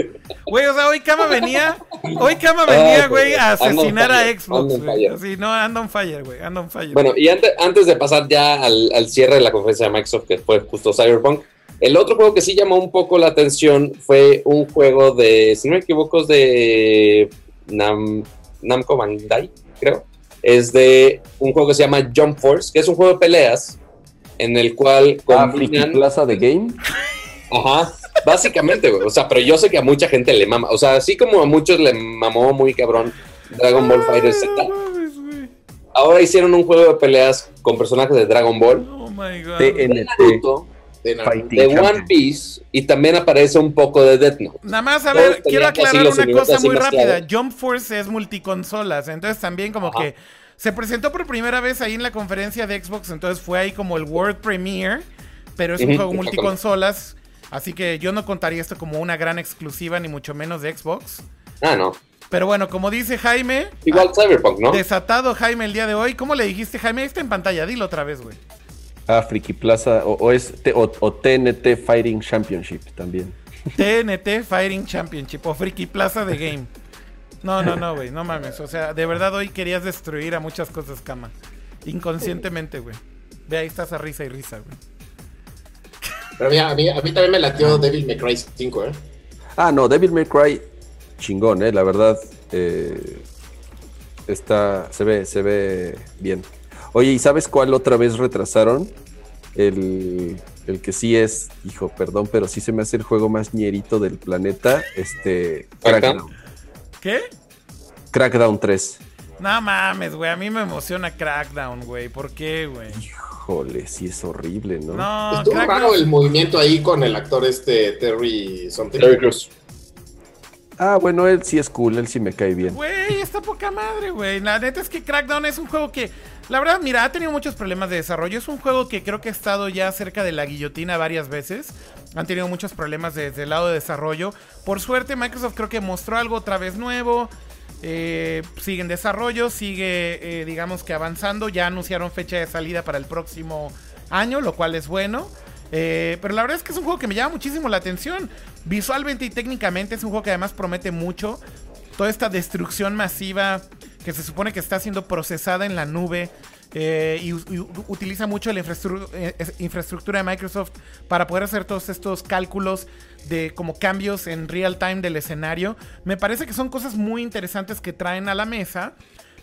Güey, o sea, hoy Kama venía. Hoy Kama venía, güey, a asesinar a Xbox. Así, no, anda on fire, güey. Anda on fire. Bueno, y antes, antes de pasar ya al, al cierre de la conferencia de Microsoft, que fue justo Cyberpunk, el otro juego que sí llamó un poco la atención fue un juego de, si no me equivoco, es de Nam- Namco Bandai, creo. Es de un juego que se llama Jump Force, que es un juego de peleas en el cual Ah, combinan... Plaza de Game. Ajá, básicamente, güey. O sea, pero yo sé que a mucha gente le mama. O sea, así como a muchos le mamó muy cabrón Dragon Ball Fighter Z. Ah. Ahora hicieron un juego de peleas con personajes de Dragon Ball. Oh my god. TNT. De. One Piece y también aparece un poco de Death Note. Nada más, a Todos ver, quiero aclarar una cosa muy rápida. Jump Force es multiconsolas, entonces también como Ajá. que se presentó por primera vez ahí en la conferencia de Xbox, entonces fue ahí como el World Premiere, pero es un juego multiconsolas, así que yo no contaría esto como una gran exclusiva, ni mucho menos de Xbox. Ah, no. Pero bueno, como dice Jaime, Igual Cyberpunk, ¿no? desatado Jaime el día de hoy, ¿cómo le dijiste Jaime? Ahí Está en pantalla, dilo otra vez, güey. Ah, Friki Plaza. O, o es o TNT Fighting Championship también. TNT Fighting Championship o Friki Plaza de Game. No, no, no, güey, no mames. O sea, de verdad hoy querías destruir a muchas cosas, cama. Inconscientemente, güey. Ve, ahí estás a risa y risa, güey. Pero mira, a mí, a mí también me latió Devil May Cry 5, ¿eh? Ah, no, Devil May Cry, chingón, eh, la verdad. eh, está, se ve, se ve bien. Oye, ¿y sabes cuál otra vez retrasaron? El, el que sí es, hijo, perdón, pero sí se me hace el juego más ñerito del planeta. Este, Crackdown. ¿Qué? Crackdown 3. No mames, güey. A mí me emociona Crackdown, güey. ¿Por qué, güey? Híjole, sí es horrible, ¿no? No, Estuvo raro Crackdown. el movimiento ahí con el actor este Terry something. Terry Crews. Ah, bueno, él sí es cool, él sí me cae bien. Güey, está poca madre, güey. La neta es que Crackdown es un juego que, la verdad, mira, ha tenido muchos problemas de desarrollo. Es un juego que creo que ha estado ya cerca de la guillotina varias veces. Han tenido muchos problemas desde el lado de desarrollo. Por suerte, Microsoft creo que mostró algo otra vez nuevo. Eh, sigue en desarrollo, sigue, eh, digamos que avanzando. Ya anunciaron fecha de salida para el próximo año, lo cual es bueno. Eh, pero la verdad es que es un juego que me llama muchísimo la atención. Visualmente y técnicamente es un juego que además promete mucho. Toda esta destrucción masiva que se supone que está siendo procesada en la nube. eh, y, utiliza mucho la eh, es- infraestructura de Microsoft para poder hacer todos estos cálculos de como cambios en real time del escenario. Me parece que son cosas muy interesantes que traen a la mesa.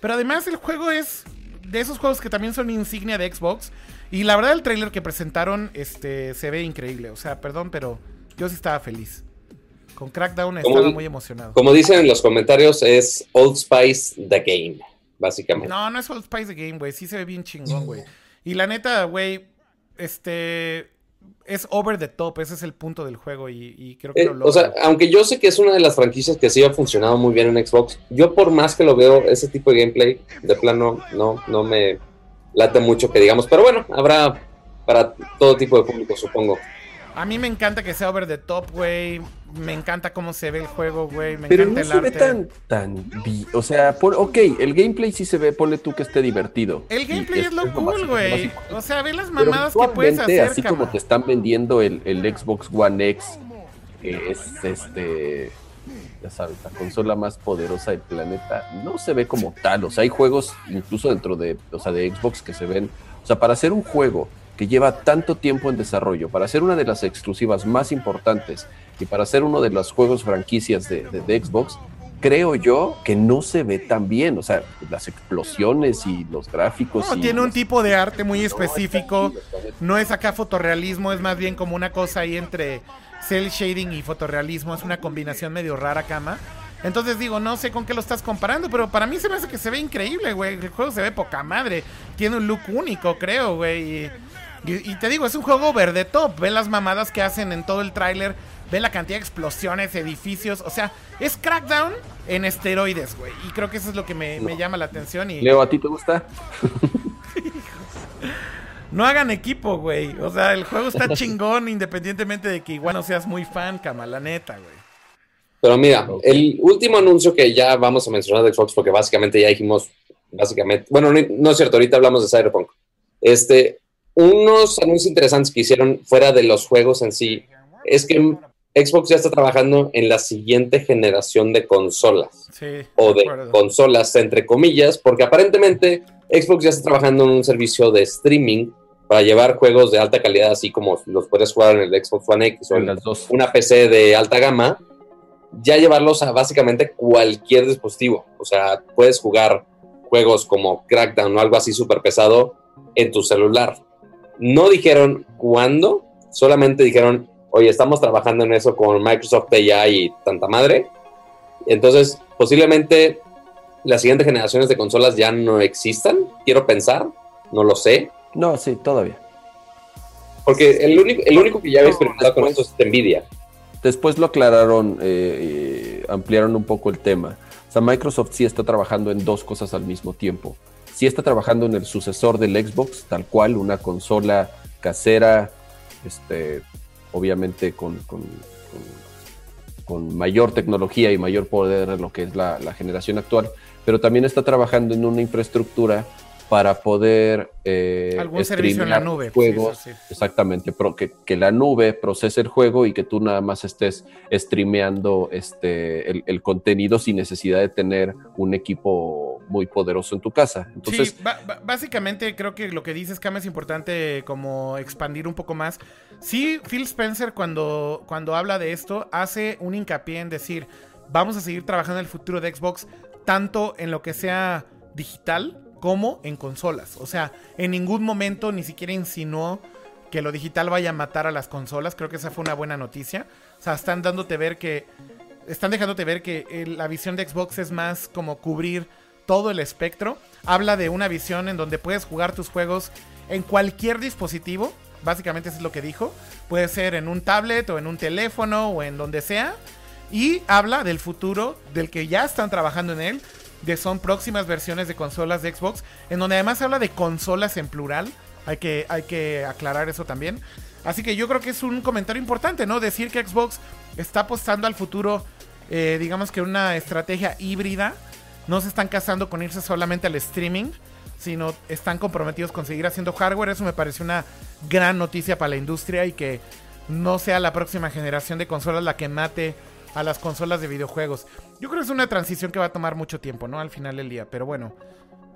Pero además el juego es de esos juegos que también son insignia de Xbox. Y la verdad el trailer que presentaron este, se ve increíble. O sea, perdón, pero yo sí estaba feliz. Con Crackdown Como estaba muy emocionado. Como dicen en los comentarios, es Old Spice The Game, básicamente. No, no es Old Spice the Game, güey. Sí se ve bien chingón, güey. Y la neta, güey, este... es over the top, ese es el punto del juego y, creo que eh, O sea, aunque yo sé que es una de las franquicias que sí ha funcionado muy bien en Xbox, yo por más que lo veo, ese tipo de gameplay, de plano, no, no me late mucho que digamos, pero bueno, habrá para todo tipo de público, supongo. A mí me encanta que sea over the top, güey. Me encanta cómo se ve el juego, güey. Me Pero encanta no se ve tan, tan... O sea, ok, el gameplay sí se ve, ponle tú que esté divertido. El gameplay es, lo cool, güey. O sea, ve las mamadas que puedes hacer, así como te están vendiendo el, el Xbox One X, que es este... Ya sabes, la consola más poderosa del planeta, no se ve como tal. O sea, hay juegos incluso dentro de, o sea, de Xbox que se ven... O sea, para hacer un juego que lleva tanto tiempo en desarrollo, para ser una de las exclusivas más importantes y para ser uno de los juegos franquicias de, Xbox, creo yo que no se ve tan bien. O sea, las explosiones y los gráficos. No, tiene un tipo de arte muy específico. No es acá fotorrealismo, es más bien como una cosa ahí entre cel shading y fotorrealismo. Es una combinación medio rara, cama. Entonces digo, no sé con qué lo estás comparando, pero para mí se me hace que se ve increíble, güey. El juego se ve poca madre. Tiene un look único, creo, güey. Y, te digo, es un juego verde top. Ve las mamadas que hacen en todo el tráiler. Ve la cantidad de explosiones, edificios. O sea, es Crackdown en esteroides, güey. Y creo que eso es lo que me, llama la atención. Y... Leo, ¿a ti te gusta? no hagan equipo, güey. O sea, el juego está chingón independientemente de que igual no seas muy fan, cama, la neta, güey. Pero mira, el último anuncio que ya vamos a mencionar de Xbox, porque básicamente ya dijimos, básicamente, bueno, no es cierto, ahorita hablamos de Cyberpunk. Este, unos anuncios interesantes que hicieron fuera de los juegos en sí es que Xbox ya está trabajando en la siguiente generación de consolas. o de consolas, entre comillas, porque aparentemente Xbox ya está trabajando en un servicio de streaming para llevar juegos de alta calidad, así como los puedes jugar en el Xbox One X o en una PC de alta gama, ya llevarlos a básicamente cualquier dispositivo. O sea, puedes jugar juegos como Crackdown o algo así súper pesado en tu celular. No dijeron cuándo, solamente dijeron, oye, estamos trabajando en eso con Microsoft AI y tanta madre. Entonces, posiblemente las siguientes generaciones de consolas ya no existan, quiero pensar, no lo sé. No, sí, todavía. Porque el único, el único que ya había experimentado con eso es Nvidia. Después lo aclararon, eh, ampliaron un poco el tema. O sea, Microsoft sí está trabajando en dos cosas al mismo tiempo sí está trabajando en el sucesor del Xbox, tal cual, una consola casera, este, obviamente con, con, mayor tecnología y mayor poder en lo que es la, la generación actual, pero también está trabajando en una infraestructura para poder eh, algún servicio en la nube juegos. exactamente que, que, la nube procese el juego y que tú nada más estés streameando este el, contenido sin necesidad de tener un equipo muy poderoso en tu casa. Entonces sí, básicamente creo que lo que dices Cam es importante como expandir un poco más. Sí Phil Spencer cuando cuando habla de esto hace un hincapié en decir vamos a seguir trabajando en el futuro de Xbox tanto en lo que sea digital como en consolas. O sea, en ningún momento ni siquiera insinuó que lo digital vaya a matar a las consolas. Creo que esa fue una buena noticia. O sea, están dándote ver que. Están dejándote ver que la visión de Xbox es más como cubrir todo el espectro. Habla de una visión en donde puedes jugar tus juegos en cualquier dispositivo. Básicamente eso es lo que dijo. Puede ser en un tablet o en un teléfono o en donde sea. Y habla del futuro, del que ya están trabajando en él, de son próximas versiones de consolas de Xbox, en donde además habla de consolas en plural. Hay que, hay que aclarar eso también. Así que yo creo que es un comentario importante, ¿no? Decir que Xbox está apostando al futuro, eh, digamos que una estrategia híbrida. No se están casando con irse solamente al streaming, sino están comprometidos con seguir haciendo hardware. Eso me parece una gran noticia para la industria y que no sea la próxima generación de consolas la que mate a las consolas de videojuegos. Yo creo que es una transición que va a tomar mucho tiempo, ¿no? Al final del día, pero bueno.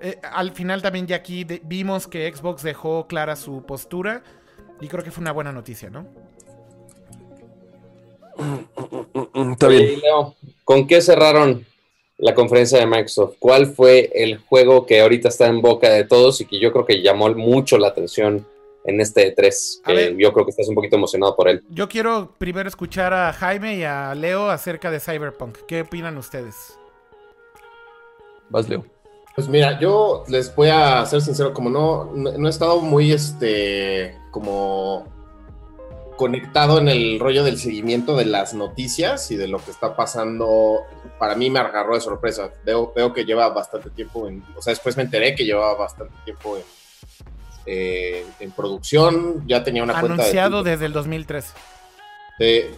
Eh, al final también ya aquí vimos que Xbox dejó clara su postura y creo que fue una buena noticia, ¿no? Está bien. ¿Con qué cerraron la conferencia de Microsoft? ¿Cuál fue el juego que ahorita está en boca de todos y que yo creo que llamó mucho la atención en este E3, que yo creo que estás un poquito emocionado por él. Yo quiero primero escuchar a Jaime y a Leo acerca de Cyberpunk. ¿Qué opinan ustedes? Vas, Leo. Pues mira, yo les voy a ser sincero, como no, no, he estado muy, este, como conectado en el rollo del seguimiento de las noticias y de lo que está pasando, para mí me agarró de sorpresa. Veo, veo que lleva bastante tiempo en, o sea, después me enteré que llevaba bastante tiempo en, eh, en producción, ya tenía una cuenta Anunciado desde el 2013.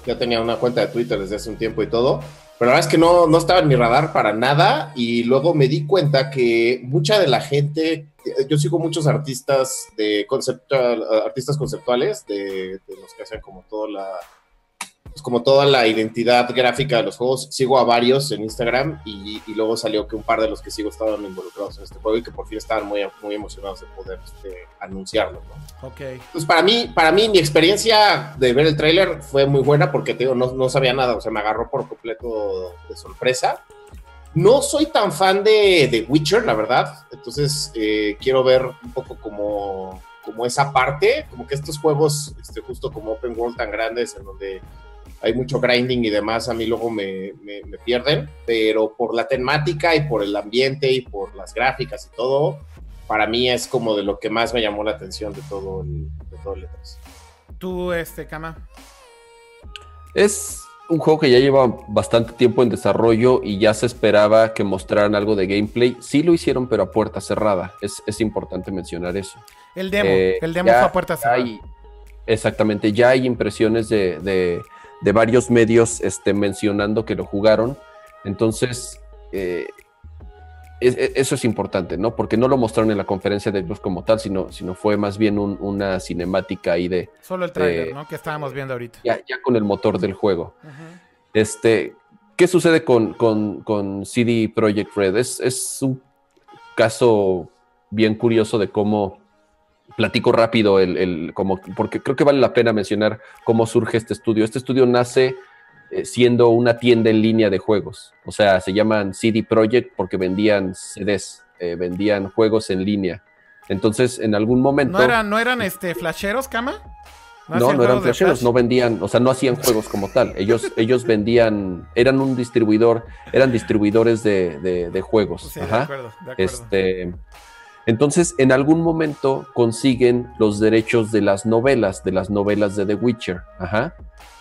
ya tenía una cuenta de Twitter desde hace un tiempo y todo. Pero la verdad es que no, no estaba en mi radar para nada y luego me di cuenta que mucha de la gente, yo sigo muchos artistas de conceptual, artistas conceptuales, de, de los que hacen como toda la, pues, como toda la identidad gráfica de los juegos, sigo a varios en Instagram y, luego salió que un par de los que sigo estaban involucrados en este juego y que por fin estaban muy, muy emocionados de poder este, anunciarlo. ¿no? Ok. Pues para mí, para mí, mi experiencia de ver el tráiler fue muy buena porque te no, no sabía nada, o sea, me agarró por completo de sorpresa. No soy tan fan de, de Witcher, la verdad, entonces eh, quiero ver un poco como, como esa parte, como que estos juegos, este, justo como Open World tan grandes, en donde hay mucho grinding y demás, a mí luego me, me, pierden, pero por la temática y por el ambiente y por las gráficas y todo, para mí es como de lo que más me llamó la atención de todo el, de todo el E3. ¿Tú, este, Kama? Es un juego que ya lleva bastante tiempo en desarrollo y ya se esperaba que mostraran algo de gameplay. Sí lo hicieron, pero a puerta cerrada. Es, es importante mencionar eso. El demo, eh, el demo fue a puerta cerrada. exactamente, ya hay impresiones de, de varios medios este, mencionando que lo jugaron. Entonces, eh, eso es importante, ¿no? Porque no lo mostraron en la conferencia de Xbox como tal, sino, sino fue más bien una cinemática ahí de... Solo el trailer, ¿no? Que estábamos viendo ahorita. Ya, con el motor del juego. Este, ¿Qué sucede con, con, CD Projekt Red? Es, es un caso bien curioso de cómo platico rápido el, como, porque creo que vale la pena mencionar cómo surge este estudio. Este estudio nace eh, siendo una tienda en línea de juegos. O sea, se llaman CD Projekt porque vendían CDs, eh, vendían juegos en línea. Entonces, en algún momento. ¿No eran, ¿no eran este flasheros, cama? No, no, eran flasheros, no vendían, o sea, no hacían juegos como tal. Ellos, ellos vendían, eran un distribuidor, eran distribuidores de, de, juegos. Sí, de acuerdo, de acuerdo. Este, entonces, en algún momento consiguen los derechos de las novelas, de las novelas de The Witcher. Ajá.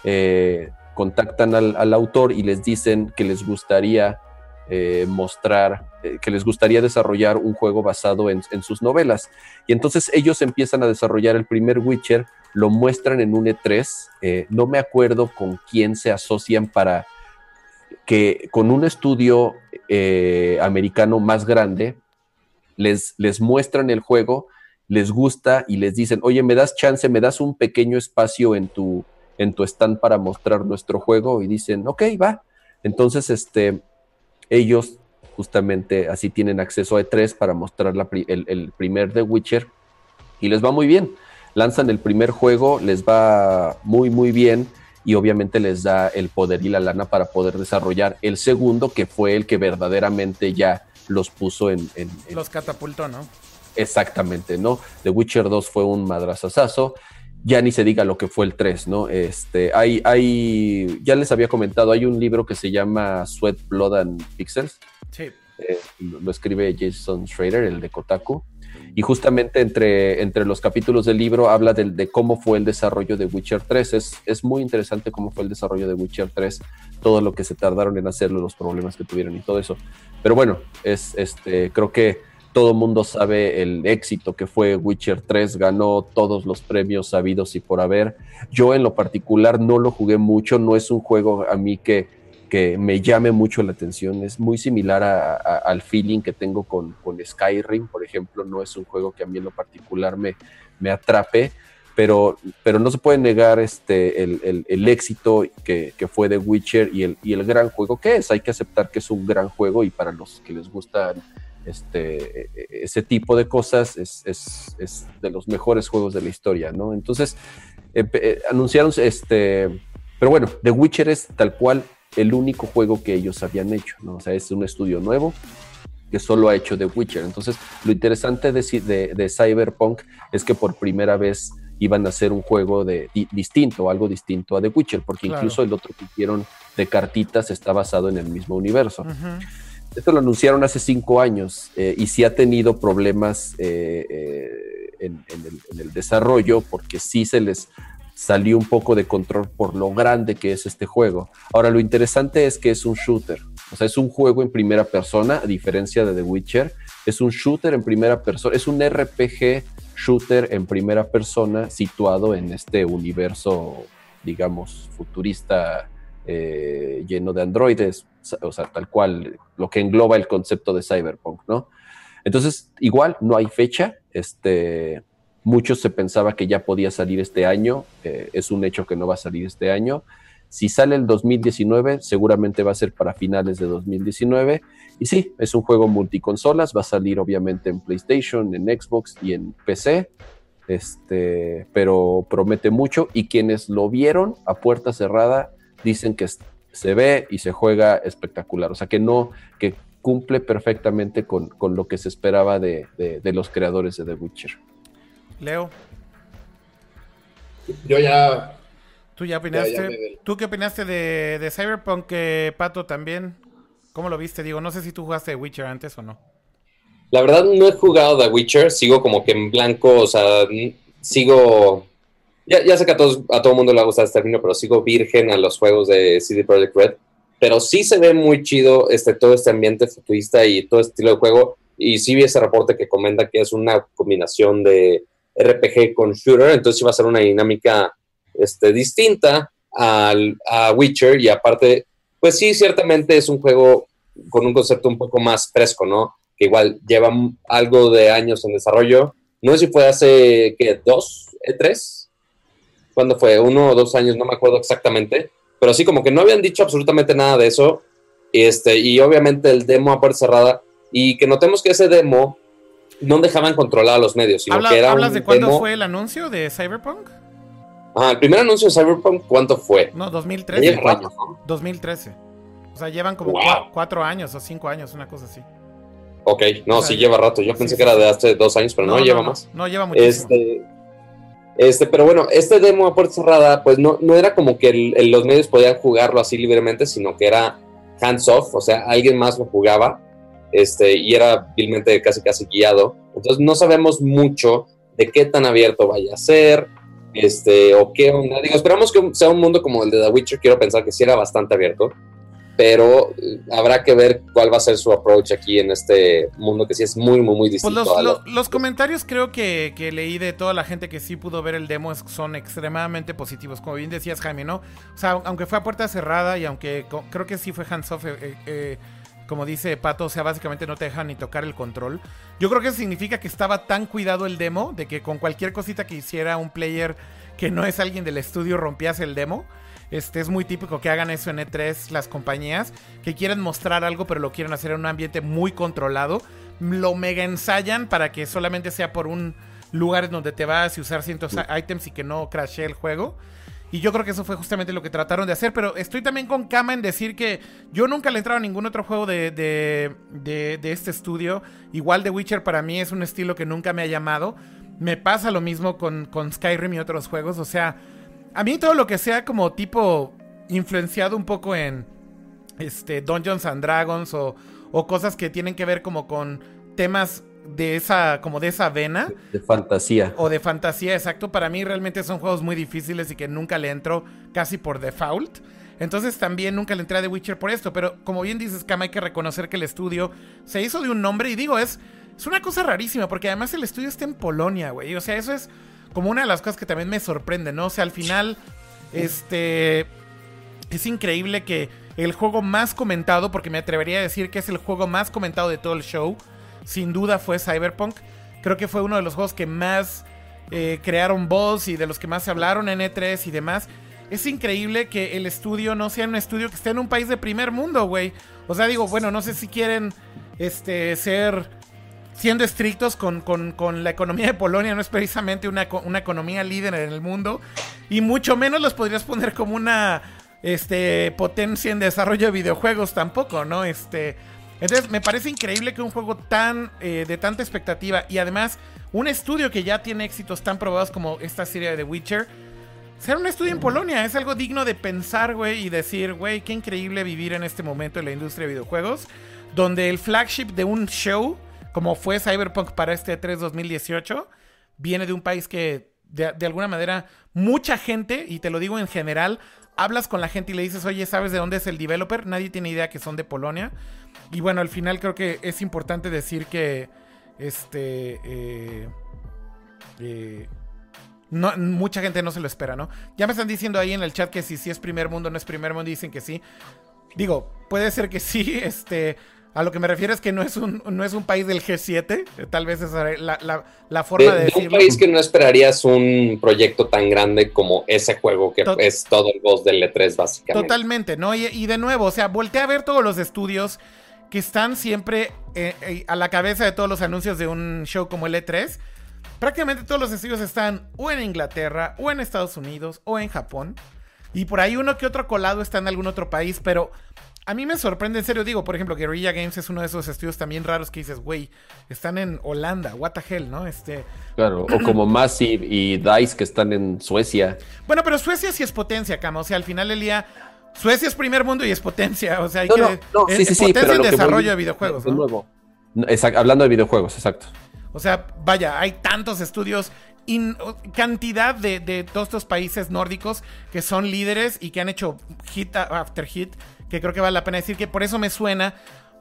Eh, contactan al, autor y les dicen que les gustaría eh, mostrar, eh, que les gustaría desarrollar un juego basado en, sus novelas. Y entonces ellos empiezan a desarrollar el primer Witcher, lo muestran en un E3. no me acuerdo con quién se asocian para que con un estudio americano más grande les, les muestran el juego, les gusta y les dicen, oye, me das chance, me das un pequeño espacio en tu, en tu stand para mostrar nuestro juego y dicen, ok, va. Entonces, este, ellos justamente así tienen acceso a E3 para mostrar el, el, primer The Witcher y les va muy bien. Lanzan el primer juego, les va muy, muy bien y obviamente les da el poder y la lana para poder desarrollar el segundo, que fue el que verdaderamente ya los puso en, Los catapultó, ¿no? Exactamente, ¿no? The Witcher 2 fue un madrazazazo. Ya ni se diga lo que fue el 3, ¿no? Este, hay, hay, ya les había comentado, hay un libro que se llama Sweat, Blood and Pixels. Sí. Eh, lo escribe Jason Schrader, el de Kotaku. Y justamente entre, entre los capítulos del libro habla de, de, cómo fue el desarrollo de Witcher 3. Es, es muy interesante cómo fue el desarrollo de Witcher 3, todo lo que se tardaron en hacerlo, los problemas que tuvieron y todo eso. Pero bueno, es, este, creo que todo mundo sabe el éxito que fue Witcher 3, ganó todos los premios sabidos y por haber. Yo en lo particular no lo jugué mucho, no es un juego a mí que que me llame mucho la atención. Es muy similar al feeling que tengo con, Skyrim, por ejemplo. No es un juego que a mí en lo particular me, me atrape, pero, pero no se puede negar este, el, éxito que, fue de Witcher y el, y el gran juego que es. Hay que aceptar que es un gran juego y para los que les gustan este, ese tipo de cosas es, es, de los mejores juegos de la historia, ¿no? Entonces, eh, anunciaron este... Pero bueno, The Witcher es tal cual el único juego que ellos habían hecho, ¿no? O sea, es un estudio nuevo que solo ha hecho The Witcher. Entonces, lo interesante de, de, Cyberpunk es que por primera vez iban a hacer un juego de, distinto, algo distinto a The Witcher, porque incluso el otro que hicieron de cartitas está basado en el mismo universo. Esto lo anunciaron hace cinco años eh, y sí ha tenido problemas eh, eh, en, el, en, el, desarrollo porque sí se les salió un poco de control por lo grande que es este juego. Ahora, lo interesante es que es un shooter, o sea, es un juego en primera persona, a diferencia de The Witcher, es un shooter en primera persona, es un RPG shooter en primera persona situado en este universo, digamos, futurista eh, lleno de androides, o sea, tal cual, lo que engloba el concepto de cyberpunk, ¿no? Entonces, igual, no hay fecha, este, muchos se pensaba que ya podía salir este año, eh, es un hecho que no va a salir este año. Si sale el 2019, seguramente va a ser para finales de 2019. Y sí, es un juego multiconsolas, va a salir obviamente en PlayStation, en Xbox y en PC. Este, pero promete mucho y quienes lo vieron a puerta cerrada dicen que se ve y se juega espectacular. O sea, que no, que cumple perfectamente con, lo que se esperaba de, los creadores de The Witcher. Leo. Yo ya. ¿Tú ya opinaste? ¿Tú qué opinaste de, de Cyberpunk, eh, Pato, también? ¿Cómo lo viste? Digo, no sé si tú jugaste The Witcher antes o no. La verdad no he jugado The Witcher, sigo como que en blanco, o sea, sigo ya, sé que a, todos, a todo mundo le ha gustado este término, pero sigo virgen a los juegos de CD Projekt Red. Pero sí se ve muy chido este, todo este ambiente futurista y todo este estilo de juego. Y sí vi ese reporte que comenta que es una combinación de RPG con shooter, entonces sí va a ser una dinámica este, distinta al, a Witcher. Y aparte, pues sí, ciertamente es un juego con un concepto un poco más fresco, ¿no? Que igual lleva algo de años en desarrollo. No sé si fue hace, ¿qué? ¿Dos? ¿E3? ¿Cuándo fue? Uno o dos años, no me acuerdo exactamente. Pero sí, como que no habían dicho absolutamente nada de eso. Este, y obviamente el demo a puerta cerrada. Y que notemos que ese demo no dejaban controlar a los medios, sino que era ¿Hablas de cuándo fue el anuncio de Cyberpunk? Ah, el primer anuncio de Cyberpunk, ¿cuánto fue? No, 2013. 2013. O sea, llevan como cuatro años o cinco años, una cosa así. Ok, no, sí lleva rato. Yo pensé que era de hace dos años, pero no, lleva más. No, lleva muchísimo. Este, este, pero bueno, este demo a puerta cerrada, pues no, no era como que los medios podían jugarlo así libremente, sino que era hands off, o sea, alguien más lo jugaba, este, y era vilmente casi casi guiado. Entonces no sabemos mucho de qué tan abierto vaya a ser, este, o qué onda. Digo, esperamos que sea un mundo como el de The Witcher, quiero pensar que sí era bastante abierto, pero eh, habrá que ver cuál va a ser su approach aquí en este mundo que sí es muy, muy, muy pues distinto. los, comentarios creo que, leí de toda la gente que sí pudo ver el demo son extremadamente positivos, como bien decías Jaime, ¿no? O sea, aunque fue a puerta cerrada y aunque creo que sí fue hands-off, eh, eh, como dice Pato, o sea, básicamente no te dejan ni tocar el control. Yo creo que significa que estaba tan cuidado el demo de que con cualquier cosita que hiciera un player que no es alguien del estudio rompías el demo. Este, es muy típico que hagan eso en E3 las compañías, que quieren mostrar algo pero lo quieren hacer en un ambiente muy controlado. Lo mega ensayan para que solamente sea por un lugar en donde te vas y usar ciertos items y que no crashe el juego. Y yo creo que eso fue justamente lo que trataron de hacer. Pero estoy también con Kama en decir que yo nunca le he entrado a ningún otro juego de, de, este estudio. Igual The Witcher para mí es un estilo que nunca me ha llamado. Me pasa lo mismo con, con Skyrim y otros juegos. O sea, a mí todo lo que sea como tipo influenciado un poco en este Dungeons and Dragons o, o cosas que tienen que ver como con temas de esa como de esa vena. De fantasía. O de fantasía exacto. Para mí realmente son juegos muy difíciles y que nunca le entro casi por default. Entonces también nunca le entré a The Witcher por esto pero como bien dices Cam hay que reconocer que el estudio se hizo de un nombre y digo es es una cosa rarísima porque además el estudio está en Polonia güey. O sea eso es como una de las cosas que también me sorprende, ¿no? O sea, al final, este, es increíble que el juego más comentado, porque me atrevería a decir que es el juego más comentado de todo el show, sin duda fue Cyberpunk. Creo que fue uno de los juegos que más eh, crearon voz y de los que más se hablaron en E3 y demás. Es increíble que el estudio no sea un estudio que esté en un país de primer mundo, güey. O sea, digo, bueno, no sé si quieren este, ser siendo estrictos con, la economía de Polonia, no es precisamente una, economía líder en el mundo, y mucho menos los podrías poner como una este, potencia en desarrollo de videojuegos tampoco, ¿no? Este, entonces me parece increíble que un juego tan eh, de tanta expectativa y además un estudio que ya tiene éxitos tan probados como esta serie de The Witcher, sea un estudio en Polonia, es algo digno de pensar, güey, y decir, güey, qué increíble vivir en este momento en la industria de videojuegos, donde el flagship de un show como fue Cyberpunk para este 3 2018, viene de un país que de, de alguna manera, mucha gente, y te lo digo en general, hablas con la gente y le dices, oye, ¿sabes de dónde es el developer? Nadie tiene idea que son de Polonia. Y bueno, al final creo que es importante decir que este eh, eh, no, mucha gente no se lo espera, ¿no? Ya me están diciendo ahí en el chat que si, si es primer mundo no es primer mundo, dicen que sí. Digo, puede ser que sí, este... A lo que me refiero es que no es un, no es un país del G7, tal vez es la, la, la forma de, de, decirlo. un país que no esperarías un proyecto tan grande como ese juego que es todo el boss del E3 básicamente. Totalmente, ¿no? Y, y, de nuevo, o sea, volteé a ver todos los estudios que están siempre eh, eh, a la cabeza de todos los anuncios de un show como el E3. Prácticamente todos los estudios están o en Inglaterra, o en Estados Unidos, o en Japón. Y por ahí uno que otro colado está en algún otro país, pero a mí me sorprende, en serio, digo, por ejemplo, Guerrilla Games es uno de esos estudios también raros que dices, güey, están en Holanda, what the hell, ¿no? Este... Claro, o como Massive y DICE que están en Suecia. Bueno, pero Suecia sí es potencia, Cama, o sea, al final del día... Suecia es primer mundo y es potencia, o sea, hay no, que... No, no, es, sí, potencia en desarrollo de videojuegos, de nuevo. Exacto, hablando de videojuegos, exacto. O sea, vaya, hay tantos estudios, in, cantidad de, de, todos estos países nórdicos que son líderes y que han hecho hit after hit, que creo que vale la pena decir que por eso me suena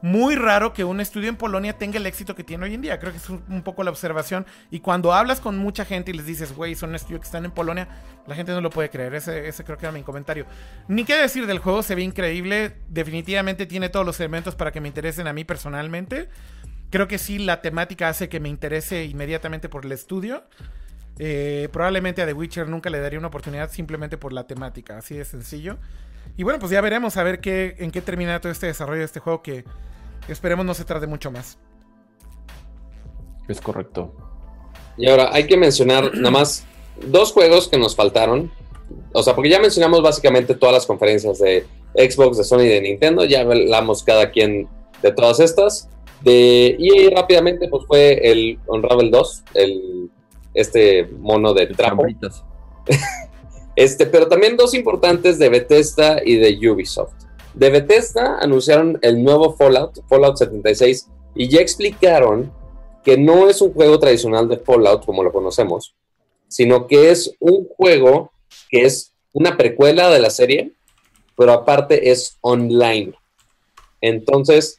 muy raro que un estudio en Polonia tenga el éxito que tiene hoy en día. Creo que es un, poco la observación. Y cuando hablas con mucha gente y les dices, güey, son un estudio que están en Polonia, la gente no lo puede creer. Ese, ese creo que era mi comentario. Ni qué decir del juego, se ve increíble. Definitivamente tiene todos los elementos para que me interesen a mí personalmente. Creo que sí, la temática hace que me interese inmediatamente por el estudio. Eh, probablemente a The Witcher nunca le daría una oportunidad simplemente por la temática, así de sencillo. Y bueno, pues ya veremos a ver qué, en qué termina todo este desarrollo de este juego que esperemos no se trate mucho más. Es correcto. Y ahora hay que mencionar nada más dos juegos que nos faltaron. O sea, porque ya mencionamos básicamente todas las conferencias de Xbox, de Sony y de Nintendo. Ya hablamos cada quien de todas estas. De EA rápidamente, pues fue el Unravel 2, el, este mono de trapo. este, pero también dos importantes de Bethesda y de Ubisoft. De Bethesda anunciaron el nuevo Fallout, Fallout 76, y ya explicaron que no es un juego tradicional de Fallout como lo conocemos, sino que es un juego que es una precuela de la serie, pero aparte es online. Entonces,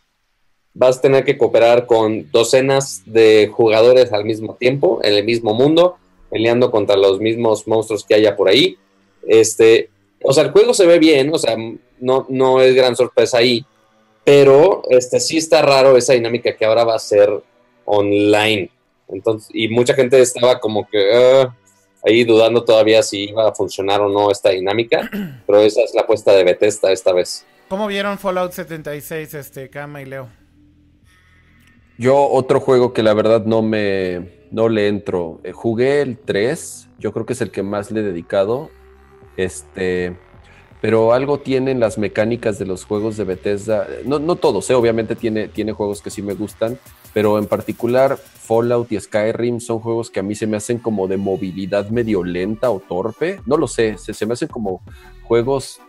vas a tener que cooperar con docenas de jugadores al mismo tiempo, en el mismo mundo, peleando contra los mismos monstruos que haya por ahí. Este, o sea, el juego se ve bien, o sea, no, no es gran sorpresa ahí, pero este, sí está raro esa dinámica que ahora va a ser online. Entonces, y mucha gente estaba como que uh, ahí dudando todavía si iba a funcionar o no esta dinámica, pero esa es la apuesta de Bethesda esta vez. ¿Cómo vieron Fallout 76, este, Kama y Leo? Yo otro juego que la verdad no me no le entro. Eh, jugué el 3, yo creo que es el que más le he dedicado. Este, pero algo tienen las mecánicas de los juegos de Bethesda. No, no todos, ¿eh? obviamente tiene, tiene juegos que sí me gustan, pero en particular Fallout y Skyrim son juegos que a mí se me hacen como de movilidad medio lenta o torpe. No lo sé, se, se me hacen como juegos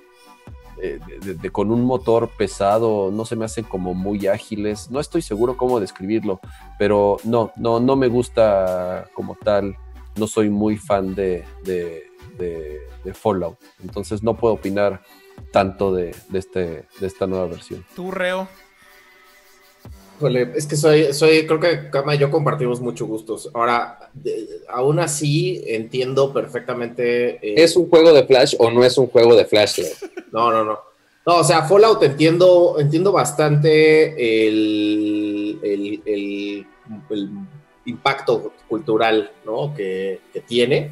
de, de, con un motor pesado, no se me hacen como muy ágiles. No estoy seguro cómo describirlo, pero no, no, no me gusta como tal. No soy muy fan de, de Fallout. Entonces no puedo opinar tanto de, este, de esta nueva versión. ¿Tú, Reo? Híjole, es que soy, soy, creo que Kama y yo compartimos muchos gustos. Ahora, de, aún así entiendo perfectamente. Eh, ¿Es un juego de Flash o no es un juego de Flash? no, no, no. No, o sea, Fallout entiendo, entiendo bastante el, el, el, el impacto cultural ¿no? que, que, tiene.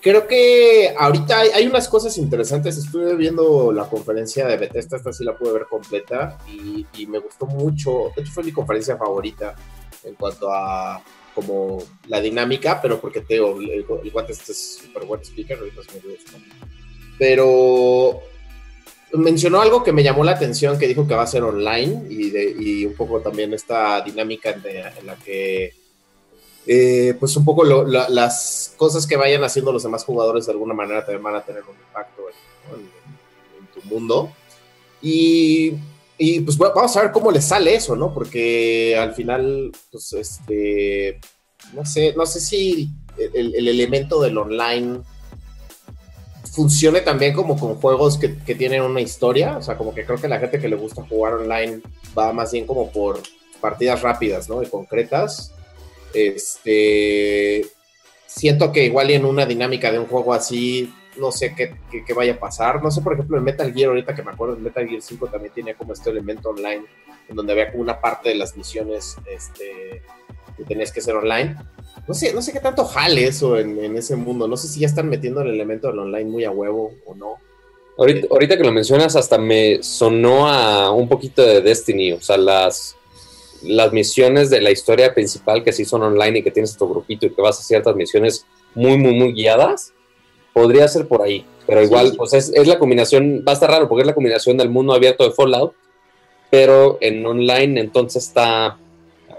Creo que ahorita hay, unas cosas interesantes. Estuve viendo la conferencia de Bethesda, esta sí la pude ver completa y, me gustó mucho. De hecho, fue mi conferencia favorita en cuanto a como la dinámica, pero porque Teo, el, el guante este es súper buen speaker, ahorita se me olvidó. Pero mencionó algo que me llamó la atención, que dijo que va a ser online y, de, y un poco también esta dinámica en la que eh, pues un poco las cosas que vayan haciendo los demás jugadores de alguna manera también van a tener un impacto en, tu mundo. Y, y, pues vamos a ver cómo les sale eso, ¿no? Porque al final, pues este, no sé, no sé si el, el elemento del online funcione también como con juegos que, que, tienen una historia. O sea, como que creo que la gente que le gusta jugar online va más bien como por partidas rápidas, ¿no? Y concretas. Este. Siento que igual en una dinámica de un juego así, no sé qué, vaya a pasar. No sé, por ejemplo, el Metal Gear, ahorita que me acuerdo, el Metal Gear 5 también tenía como este elemento online, en donde había como una parte de las misiones este, que tenías que hacer online no sé, no sé qué tanto jale eso en, en, ese mundo. No sé si ya están metiendo el elemento del online muy a huevo o no. Ahorita, que lo mencionas, hasta me sonó a un poquito de Destiny. O sea, las, las misiones de la historia principal que sí son online y que tienes tu grupito y que vas a ciertas misiones muy, muy, muy guiadas, podría ser por ahí. Pero igual, sí. pues es, es, la combinación, va a estar raro porque es la combinación del mundo abierto de Fallout, pero en online entonces está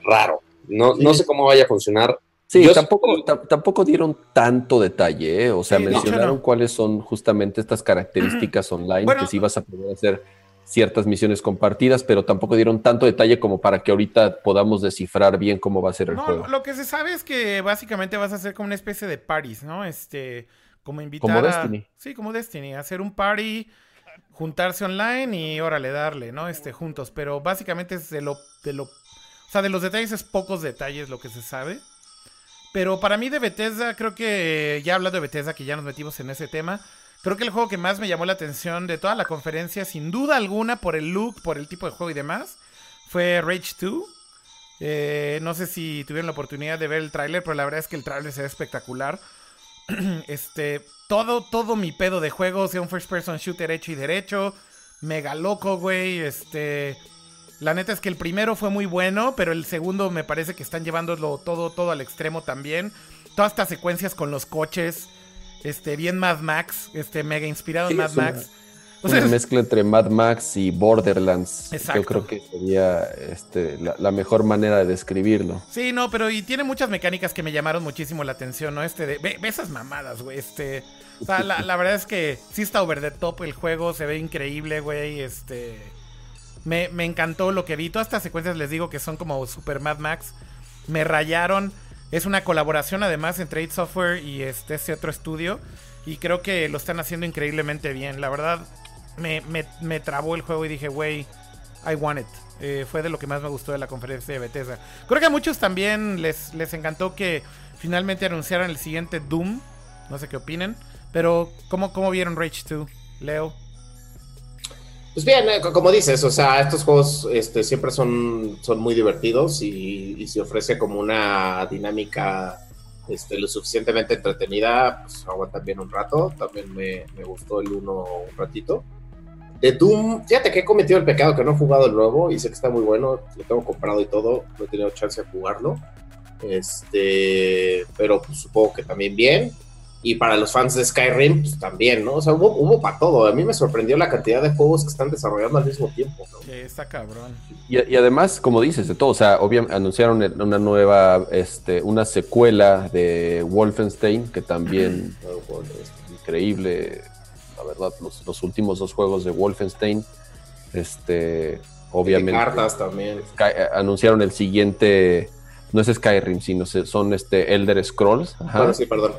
raro. No, sí. no sé cómo vaya a funcionar. Sí, Yo tampoco, tampoco dieron tanto detalle, ¿eh? o sea, sí, mencionaron no, no. cuáles son justamente estas características online, bueno, que sí vas a poder hacer ciertas misiones compartidas, pero tampoco dieron tanto detalle como para que ahorita podamos descifrar bien cómo va a ser el no, juego. Lo que se sabe es que básicamente vas a hacer como una especie de parties, ¿no? Este, como invitar como a... Destiny. Sí, como Destiny, hacer un party, juntarse online y órale, darle, ¿no? Este, juntos, pero básicamente es de lo, de lo, o sea, de los detalles es pocos detalles lo que se sabe. Pero para mí de Bethesda, creo que ya hablando de Bethesda, que ya nos metimos en ese tema, creo que el juego que más me llamó la atención de toda la conferencia, sin duda alguna, por el look, por el tipo de juego y demás, fue Rage 2. Eh, no sé si tuvieron la oportunidad de ver el tráiler, pero la verdad es que el tráiler se ve espectacular. este, todo, todo mi pedo de juego, sea un first person shooter hecho y derecho, mega loco, güey, este... La neta es que el primero fue muy bueno, pero el segundo me parece que están llevándolo todo, todo al extremo también. Todas estas secuencias con los coches, este, bien Mad Max, este, mega inspirado sí, en Mad Max. O sea, una mezcla entre Mad Max y Borderlands. Exacto. Yo creo que sería este, la, la, mejor manera de describirlo. Sí, no, pero y tiene muchas mecánicas que me llamaron muchísimo la atención, ¿no? Este, de, ve, ve esas mamadas, güey, este... O sea, la, la verdad es que sí está over the top el juego, se ve increíble, güey, este... Me, me, encantó lo que vi. Todas estas secuencias les digo que son como Super Mad Max. Me rayaron. Es una colaboración además entre id Software y este, este, otro estudio. Y creo que lo están haciendo increíblemente bien. La verdad, me, me, me trabó el juego y dije, wey, I want it. Eh, fue de lo que más me gustó de la conferencia de Bethesda. Creo que a muchos también les, les encantó que finalmente anunciaran el siguiente Doom. No sé qué opinen. Pero, ¿cómo, cómo vieron Rage 2? Leo. Pues bien, eh, como dices, o sea, estos juegos este, siempre son, son muy divertidos y, y, se ofrece como una dinámica este, lo suficientemente entretenida, pues aguantan bien un rato. También me, me, gustó el uno un ratito. De Doom, fíjate que he cometido el pecado que no he jugado el nuevo y sé que está muy bueno, lo tengo comprado y todo, no he tenido chance de jugarlo. Este, pero pues, supongo que también bien y para los fans de Skyrim, pues también, ¿no? O sea, hubo, hubo para todo. A mí me sorprendió la cantidad de juegos que están desarrollando al mismo tiempo, ¿no? Sí, está cabrón. Y, y, además, como dices, de todo, o sea, obviamente anunciaron una nueva, este, una secuela de Wolfenstein, que también es increíble, la verdad, los, los, últimos dos juegos de Wolfenstein, este, obviamente. De cartas también. Sky, eh, anunciaron el siguiente, no es Skyrim, sino son este Elder Scrolls. Ajá. Bueno, sí, perdón.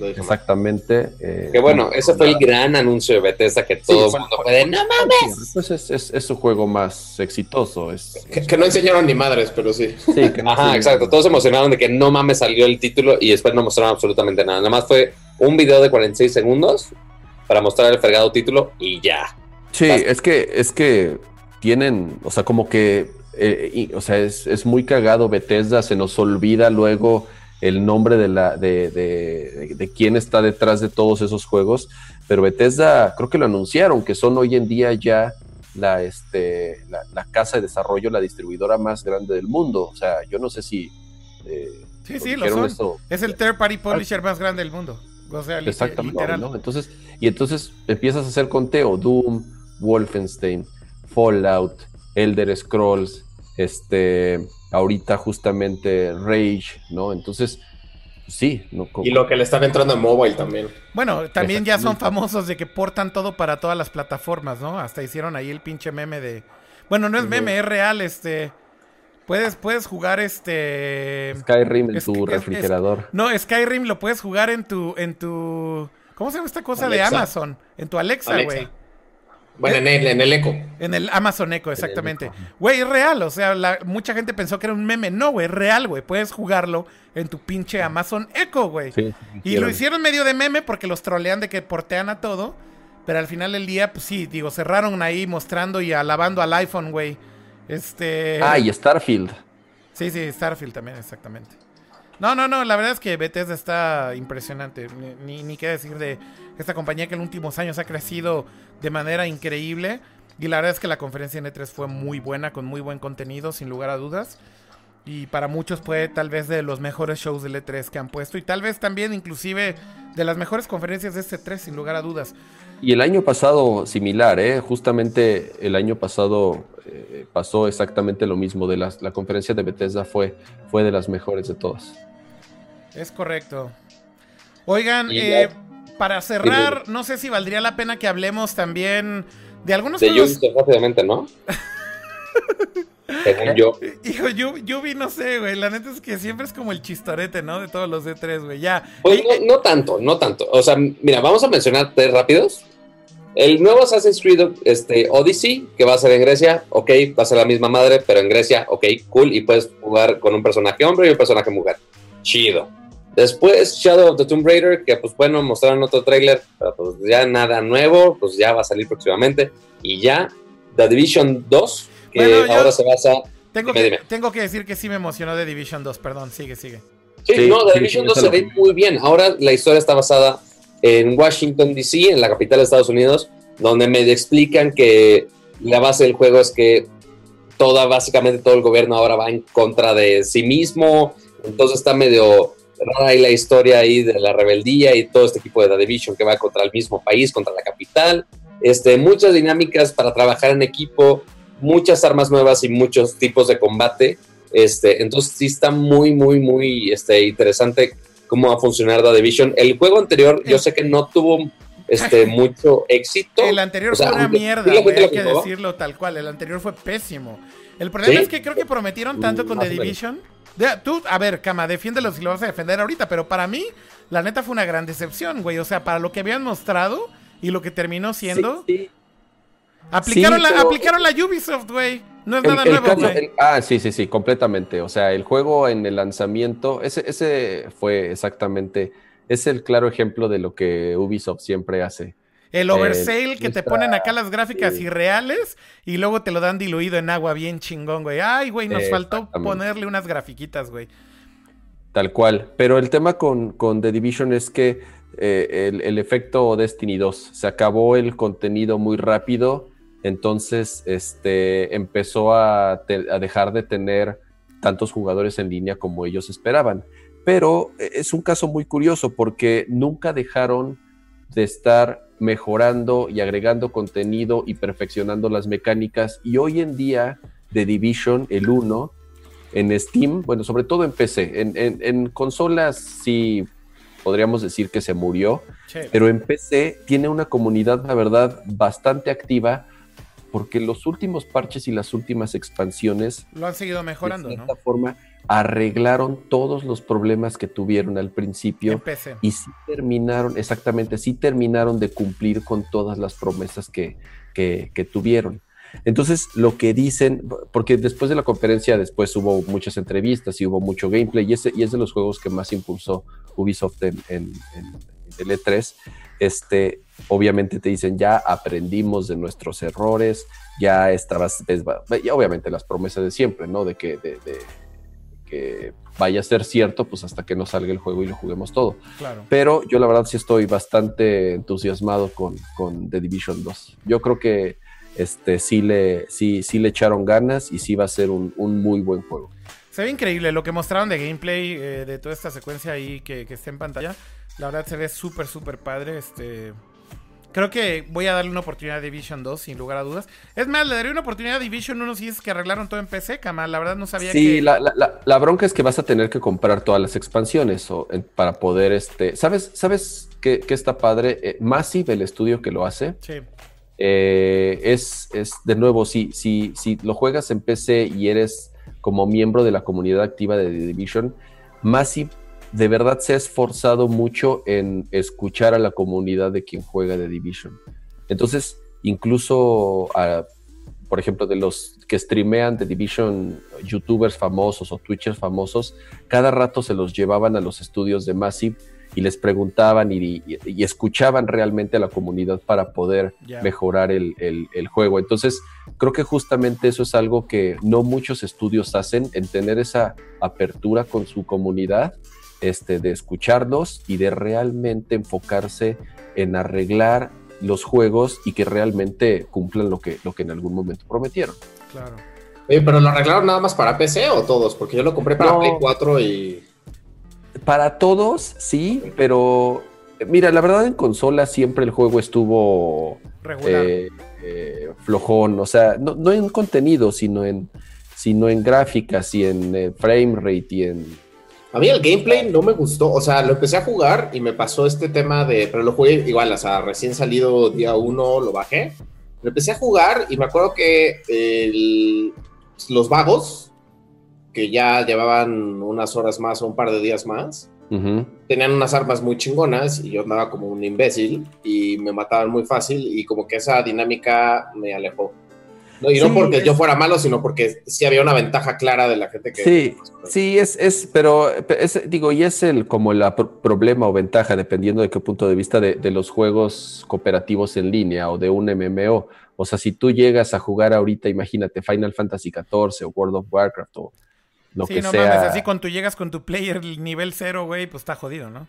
Exactamente. Eh, que bueno, ese fue el gran anuncio de Bethesda que todo sí, el mundo puede. ¡No mames! Pues es, es, es, su juego más exitoso. Es, que, que, no enseñaron ni madres, pero sí. sí que no Ajá, exacto. Todos se emocionaron de que no mames salió el título y después no mostraron absolutamente nada. Nada más fue un video de 46 segundos para mostrar el fregado título y ya. Sí, Basta. es que, es que tienen, o sea, como que, eh, y, o sea, es, es muy cagado Bethesda, se nos olvida luego el nombre de, la, de, de, de, quién está detrás de todos esos juegos, pero Bethesda creo que lo anunciaron, que son hoy en día ya la, este, la, la casa de desarrollo, la distribuidora más grande del mundo. O sea, yo no sé si... Eh, sí, sí, lo son. Esto. Es el third party publisher más grande del mundo. O sea, Exactamente. Literal. ¿no? Entonces, y entonces empiezas a hacer conteo, Doom, Wolfenstein, Fallout, Elder Scrolls, este ahorita justamente Rage, ¿no? Entonces, sí. No, y lo que le están entrando en mobile también. Bueno, también ya son famosos de que portan todo para todas las plataformas, ¿no? Hasta hicieron ahí el pinche meme de... Bueno, no es meme, es real, este... Puedes, puedes jugar este. Skyrim en Es- tu es- refrigerador. No, Skyrim lo puedes jugar en tu. en tu. ¿Cómo se llama esta cosa Alexa. de Amazon? En tu Alexa, Alexa. güey. Bueno, en el, en el eco. En el Amazon Echo, exactamente. Güey, es real. O sea, la- mucha gente pensó que era un meme. No, güey, es real, güey. Puedes jugarlo en tu pinche Amazon Echo, güey. Sí, Y lo hicieron medio de meme porque los trolean de que portean a todo. Pero al final del día, pues sí, digo, cerraron ahí mostrando y alabando al iPhone, güey. Este. Ah, y Starfield. Sí, sí, Starfield también, exactamente. No, no, no, la verdad es que Bethesda está impresionante. Ni, ni, qué decir de esta compañía que en los últimos años ha crecido de manera increíble. Y la verdad es que la conferencia en E3 fue muy buena, con muy buen contenido, sin lugar a dudas. Y para muchos fue tal vez de los mejores shows del E3 que han puesto. Y tal vez también inclusive de las mejores conferencias de este E3, sin lugar a dudas. Y el año pasado similar, ¿eh? Justamente el año pasado eh, pasó exactamente lo mismo. De las, la conferencia de Bethesda fue, fue de las mejores de todas. Es correcto. Oigan, eh, para cerrar, no sé si valdría la pena que hablemos también de algunos De juegos. Ubisoft rápidamente, ¿no? Según yo. Hijo, Yu- Yubi, no sé, güey. La neta es que siempre es como el chistorete, ¿no? De todos los D3, güey. Ya. Pues Eh, no, no tanto, no tanto. O sea, mira, vamos a mencionar tres rápidos. El nuevo Assassin's Creed este, Odyssey, que va a ser en Grecia, ok, va a ser la misma madre, pero en Grecia, ok, cool, y puedes jugar con un personaje hombre y un personaje mujer. Chido. Después Shadow of the Tomb Raider, que pues bueno, mostraron otro tráiler, pero pues ya nada nuevo, pues ya va a salir próximamente. Y ya, The Division 2, que Bueno, ahora se basa... tengo, dime, que, dime. tengo que decir que sí me emocionó de Division 2. Perdón, sigue, sigue. Sí, Sí, no, The sí, Division sí, 2 eso se ve muy bien. Ahora la historia está basada en Washington, D.C., en la capital de Estados Unidos, donde me explican que la base del juego es que toda, básicamente todo el gobierno ahora va en contra de sí mismo. Entonces está medio rara ahí la historia ahí de la rebeldía y todo este equipo de The Division que va contra el mismo país, contra la capital. Este, muchas dinámicas para trabajar en equipo, muchas armas nuevas y muchos tipos de combate. Este, entonces sí está muy, muy, muy este, interesante cómo va a funcionar The Division. El juego anterior, yo sé que no tuvo este, mucho éxito. El anterior O sea, fue una mierda, sí, güey. Hay que jugó. decirlo tal cual. El anterior fue pésimo. El problema ¿Sí? es que creo que prometieron tanto con más The. Division. De- tú, a ver, Cama, defiéndelo si lo vas a defender ahorita, pero para mí, la neta fue una gran decepción, güey. O sea, para lo que habían mostrado y lo que terminó siendo. Sí, sí. Aplicaron, Sí, la, pero- aplicaron la Ubisoft, güey. No es El- nada el nuevo, caso- el- ah, sí, sí, sí, completamente. O sea, el juego en el lanzamiento, ese, ese fue exactamente, es el claro ejemplo de lo que Ubisoft siempre hace. El oversale que te ponen acá las gráficas irreales y luego te lo dan diluido en agua bien chingón, güey. Ay, güey, nos faltó ponerle unas grafiquitas, güey. Tal cual. Pero el tema con, con The Division es que eh, el, el efecto Destiny 2 se acabó el contenido muy rápido. Entonces, este empezó a, te- a dejar de tener tantos jugadores en línea como ellos esperaban. Pero eh, es un caso muy curioso porque nunca dejaron de estar mejorando y agregando contenido y perfeccionando las mecánicas. Y hoy en día, The Division, el 1, en Steam, bueno, sobre todo en PC, en, en- en consolas sí podríamos decir que se murió, pero en PC tiene una comunidad, la verdad, bastante activa porque los últimos parches y las últimas expansiones Lo han seguido mejorando, de ¿no? cierta forma arreglaron todos los problemas que tuvieron al principio PC. y sí terminaron, exactamente, sí terminaron de cumplir con todas las promesas que, que, que tuvieron. Entonces, lo que dicen, porque después de la conferencia, después hubo muchas entrevistas y hubo mucho gameplay, y, ese, y es de los juegos que más impulsó Ubisoft en, en, en el E3. Este, obviamente te dicen, ya aprendimos de nuestros errores, ya estabas, obviamente las promesas de siempre, ¿no? De que, de, de que vaya a ser cierto, pues hasta que no salga el juego y lo juguemos todo. Claro. Pero yo la verdad sí estoy bastante entusiasmado con, con The Division 2. Yo creo que este, sí, le, sí, sí le echaron ganas y sí va a ser un, un muy buen juego. Se ve increíble lo que mostraron de gameplay eh, de toda esta secuencia ahí que, que está en pantalla. La verdad se ve súper, súper padre. Este. Creo que voy a darle una oportunidad a Division 2, sin lugar a dudas. Es más, le daré una oportunidad a Division 1 si es que arreglaron todo en PC, Kamal. La verdad no sabía Sí, que. la, la- la- la bronca es que vas a tener que comprar todas las expansiones o, en- para poder, este, ¿sabes, sabes qué, qué está padre? Eh, Massive, el estudio que lo hace, Sí. eh, es, es, de nuevo, si, si, si lo juegas en PC y eres como miembro de la comunidad activa de The Division, Massive de verdad se ha esforzado mucho en escuchar a la comunidad de quien juega The Division. Entonces, incluso, por ejemplo, de los que streamean The Division, youtubers famosos o twitchers famosos, cada rato se los llevaban a los estudios de Massive y les preguntaban y, escuchaban realmente a la comunidad para poder mejorar el, juego. Entonces, creo que justamente eso es algo que no muchos estudios hacen, en tener esa apertura con su comunidad, este, de escucharlos y de realmente enfocarse en arreglar los juegos y que realmente cumplan lo que, lo que en algún momento prometieron. Claro. Oye, pero lo arreglaron nada más para PC o todos, porque yo lo compré para Play 4 y para todos, sí, pero mira, la verdad en consola siempre el juego estuvo eh, eh, flojón, o sea, no, en contenido, sino en, sino en gráficas y en eh, frame rate y en... A mí el gameplay no me gustó, o sea, lo empecé a jugar y me pasó este tema de, pero lo jugué igual, o sea, recién salido día uno lo bajé, lo empecé a jugar y me acuerdo que los vagos, que ya llevaban unas horas más o un par de días más. Tenían unas armas muy chingonas y yo andaba como un imbécil y me mataban muy fácil y como que esa dinámica me alejó. No, y no porque yo fuera malo, sino porque sí había una ventaja clara de la gente que... Sí, sí, es, es pero es, digo, y es el como el problema o ventaja, dependiendo de qué punto de vista de, de, los juegos cooperativos en línea o de un MMO. O sea, si tú llegas a jugar ahorita, imagínate, Final Fantasy XIV o World of Warcraft o lo sí, no Mames, así cuando tú llegas con tu player nivel cero, güey, pues está jodido, ¿no?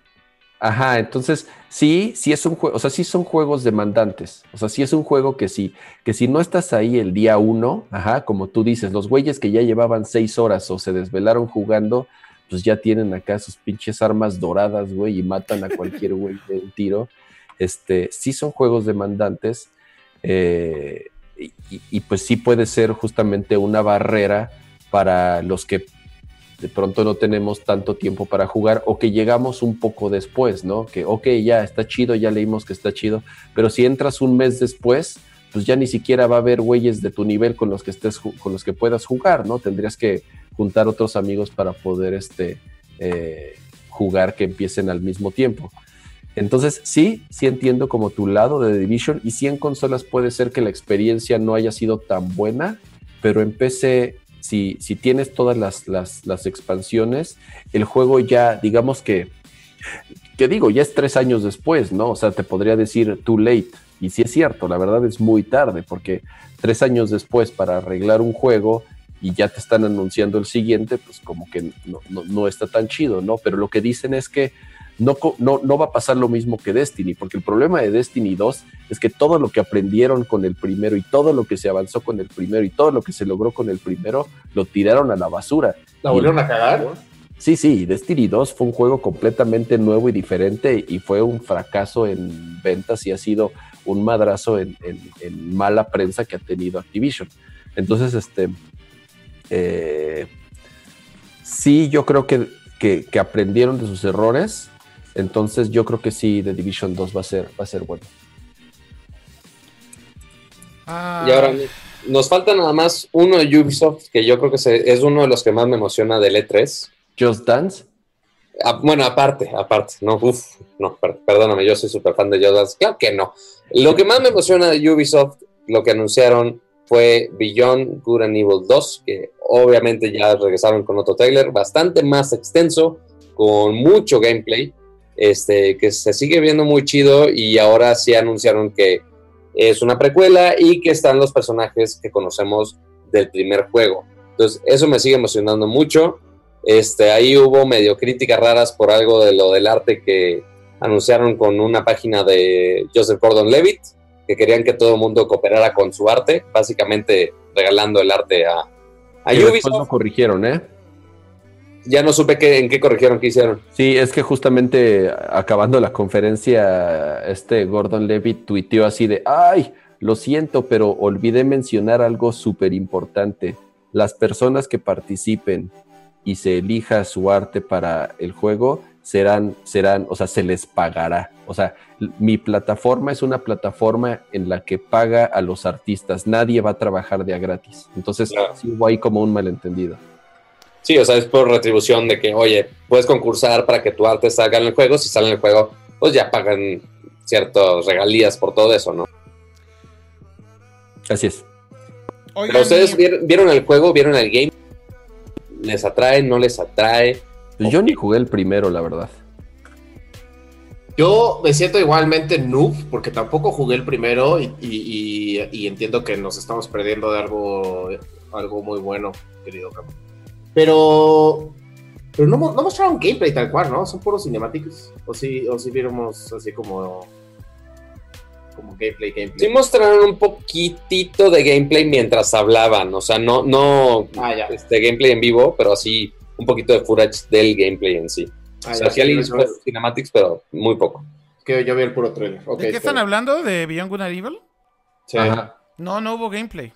Ajá, entonces sí, sí es un juego, o sea, sí son juegos demandantes. O sea, sí es un juego que sí, que si no estás ahí el día uno, ajá, como tú dices, los güeyes que ya llevaban seis horas o se desvelaron jugando, pues ya tienen acá sus pinches armas doradas, güey, y matan a cualquier güey de un tiro. Este, sí son juegos demandantes, eh, y, y pues sí puede ser justamente una barrera para los que de pronto no tenemos tanto tiempo para jugar o que llegamos un poco después, ¿no? Que, ok, ya está chido, ya leímos que está chido, pero si entras un mes después, pues ya ni siquiera va a haber güeyes de tu nivel con los que estés, con los que puedas jugar, ¿no? Tendrías que juntar otros amigos para poder este, eh, jugar que empiecen al mismo tiempo. Entonces, sí, sí entiendo como tu lado de Division y sí en consolas puede ser que la experiencia no haya sido tan buena, pero en si, tienes todas las, expansiones, el juego ya, digamos que, que digo, ya es tres años después, ¿no? O sea, te podría decir too late. Y sí es cierto, la verdad es muy tarde, porque tres años después para arreglar un juego y ya te están anunciando el siguiente, pues como que no, no está tan chido, ¿no? Pero lo que dicen es que no, no, va a pasar lo mismo que Destiny, porque el problema de Destiny 2 es que todo lo que aprendieron con el primero y todo lo que se avanzó con el primero y todo lo que se logró con el primero, lo tiraron a la basura. ¿La volvieron a cagar? Sí, sí, Destiny 2 fue un juego completamente nuevo y diferente y fue un fracaso en ventas y ha sido un madrazo en, mala prensa que ha tenido Activision. Entonces, este, eh, sí, yo creo que, que aprendieron de sus errores entonces yo creo que sí, The Division 2 va a ser, va a ser bueno. Ah. Y ahora nos falta nada más uno de Ubisoft, que yo creo que es uno de los que más me emociona del E3. Just Dance. Ah, bueno, aparte, aparte, no, uff, no, perdóname, yo soy súper fan de Just Dance. Claro que no. Lo que más me emociona de Ubisoft, lo que anunciaron fue Beyond Good and Evil 2, que obviamente ya regresaron con otro trailer bastante más extenso, con mucho gameplay este, que se sigue viendo muy chido y ahora sí anunciaron que es una precuela y que están los personajes que conocemos del primer juego. Entonces, eso me sigue emocionando mucho. Este, ahí hubo medio críticas raras por algo de lo del arte que anunciaron con una página de Joseph Gordon Levitt, que querían que todo el mundo cooperara con su arte, básicamente regalando el arte a, a Ubisoft. Después lo corrigieron, ¿eh? Ya no supe qué, en qué corrigieron, qué hicieron. Sí, es que justamente acabando la conferencia, este Gordon Levitt tuiteó así de, ay, lo siento, pero olvidé mencionar algo súper importante. Las personas que participen y se elija su arte para el juego, serán, serán, o sea, se les pagará. O sea, mi plataforma es una plataforma en la que paga a los artistas. Nadie va a trabajar de a gratis. Entonces, sí hubo ahí como un malentendido. Sí, o sea, es por retribución de que, oye, puedes concursar para que tu arte salga en el juego. Si sale en el juego, pues ya pagan ciertas regalías por todo eso, ¿no? Así es. Pero ustedes vieron, el juego, vieron el game. ¿Les atrae? ¿No les atrae? Pues yo ni jugué el primero, la verdad. Yo me siento igualmente noob porque tampoco jugué el primero y, entiendo que nos estamos perdiendo de algo, algo muy bueno, querido Cam. Pero, pero no, no, mostraron gameplay tal cual, ¿no? Son puros cinemáticos. O si, o si viéramos así como como gameplay, gameplay. Sí mostraron un poquitito de gameplay mientras hablaban, o sea, no, no ah, este gameplay en vivo, pero así un poquito de footage del gameplay en sí. Ah, o sea, sí hay cinematics, pero muy poco. Que yo vi el puro trailer. ¿De qué están hablando? ¿De Beyond Good and Evil? Sí. No, no hubo gameplay.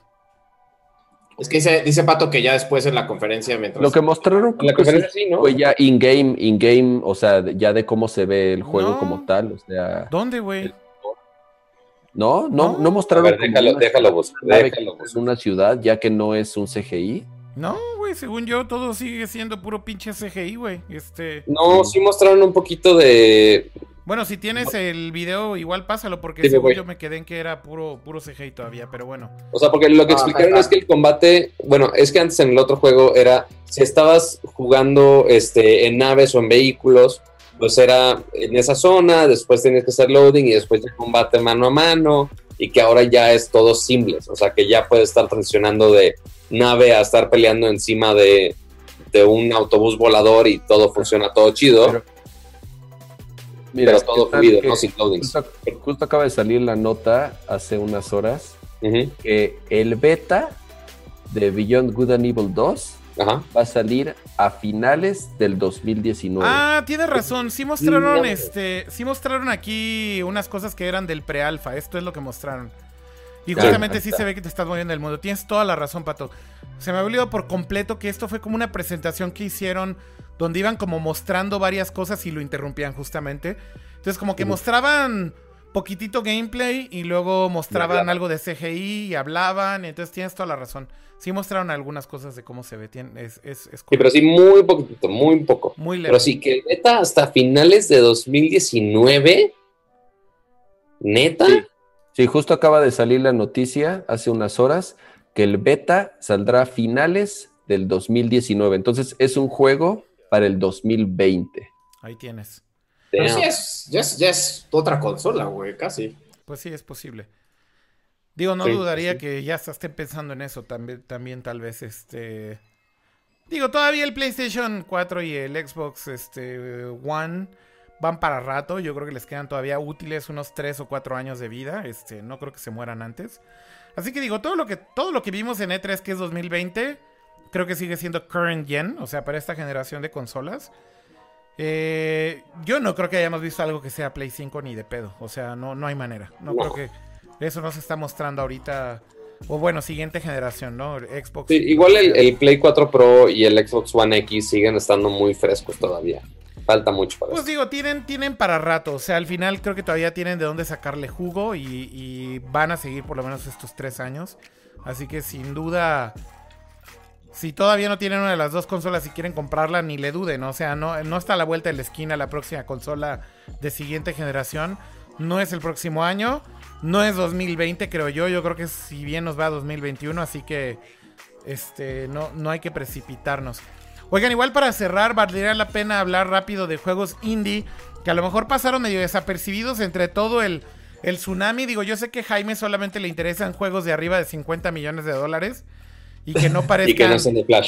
Es que dice, dice, Pato que ya después en la conferencia, mientras. Lo que mostraron en la conferencia, sí, ¿no? Fue ya in-game, in-game, o sea, ya de cómo se ve el juego como tal. O sea. ¿Dónde, güey? No, no, no, mostraron. A ver, déjalo, déjalo, vos, déjalo Es una ciudad, ya que no es un CGI. No, güey, según yo, todo sigue siendo puro pinche CGI, güey. Este. No, sí mostraron un poquito de. Bueno, si tienes el video, igual pásalo, porque según yo me quedé en que era puro, puro CGI todavía, pero bueno. O sea, porque lo que ah, explicaron es que el combate, bueno, es que antes en el otro juego era, si estabas jugando este, en naves o en vehículos, pues era en esa zona, después tienes que hacer loading y después el combate mano a mano y que ahora ya es todo simple, o sea que ya puedes estar transicionando de nave a estar peleando encima de, un autobús volador y todo funciona todo chido. Pero, mira, todo fluido, no sin. Justo, acaba de salir la nota hace unas horas que el beta de Beyond Good and Evil 2 va a salir a finales del 2019. Ah, tienes razón. Sí mostraron, este, sí mostraron aquí unas cosas que eran del pre-alfa. Esto es lo que mostraron. Y justamente sí se ve que te estás moviendo el mundo. Tienes toda la razón, Pato. Se me ha olvidado por completo que esto fue como una presentación que hicieron donde iban como mostrando varias cosas y lo interrumpían justamente. Entonces como que mostraban poquitito gameplay y luego mostraban algo de CGI y hablaban. Entonces tienes toda la razón sí mostraron algunas cosas de cómo se ve. es, es, sí, pero sí, muy poquito, muy poco. Muy leve. Pero sí, que el beta hasta finales de 2019. ¿Neta? Sí. justo acaba de salir la noticia hace unas horas que el beta saldrá a finales del 2019. Entonces es un juego para el 2020. Ahí tienes. Pero sí es, ya es, ya es otra consola, güey, casi. Pues sí, es posible. Digo, no dudaría que ya se esté pensando en eso también, también tal vez este... Digo, todavía el PlayStation 4 y el Xbox este, One van para rato. Yo creo que les quedan todavía útiles unos 3 o 4 años de vida. Este, no creo que se mueran antes. Así que digo, todo lo que, todo lo que vimos en E3 que es 2020, creo que sigue siendo current gen, o sea, para esta generación de consolas. Eh, yo no creo que hayamos visto algo que sea Play 5 ni de pedo. O sea, no, no hay manera. No creo que eso no se está mostrando ahorita. O bueno, siguiente generación, ¿no? Xbox. igual el, Play 4 Pro y el Xbox One X siguen estando muy frescos todavía. Falta mucho para Pues digo, tienen, tienen para rato. O sea, al final creo que todavía tienen de dónde sacarle jugo y, van a seguir por lo menos estos tres años. Así que sin duda, si todavía no tienen una de las dos consolas y quieren comprarla, ni le duden. O sea, no, no está a la vuelta de la esquina la próxima consola de siguiente generación. No es el próximo año. No es 2020, creo yo. Yo creo que si bien nos va a 2021, así que este, no, no hay que precipitarnos. Oigan, igual para cerrar, valdría la pena hablar rápido de juegos indie que a lo mejor pasaron medio desapercibidos entre todo el, el tsunami. Digo, yo sé que Jaime solamente le interesan juegos de arriba de 50 millones de dólares y que no parezcan,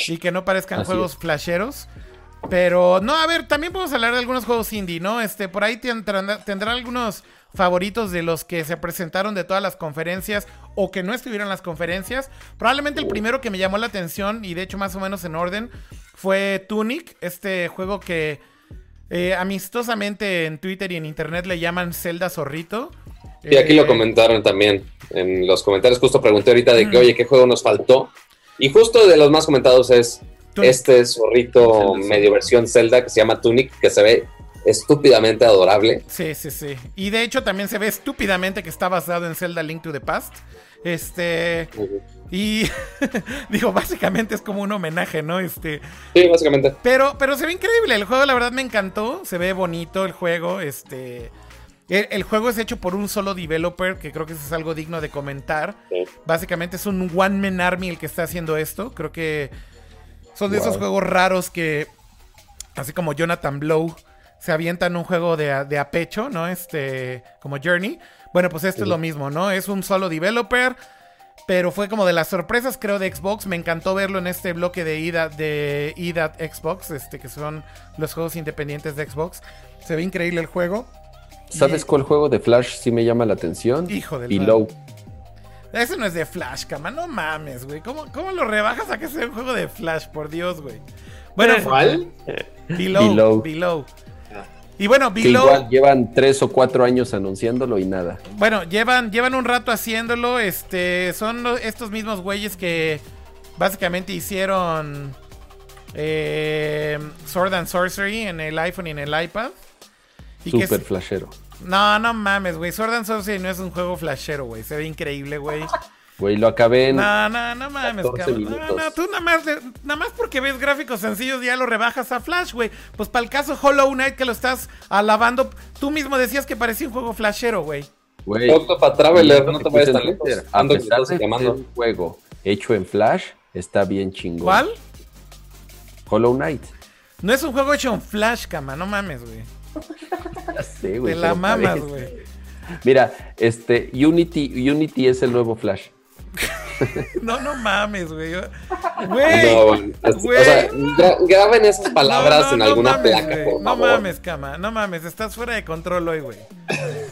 y que no, parezcan juegos flasheros. Pero no, a ver, también podemos hablar de algunos juegos indie, ¿no? Este, por ahí tendrán, tendrán algunos favoritos de los que se presentaron de todas las conferencias o que no estuvieron en las conferencias. Probablemente el primero que me llamó la atención y de hecho más o menos en orden fue Tunic, este juego que eh, amistosamente en Twitter y en internet le llaman Zelda Zorrito. Y aquí lo eh, comentaron también en los comentarios. Justo pregunté ahorita de que, oye, ¿qué juego nos faltó? Y justo de los más comentados es este zorrito medio versión Zelda que se llama Tunic, que se ve estúpidamente adorable. Sí, sí, sí. Y de hecho también se ve estúpidamente que está basado en Zelda Link to the Past. Este. Y digo, básicamente es como un homenaje, ¿no? Este. Sí, básicamente. Pero, pero se ve increíble. El juego, la verdad, me encantó. Se ve bonito el juego. Este. El, el juego es hecho por un solo developer, que creo que eso es algo digno de comentar. Sí. Básicamente es un One Man Army el que está haciendo esto. Creo que son de esos juegos raros que, así como Jonathan Blow, se avientan un juego de a, de a pecho, ¿no? Este, como Journey. Bueno, pues esto es lo mismo, ¿no? Es un solo developer, pero fue como de las sorpresas, creo, de Xbox. Me encantó verlo en este bloque de ida de ida Xbox, este, que son los juegos independientes de Xbox. Se ve increíble el juego. ¿Sabes cuál juego de Flash sí me llama la atención? Hijo del Below. Ese no es de Flash, cama, no mames, güey. ¿Cómo, ¿Cómo lo rebajas a que sea un juego de Flash? Por Dios, güey. Bueno, ¿Cuál? Below. Below. Below. Y bueno, Que Below. igual llevan tres o cuatro años anunciándolo y nada. Bueno, llevan, llevan un rato haciéndolo. Este. Son estos mismos güeyes que básicamente hicieron. eh, Sword and Sorcery en el iPhone y en el iPad. Y que Super es- flashero. No, no mames, güey. Sword and Sorcery no es un juego flashero, güey. Se ve increíble, güey. Güey, lo acabé en. No, no, no mames, 14 cabrón. No, no, tú nada más, nada más porque ves gráficos sencillos ya lo rebajas a Flash, güey. Pues para el caso Hollow Knight que lo estás alabando, tú mismo decías que parecía un juego flashero, güey. Güey. Octopath Traveler, no te vayas tan lejos. A pesar de llamando. un juego hecho en Flash, está bien chingón. ¿Cuál? Hollow Knight. No es un juego hecho en Flash, cama, no mames, güey. Ya sé, güey. Te la mamas, güey. Mira, este, Unity, Unity es el nuevo Flash. No, no mames, güey. Güey. No, o sea, gra- graben esas palabras No, no, en alguna mames, placa, por No mames, cama. No mames, estás fuera de control hoy, güey.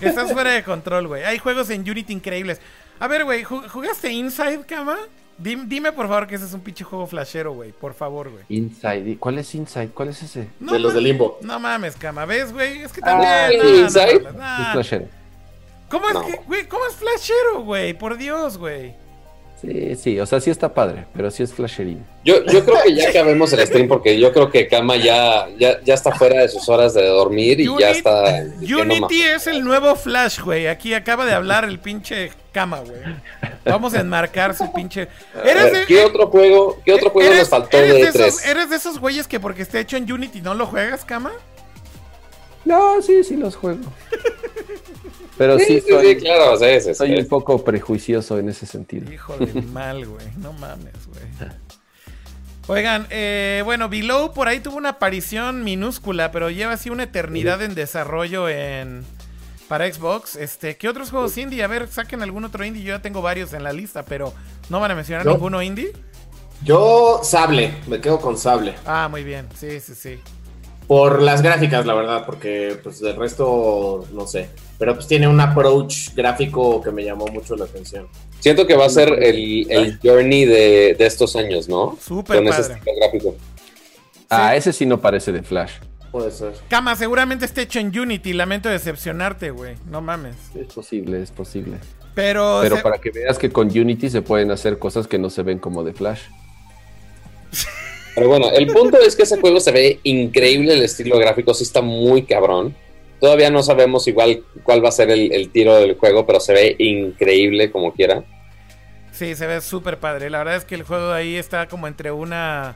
Estás fuera de control, güey. Hay juegos en Unity increíbles. A ver, güey, ¿ju- ¿jugaste Inside, cama? Dim- dime, por favor que ese es un pinche juego flashero, güey. Por favor, güey. Inside. ¿Cuál es Inside? ¿Cuál es ese? No, de los de Limbo. No mames, cama. ¿Ves, güey? Es que Ah, también. no Inside. mames, no. Es flashero. ¿Cómo es No. que, güey? ¿Cómo es flashero, güey? Por Dios, güey. Sí, sí, o sea, sí está padre, pero sí es flasherín. Yo, yo creo que ya acabemos el stream porque yo creo que Kama ya, ya, ya está fuera de sus horas de dormir y Unity- ya está. Unity es el nuevo Flash, güey. Aquí acaba de hablar el pinche cama, güey. Vamos a enmarcar su pinche. ma- Eres A ver, de, ¿Qué otro juego, qué otro juego nos faltó eres de de esos, E3? ¿Eres de esos güeyes que porque esté hecho en Unity no lo juegas, cama? No, sí, sí los juego. Pero sí, Sí, sí, soy, sí, claro, sí, sí, sí. soy un poco prejuicioso en ese sentido. Hijo de mal, güey. No mames, güey. Oigan, eh, bueno, Below por ahí tuvo una aparición minúscula, pero lleva así una eternidad en desarrollo en para Xbox. Este, ¿qué otros juegos indie? A ver, saquen algún otro indie. Yo ya tengo varios en la lista, pero no van a mencionar No. ninguno indie. Yo, Sable, me quedo con Sable. Ah, muy bien. Sí, sí, sí. Por las gráficas, la verdad, porque pues del resto no sé. Pero pues tiene un approach gráfico que me llamó mucho la atención. Siento que va a ser el, el journey de, de estos años, ¿no? Súper Con ese estilo gráfico. Ah, ese sí no parece de Flash. Puede ser. Cama, seguramente está hecho en Unity. Lamento decepcionarte, güey. No mames. Es posible, es posible. Pero, Pero se- para que veas que con Unity se pueden hacer cosas que no se ven como de Flash. Pero bueno, el punto es que ese juego se ve increíble, el estilo gráfico sí está muy cabrón. Todavía no sabemos igual cuál va a ser el, el tiro del juego, pero se ve increíble como quiera. Sí, se ve súper padre. La verdad es que el juego ahí está como entre una.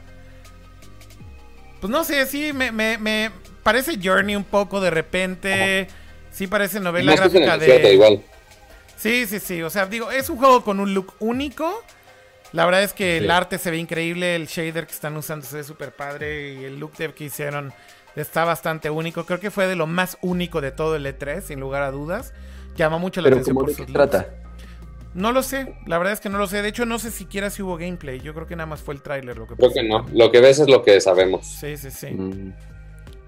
Pues no sé, sí, me, me, me parece Journey un poco de repente. Sí, parece novela Más gráfica de. igual. Sí, sí, sí. O sea, digo, es un juego con un look único. La verdad es que el arte se ve increíble, el shader que están usando se ve súper padre y el look dev que hicieron está bastante único. Creo que fue de lo más único de todo el E3, sin lugar a dudas. Llama mucho la Pero atención por de qué sus looks. trata. No lo sé, la verdad es que no lo sé. De hecho, no sé siquiera si hubo gameplay. Yo creo que nada más fue el tráiler lo que Creo que no. Lo que ves es lo que sabemos. Sí, sí, sí. Mm.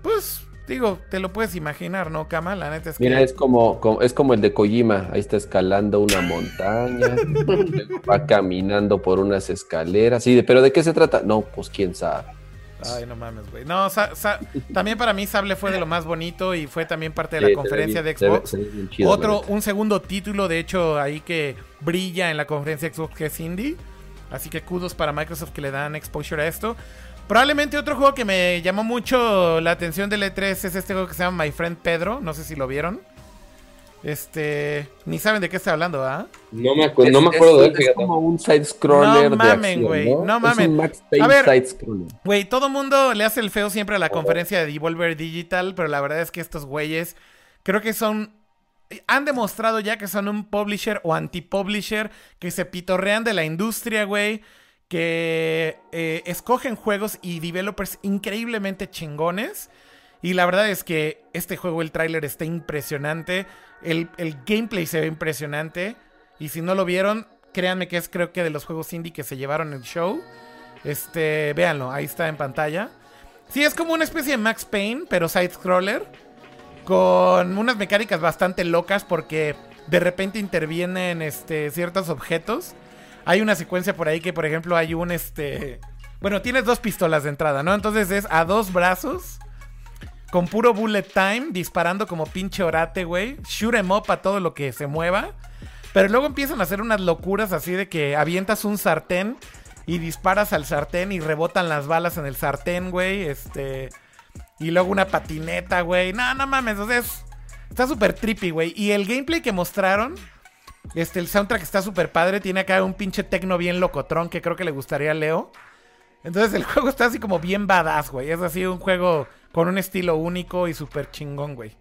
Pues, digo, te lo puedes imaginar, ¿no, Kama? La neta es que. Mira, es como, como- es como el de Kojima. Ahí está escalando una montaña, va caminando por unas escaleras. Sí, de- pero ¿de qué se trata? No, pues quién sabe. Ay, no mames, güey. No, Sa- Sa- también para mí Sable fue de lo más bonito y fue también parte de la Sí, conferencia bien- de Xbox. chido, Otro, un segundo título, de hecho, ahí que brilla en la conferencia de Xbox, que es Indie. Así que kudos para Microsoft que le dan exposure a esto. Probablemente otro juego que me llamó mucho la atención del E3 es este juego que se llama My Friend Pedro. No sé si lo vieron. Este. Ni saben de qué estoy hablando, ¿ah? No me, acu- no me acuerdo de él, es, como un side-scroller No de mamen, güey, ¿no? no Es mamen. un Max A. Güey, todo mundo le hace el feo siempre a la conferencia de Devolver Digital, pero la verdad es que estos güeyes creo que son. Han demostrado ya que son un publisher o anti-publisher que se pitorrean de la industria, güey. Que eh, escogen juegos y developers increíblemente chingones. Y la verdad es que este juego, el tráiler está impresionante. El, el gameplay se ve impresionante. Y si no lo vieron, créanme que es creo que de los juegos indie que se llevaron el show. Este, véanlo, ahí está en pantalla. Sí, es como una especie de Max Payne, pero side-scroller. Con unas mecánicas bastante locas porque de repente intervienen este, ciertos objetos. Hay una secuencia por ahí que, por ejemplo, hay un este. Bueno, tienes dos pistolas de entrada, ¿no? Entonces es a dos brazos. Con puro bullet time, disparando como pinche orate, güey. Shoot em up a todo lo que se mueva. Pero luego empiezan a hacer unas locuras así de que avientas un sartén y disparas al sartén y rebotan las balas en el sartén, güey. Este. Y luego una patineta, güey. No, no mames. O sea, es- está súper trippy, güey. Y el gameplay que mostraron. Este, el soundtrack está súper padre. Tiene acá un pinche tecno bien locotrón que creo que le gustaría a Leo. Entonces el juego está así como bien badass, güey. Es así un juego con un estilo único y súper chingón, güey.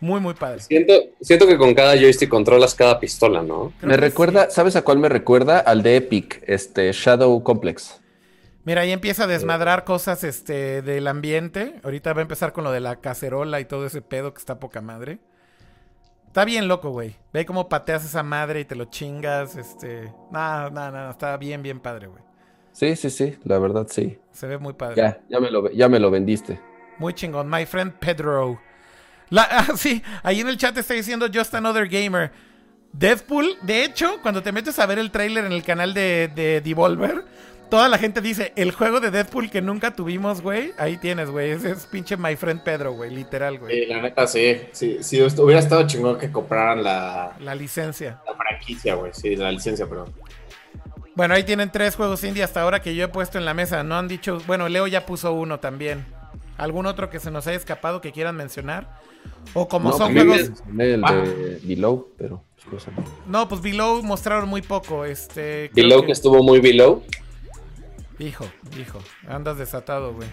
Muy, muy padre. Siento, siento que con cada joystick controlas cada pistola, ¿no? Creo Me recuerda, sí. ¿sabes a cuál me recuerda? Al de Epic, este Shadow Complex. Mira, ahí empieza a desmadrar cosas este, del ambiente. Ahorita va a empezar con lo de la cacerola y todo ese pedo que está poca madre. Está bien loco, güey. Ve cómo pateas esa madre y te lo chingas. Este. Nada, nada, nada. Está bien, bien padre, güey. Sí, sí, sí, la verdad sí. Se ve muy padre. Ya, ya me lo, ya me lo vendiste. Muy chingón. My friend Pedro. La, ah, sí, ahí en el chat está diciendo Just Another Gamer. Deadpool, de hecho, cuando te metes a ver el tráiler en el canal de, de Devolver, toda la gente dice, el juego de Deadpool que nunca tuvimos, güey, ahí tienes, güey. Ese es pinche My Friend Pedro, güey, literal, güey. Sí, la neta, sí. sí. sí, hubiera estado chingón que compraran la, La licencia. la franquicia, güey. Sí, la licencia, perdón. Bueno, ahí tienen tres juegos indie hasta ahora que yo he puesto en la mesa. No han dicho, bueno, Leo ya puso uno también. ¿Algún otro que se nos haya escapado que quieran mencionar? O como No, son me juegos... el de Below, pero pues, no pues Below mostraron muy poco. Este. Below que estuvo muy below. Hijo, hijo. Andas desatado, güey.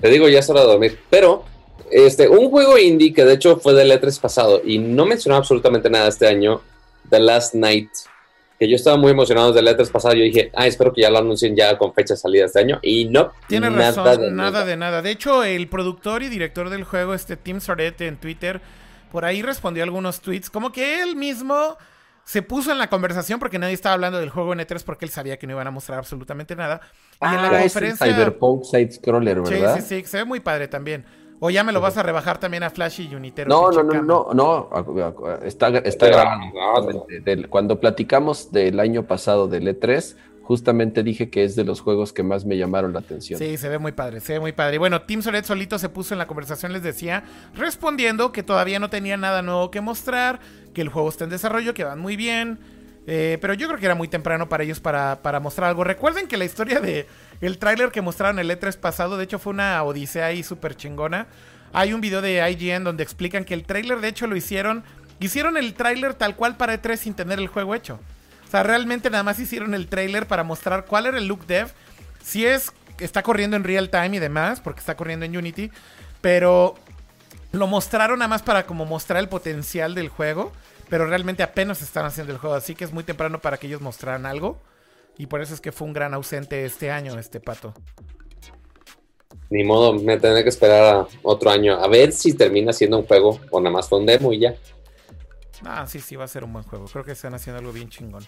Te digo, ya es hora de dormir. Pero, este, un juego indie que de hecho fue del E3 pasado y no mencionó absolutamente nada este año, The Last Night. Que yo estaba muy emocionado desde el E3 pasado. Yo dije, ah, espero que ya lo anuncien ya con fecha de salida este año. Y no, Tiene nada razón, de nada nada. de nada. De hecho, el productor y director del juego, este Tim Sorete en Twitter, por ahí respondió algunos tweets. Como que él mismo se puso en la conversación porque nadie estaba hablando del juego en E3 porque él sabía que no iban a mostrar absolutamente nada. Y en la Ah, es el conferencia. Cyberpunk Side-Scroller, Sí, ¿verdad? sí, sí, se ve muy padre también. O ya me lo vas a rebajar también a Flash y Unitero. No, no, no, no, no, está, está grabado. cuando platicamos del año pasado del E3, justamente dije que es de los juegos que más me llamaron la atención. Sí, se ve muy padre, se ve muy padre. Y bueno, Tim Solet solito se puso en la conversación, les decía, respondiendo que todavía no tenía nada nuevo que mostrar, que el juego está en desarrollo, que van muy bien. eh, pero yo creo que era muy temprano para ellos para, para mostrar algo. Recuerden que la historia de el tráiler que mostraron el E3 pasado, de hecho fue una odisea ahí súper chingona. Hay un video de IGN donde explican que el tráiler de hecho lo hicieron, hicieron el tráiler tal cual para E3 sin tener el juego hecho. O sea, realmente nada más hicieron el tráiler para mostrar cuál era el look dev. Si es, está corriendo en real time y demás, porque está corriendo en Unity, pero lo mostraron nada más para como mostrar el potencial del juego, pero realmente apenas están haciendo el juego, así que es muy temprano para que ellos mostraran algo. Y por eso es que fue un gran ausente este año, este pato. Ni modo, me tendré que esperar a otro año a ver si termina siendo un juego o nada más fue un demo y ya. Ah, sí, sí, va a ser un buen juego. Creo que están haciendo algo bien chingón.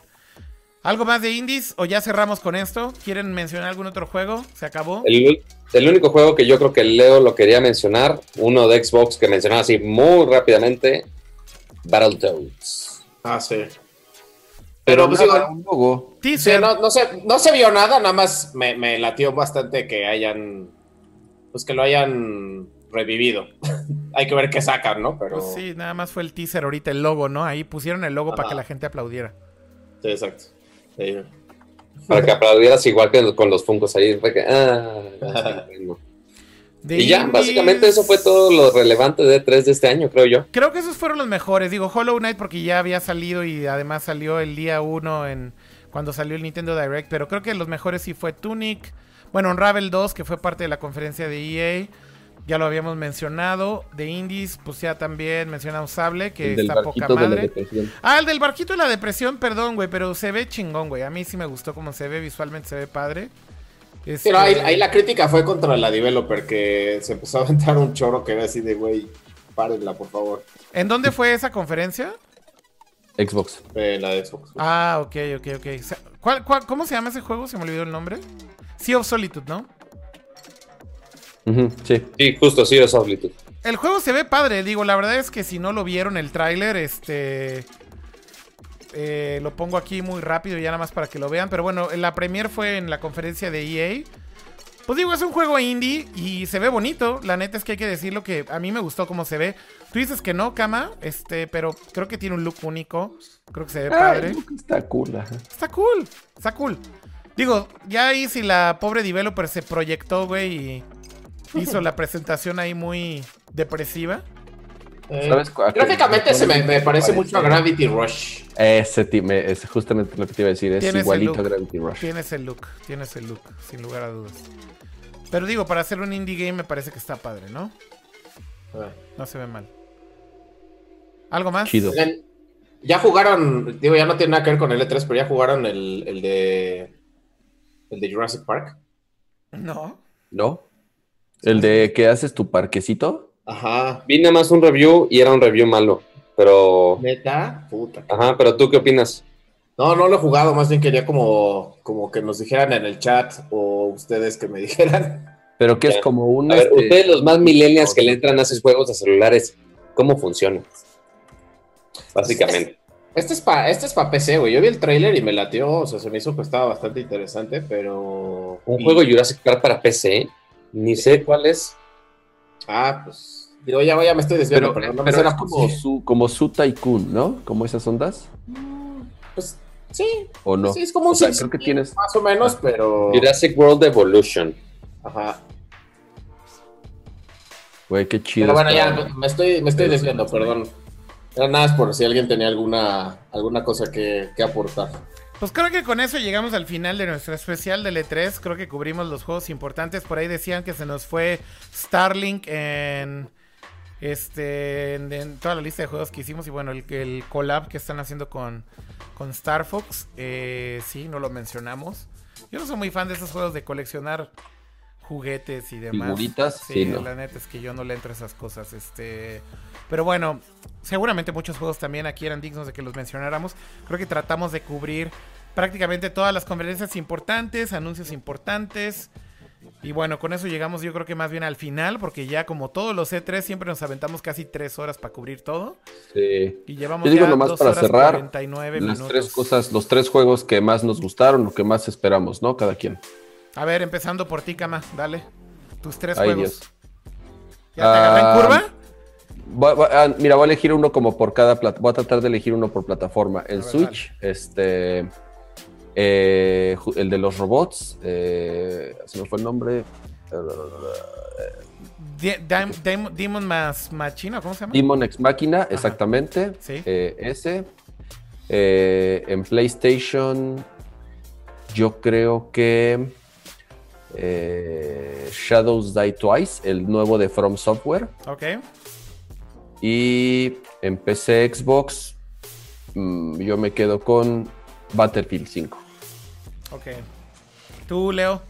¿Algo más de indies? ¿O ya cerramos con esto? ¿Quieren mencionar algún otro juego? ¿Se acabó? El, el único juego que yo creo que Leo lo quería mencionar, uno de Xbox que mencionaba así muy rápidamente, Battletoads. Ah, sí. Pero Pero, pues, nada, digo, un logo. sí, Teaser. no, no, se, no se vio nada, nada más me, me latió bastante que hayan, pues que lo hayan revivido. Hay que ver qué sacan, ¿no? Pero, Pues sí, nada más fue el teaser ahorita, el logo, ¿no? Ahí pusieron el logo para que la gente aplaudiera. Sí, exacto. Sí. Para que aplaudieras igual que con los Funkos ahí. fue que, ah. De Y ya, básicamente eso fue todo lo relevante de 3 de este año, creo yo. Creo que esos fueron los mejores. Digo, Hollow Knight porque ya había salido y además salió el día 1 en cuando salió el Nintendo Direct. Pero creo que los mejores sí fue Tunic. Bueno, Unravel 2, que fue parte de la conferencia de EA. Ya lo habíamos mencionado. De Indies, pues ya también mencionamos Sable, que está poca madre. Ah, el del barquito de la depresión, perdón, güey, pero se ve chingón, güey. A mí sí me gustó cómo se ve, visualmente se ve padre. Este, Pero ahí, ahí la crítica fue contra la developer, que se empezó a aventar un choro que era así de, güey, párenla, por favor, ¿En dónde fue esa conferencia? Xbox. la de Xbox. Ah, ok, ok, ok. O sea, ¿cuál- cuál- cómo se llama ese juego? Se me olvidó el nombre. Sea of Solitude, ¿no? Sí. Sí, justo, sí, es Solitude. El juego se ve padre, digo, la verdad es que si no lo vieron el tráiler, este... eh, lo pongo aquí muy rápido ya nada más para que lo vean. Pero bueno, la premier fue en la conferencia de EA. Pues digo, es un juego indie y se ve bonito. La neta es que hay que decirlo que a mí me gustó cómo se ve. Tú dices que no, Kama, este, pero creo que tiene un look único. Creo que se ve padre. Ay, está cool. ajá. Está cool, está cool. Digo, ya ahí si la pobre developer se proyectó, güey, y hizo la presentación ahí muy depresiva. Eh, ¿Sabes gráficamente se me, me parece mucho a Gravity Rush. Ese ti- me- es justamente lo que te iba a decir. Es igualito a. Gravity Rush. Tienes el look, tienes el look, sin lugar a dudas. Pero digo, para hacer un indie game me parece que está padre, ¿no? Ah. No se ve mal. ¿Algo más? Chido. Ya jugaron, digo, ya no tiene nada que ver con el E3, pero ya jugaron el, el de el de Jurassic Park. No. ¿No? El de que haces tu parquecito. Ajá. Vi nada más un review y era un review malo. Pero. Neta, puta. Ajá, pero tú qué opinas? No, no lo he jugado, más bien quería como, como que nos dijeran en el chat o ustedes que me dijeran. Pero que es como un. A ver, este, ustedes los más millennials que le entran a esos juegos de celulares, ¿cómo funciona? Básicamente. Este es para este es pa PC, güey. Yo vi el tráiler y me latió, o sea, se me hizo que estaba bastante interesante, pero... Un y- juego Jurassic Park para PC, ni sé cuál es. Ah, pues... Digo, ya, ya me estoy desviando, pero pero, no me pero suena es como su, como su Tycoon, ¿no? Como esas ondas. Pues sí, ¿O no? sí, es como un sea, creo que tienes. más o menos, pero... Jurassic World Evolution. Ajá. Güey, qué chido. Pero bueno, está. ya me estoy, me estoy Pero desviando, sí. perdón. Era nada más por si alguien tenía alguna, alguna cosa que, que aportar. Pues creo que con eso llegamos al final de nuestro especial del E3. Creo que cubrimos los juegos importantes. Por ahí decían que se nos fue Starlink en este en, en toda la lista de juegos que hicimos. Y bueno, el, el collab que están haciendo con, con Star Fox. eh, sí, no lo mencionamos. Yo no soy muy fan de esos juegos de coleccionar juguetes y demás. Figuritas, Sí, sí, no. la neta es que yo no le entro a esas cosas. Este. Pero bueno, seguramente muchos juegos también aquí eran dignos de que los mencionáramos. Creo que tratamos de cubrir prácticamente todas las conferencias importantes, anuncios importantes. Y bueno, con eso llegamos yo creo que más bien al final, porque ya como todos los E3 siempre nos aventamos casi tres horas para cubrir todo. Sí. Y llevamos Yo digo ya nomás dos para horas cerrar 49 Las minutos. tres cosas, los tres juegos que más nos gustaron, lo que más esperamos, ¿no? Cada quien. A ver, empezando por ti, Kama, dale. Tus tres Ay, juegos. Dios. ¿Ya te agarré en Ah, curva? Voy- voy- ah, mira, voy a elegir uno como por cada plata. Voy a tratar de elegir uno por plataforma. En Switch, este. Eh, el de los robots. eh, se me fue el nombre. Dim- Demon más Machina, ¿cómo se llama? Demon Ex Machina, exactamente. Sí. eh, ese. Eh, en PlayStation, yo creo que. eh, Shadows Die Twice, el nuevo de From Software. Ok. Y en PC Xbox, mm, yo me quedo con Battlefield 5. Ok. Tú, Leo.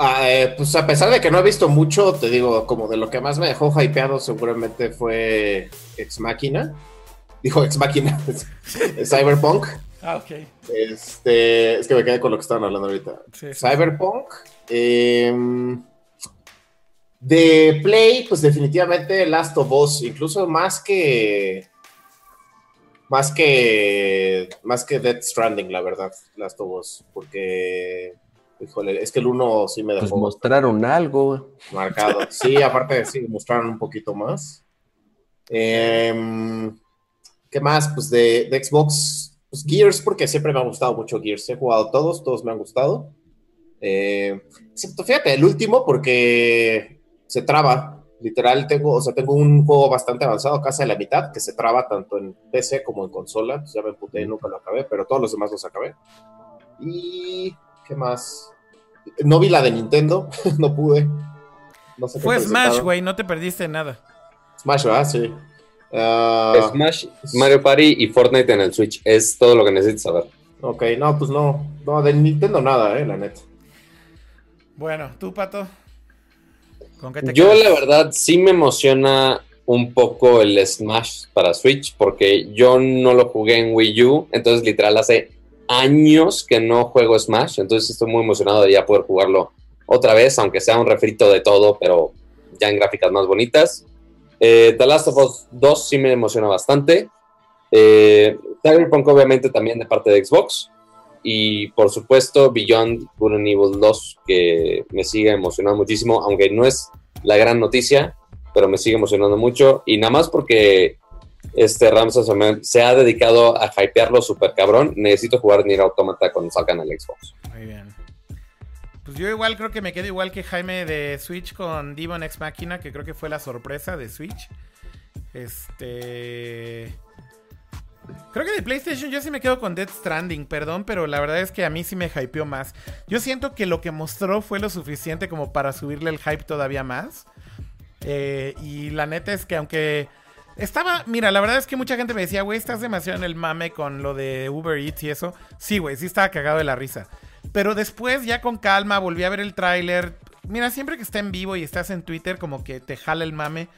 Ah, eh, pues a pesar de que no he visto mucho, te digo, como de lo que más me dejó hypeado seguramente fue Ex Máquina. Dijo Ex Máquina, Cyberpunk. Ah, ok. Este, es que me quedé con lo que estaban hablando ahorita. Sí. Cyberpunk. em, de Play, pues definitivamente Last of Us, incluso más que. Más que. Más que Death Stranding, la verdad, Last of Us. Porque. Híjole, es que el 1 sí me Pues dejó mostraron algo. marcado. Sí, aparte sí, mostraron un poquito más. Em, ¿Qué más? Pues de, de Xbox, pues Gears, porque siempre me ha gustado mucho Gears. He jugado todos, todos me han gustado. Eh, excepto, fíjate, el último, porque se traba. Literal, tengo, o sea, tengo un juego bastante avanzado, casi a la mitad, que se traba tanto en PC como en consola. Pues ya me emputé y nunca lo acabé, pero todos los demás los acabé. Y. ¿Qué más? No vi la de Nintendo, no pude. No sé qué Fue Smash, güey, no te perdiste nada. Smash, ¿verdad? Sí. Ah, Smash, Mario Party y Fortnite en el Switch. Es todo lo que necesitas saber. ok, no, pues no. No, de Nintendo nada, eh, la neta. Bueno, tú, Pato. ¿Con qué te Yo quedas? la verdad sí me emociona un poco el Smash para Switch porque yo no lo jugué en Wii U, entonces literal hace años que no juego Smash, entonces estoy muy emocionado de ya poder jugarlo otra vez, aunque sea un refrito de todo, pero ya en gráficas más bonitas. Eh, The Last of Us 2 sí me emociona bastante. Eh, Cyberpunk obviamente también de parte de Xbox. Y por supuesto Beyond Good and Evil 2, que me sigue emocionando muchísimo, aunque no es la gran noticia, pero me sigue emocionando mucho. Y nada más porque este Ramses se ha dedicado a hypearlo súper cabrón, necesito jugar Nier Automata cuando salgan al Xbox. Muy bien. Pues yo igual creo que me quedo igual que Jaime de Switch con Demon X Machina, que creo que fue la sorpresa de Switch. Este. Creo que de PlayStation yo sí me quedo con Dead Stranding, perdón, pero la verdad es que a mí sí me hypeó más. Yo siento que lo que mostró fue lo suficiente como para subirle el hype todavía más. Eh, y la neta es que aunque estaba, mira, la verdad es que mucha gente me decía, güey, estás demasiado en el mame con lo de Uber Eats y eso. Sí, güey, sí estaba cagado de la risa. Pero después, ya con calma, volví a ver el tráiler. Mira, siempre que está en vivo y estás en Twitter, como que te jala el mame.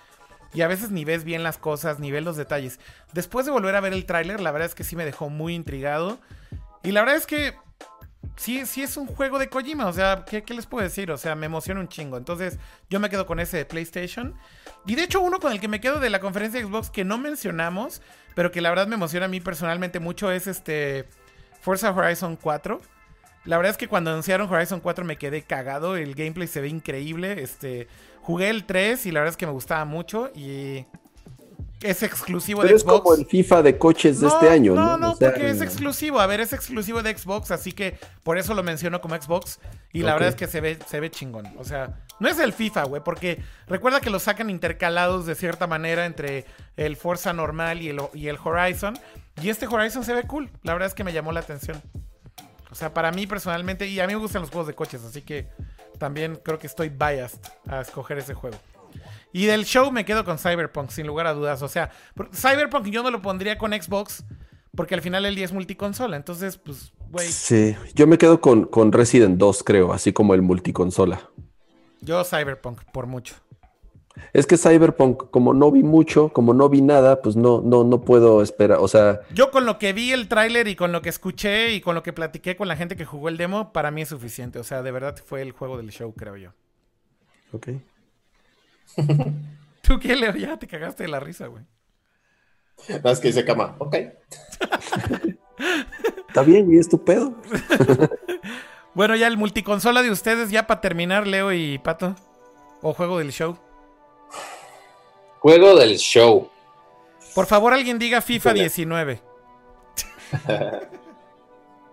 Y a veces ni ves bien las cosas, ni ves los detalles. Después de volver a ver el tráiler, la verdad es que sí me dejó muy intrigado. Y la verdad es que sí, sí es un juego de Kojima. O sea, ¿qué, qué les puedo decir? O sea, me emociona un chingo. Entonces, yo me quedo con ese de PlayStation. Y de hecho, uno con el que me quedo de la conferencia de Xbox que no mencionamos, pero que la verdad me emociona a mí personalmente mucho, es este Forza Horizon 4. La verdad es que cuando anunciaron Horizon 4 me quedé cagado. El gameplay se ve increíble. Este, jugué el 3 y la verdad es que me gustaba mucho. Y es exclusivo Pero de es Xbox. como el FIFA de coches de este año, ¿no? No, no, O sea, porque es exclusivo. A ver, es exclusivo de Xbox, así que por eso lo menciono como Xbox. Y la verdad es que se ve, se ve chingón. O sea, no es el FIFA, güey, porque recuerda que lo sacan intercalados de cierta manera entre el Forza normal y el, y el Horizon. Y este Horizon se ve cool. La verdad es que me llamó la atención. O sea, para mí personalmente, y a mí me gustan los juegos de coches, así que también creo que estoy biased a escoger ese juego. Y del show me quedo con Cyberpunk, sin lugar a dudas. O sea, Cyberpunk yo no lo pondría con Xbox, porque al final el día es multiconsola. Entonces, pues, güey, Sí, yo me quedo con, con Resident 2, creo, así como el multiconsola. yo Cyberpunk, por mucho. Es que Cyberpunk, como no vi mucho, como no vi nada, pues no, no, no puedo esperar. O sea, Yo con lo que vi el tráiler y con lo que escuché y con lo que platiqué con la gente que jugó el demo, para mí es suficiente. O sea, de verdad fue el juego del show, creo yo. ok. ¿Tú qué, Leo? Ya te cagaste de la risa, güey. Nada más que dice cama. Ok. Está bien, güey, es tu pedo. Bueno, ya el multiconsola de ustedes, ya para terminar, Leo y Pato. O juego del show. Juego del show. Por favor, alguien diga FIFA Híjole. 19.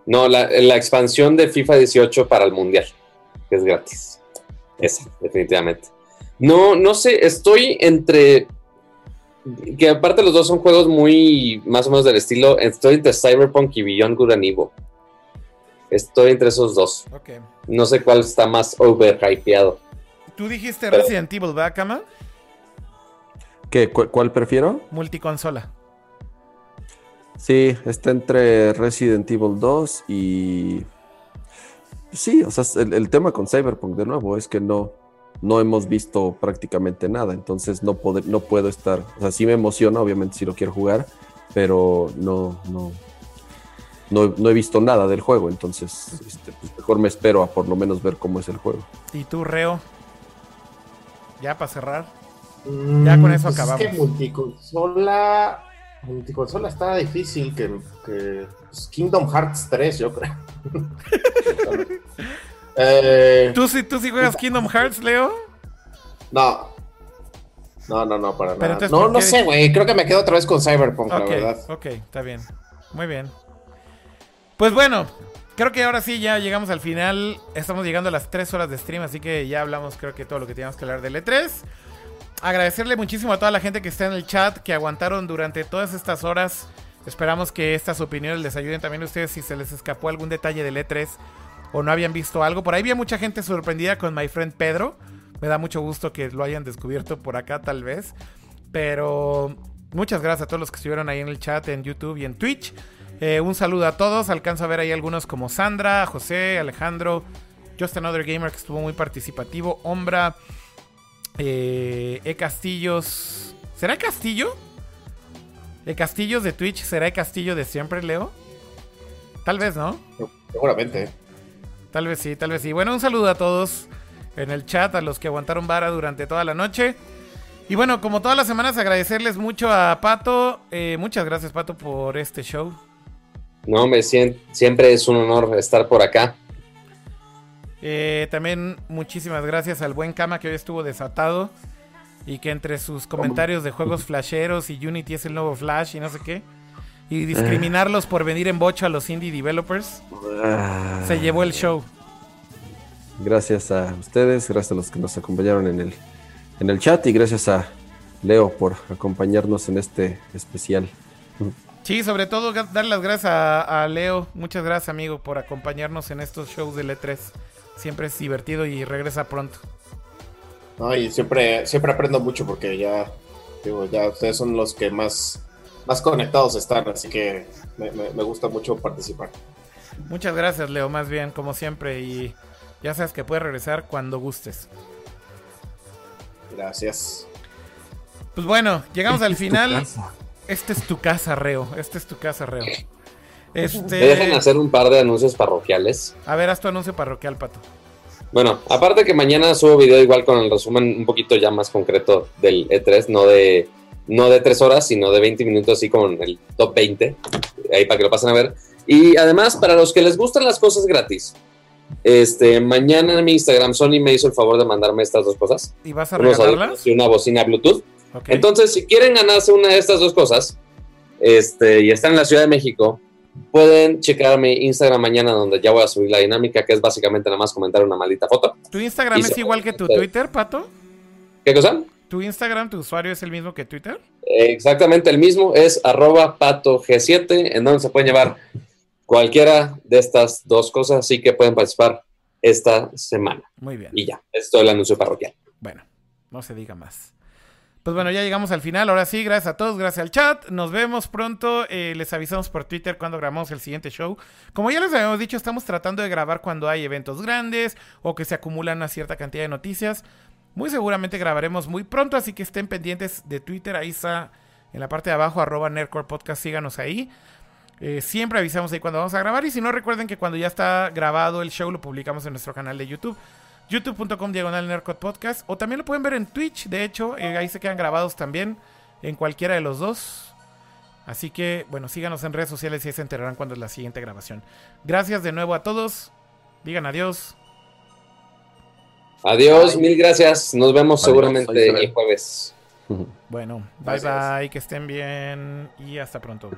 No, la, la expansión de FIFA 18 para el Mundial, que es gratis. Esa, definitivamente. No, no sé, estoy entre. Que aparte los dos son juegos muy más o menos del estilo. Estoy entre Cyberpunk y Beyond Good and Evil. Estoy entre esos dos. No sé cuál está más overhypeado. Tú dijiste Pero- Resident Evil, ¿verdad, Kama? ¿Qué, cu- ¿Cuál prefiero? Multiconsola. Sí, está entre Resident Evil 2 y... Sí, o sea, el, el tema con Cyberpunk de nuevo es que no, no hemos visto prácticamente nada, entonces no, poder, no puedo estar... O sea, sí me emociona, obviamente, si lo quiero jugar, pero no, no, no, no he visto nada del juego, entonces este, pues mejor me espero a por lo menos ver cómo es el juego. ¿Y tú, Reo? Ya para cerrar. Ya con eso Pues acabamos. Es que multiconsola. Multiconsola está difícil que, que pues, Kingdom Hearts 3, yo creo. Eh, ¿Tú, sí- ¿Tú sí juegas Kingdom Hearts, Leo? no. No, no, no, para Pero nada. No, ¿por no sé, güey. Creo que me quedo otra vez con Cyberpunk, la verdad. ok, está bien. Muy bien. Pues bueno, creo que ahora sí ya llegamos al final. Estamos llegando a las 3 horas de stream, así que ya hablamos creo que todo lo que teníamos que hablar del E3. Agradecerle muchísimo a toda la gente que está en el chat, que aguantaron durante todas estas horas. Esperamos que estas opiniones les ayuden también a ustedes si se les escapó algún detalle del E3 o no habían visto algo. Por ahí había mucha gente sorprendida con My Friend Pedro. Me da mucho gusto que lo hayan descubierto por acá tal vez. Pero muchas gracias a todos los que estuvieron ahí en el chat, en YouTube y en Twitch. Eh, un saludo a todos. Alcanzo a ver ahí algunos como Sandra, José, Alejandro, Just Another Gamer que estuvo muy participativo, Ombra, eh, E Castillos. ¿Será Castillo? ¿E Castillos de Twitch será E Castillo de siempre, Leo? Tal vez, ¿no? Seguramente. Tal vez sí, tal vez sí. Bueno, un saludo a todos en el chat, a los que aguantaron vara durante toda la noche. Y bueno, como todas las semanas, agradecerles mucho a Pato. Eh, muchas gracias, Pato, por este show. No, me siempre es un honor estar por acá. Eh, también muchísimas gracias al buen Kama que hoy estuvo desatado y que entre sus comentarios de juegos flasheros y Unity es el nuevo Flash y no sé qué, y discriminarlos por venir en bocho a los indie developers, Ah, se llevó el show. Gracias a ustedes, gracias a los que nos acompañaron en el, en el chat y gracias a Leo por acompañarnos en este especial. Sí, sobre todo dar las gracias a, a Leo. Muchas gracias, amigo, por acompañarnos en estos shows del E3. Siempre es divertido y regresa pronto. No, y siempre, siempre aprendo mucho porque ya, digo, ya ustedes son los que más, más conectados están, así que me, me- me gusta mucho participar. Muchas gracias, Leo, más bien, como siempre. Y ya sabes que puedes regresar cuando gustes. Gracias. Pues bueno, llegamos al final. Este es tu casa, Reo. Este es tu casa, Reo. ¿Me Este. dejan hacer un par de anuncios parroquiales? A ver, haz tu anuncio parroquial, pato. Bueno, aparte que mañana subo video igual con el resumen un poquito ya más concreto del E3, no de, no de 3 horas, sino de 20 minutos, así como en el top 20, ahí para que lo pasen a ver. Y además, para los que les gustan las cosas gratis, este, mañana en mi Instagram, Sony me hizo el favor de mandarme estas dos cosas, ¿Y vas a regalarlas? y una bocina Bluetooth. Entonces, si quieren ganarse una de estas dos cosas, este, y están en la Ciudad de México, pueden checar mi Instagram mañana, donde ya voy a subir la dinámica, que es básicamente nada más comentar una maldita foto. ¿Tu Instagram es igual que tu. Twitter, pato? ¿Qué cosa? ¿Tu Instagram, tu usuario es el mismo que Twitter? Exactamente el mismo, es arroba pato G7, en donde se pueden llevar cualquiera de estas dos cosas, así que pueden participar esta semana. Muy bien. Y ya, esto es todo el anuncio parroquial. Bueno, no se diga más. Pues bueno, ya llegamos al final. Ahora sí, gracias a todos, gracias al chat. Nos vemos pronto. Eh, les avisamos por Twitter cuando grabamos el siguiente show. Como ya les habíamos dicho, estamos tratando de grabar cuando hay eventos grandes o que se acumulan una cierta cantidad de noticias. Muy seguramente grabaremos muy pronto, así que estén pendientes de Twitter. Ahí está en la parte de abajo, arroba. Síganos ahí. Eh, siempre avisamos ahí cuando vamos a grabar. Y si no, recuerden que cuando ya está grabado el show, lo publicamos en nuestro canal de YouTube youtube.com diagonal Nerdcore podcast. O también lo pueden ver en Twitch de hecho eh, ahí se quedan grabados también en cualquiera de los dos. Así que bueno síganos en redes sociales y ahí se enterarán cuando es la siguiente grabación. Gracias de nuevo a todos. Digan adiós. Adiós, mil gracias. Nos vemos Adiós, seguramente el jueves. bueno bye Gracias. bye que estén bien y hasta pronto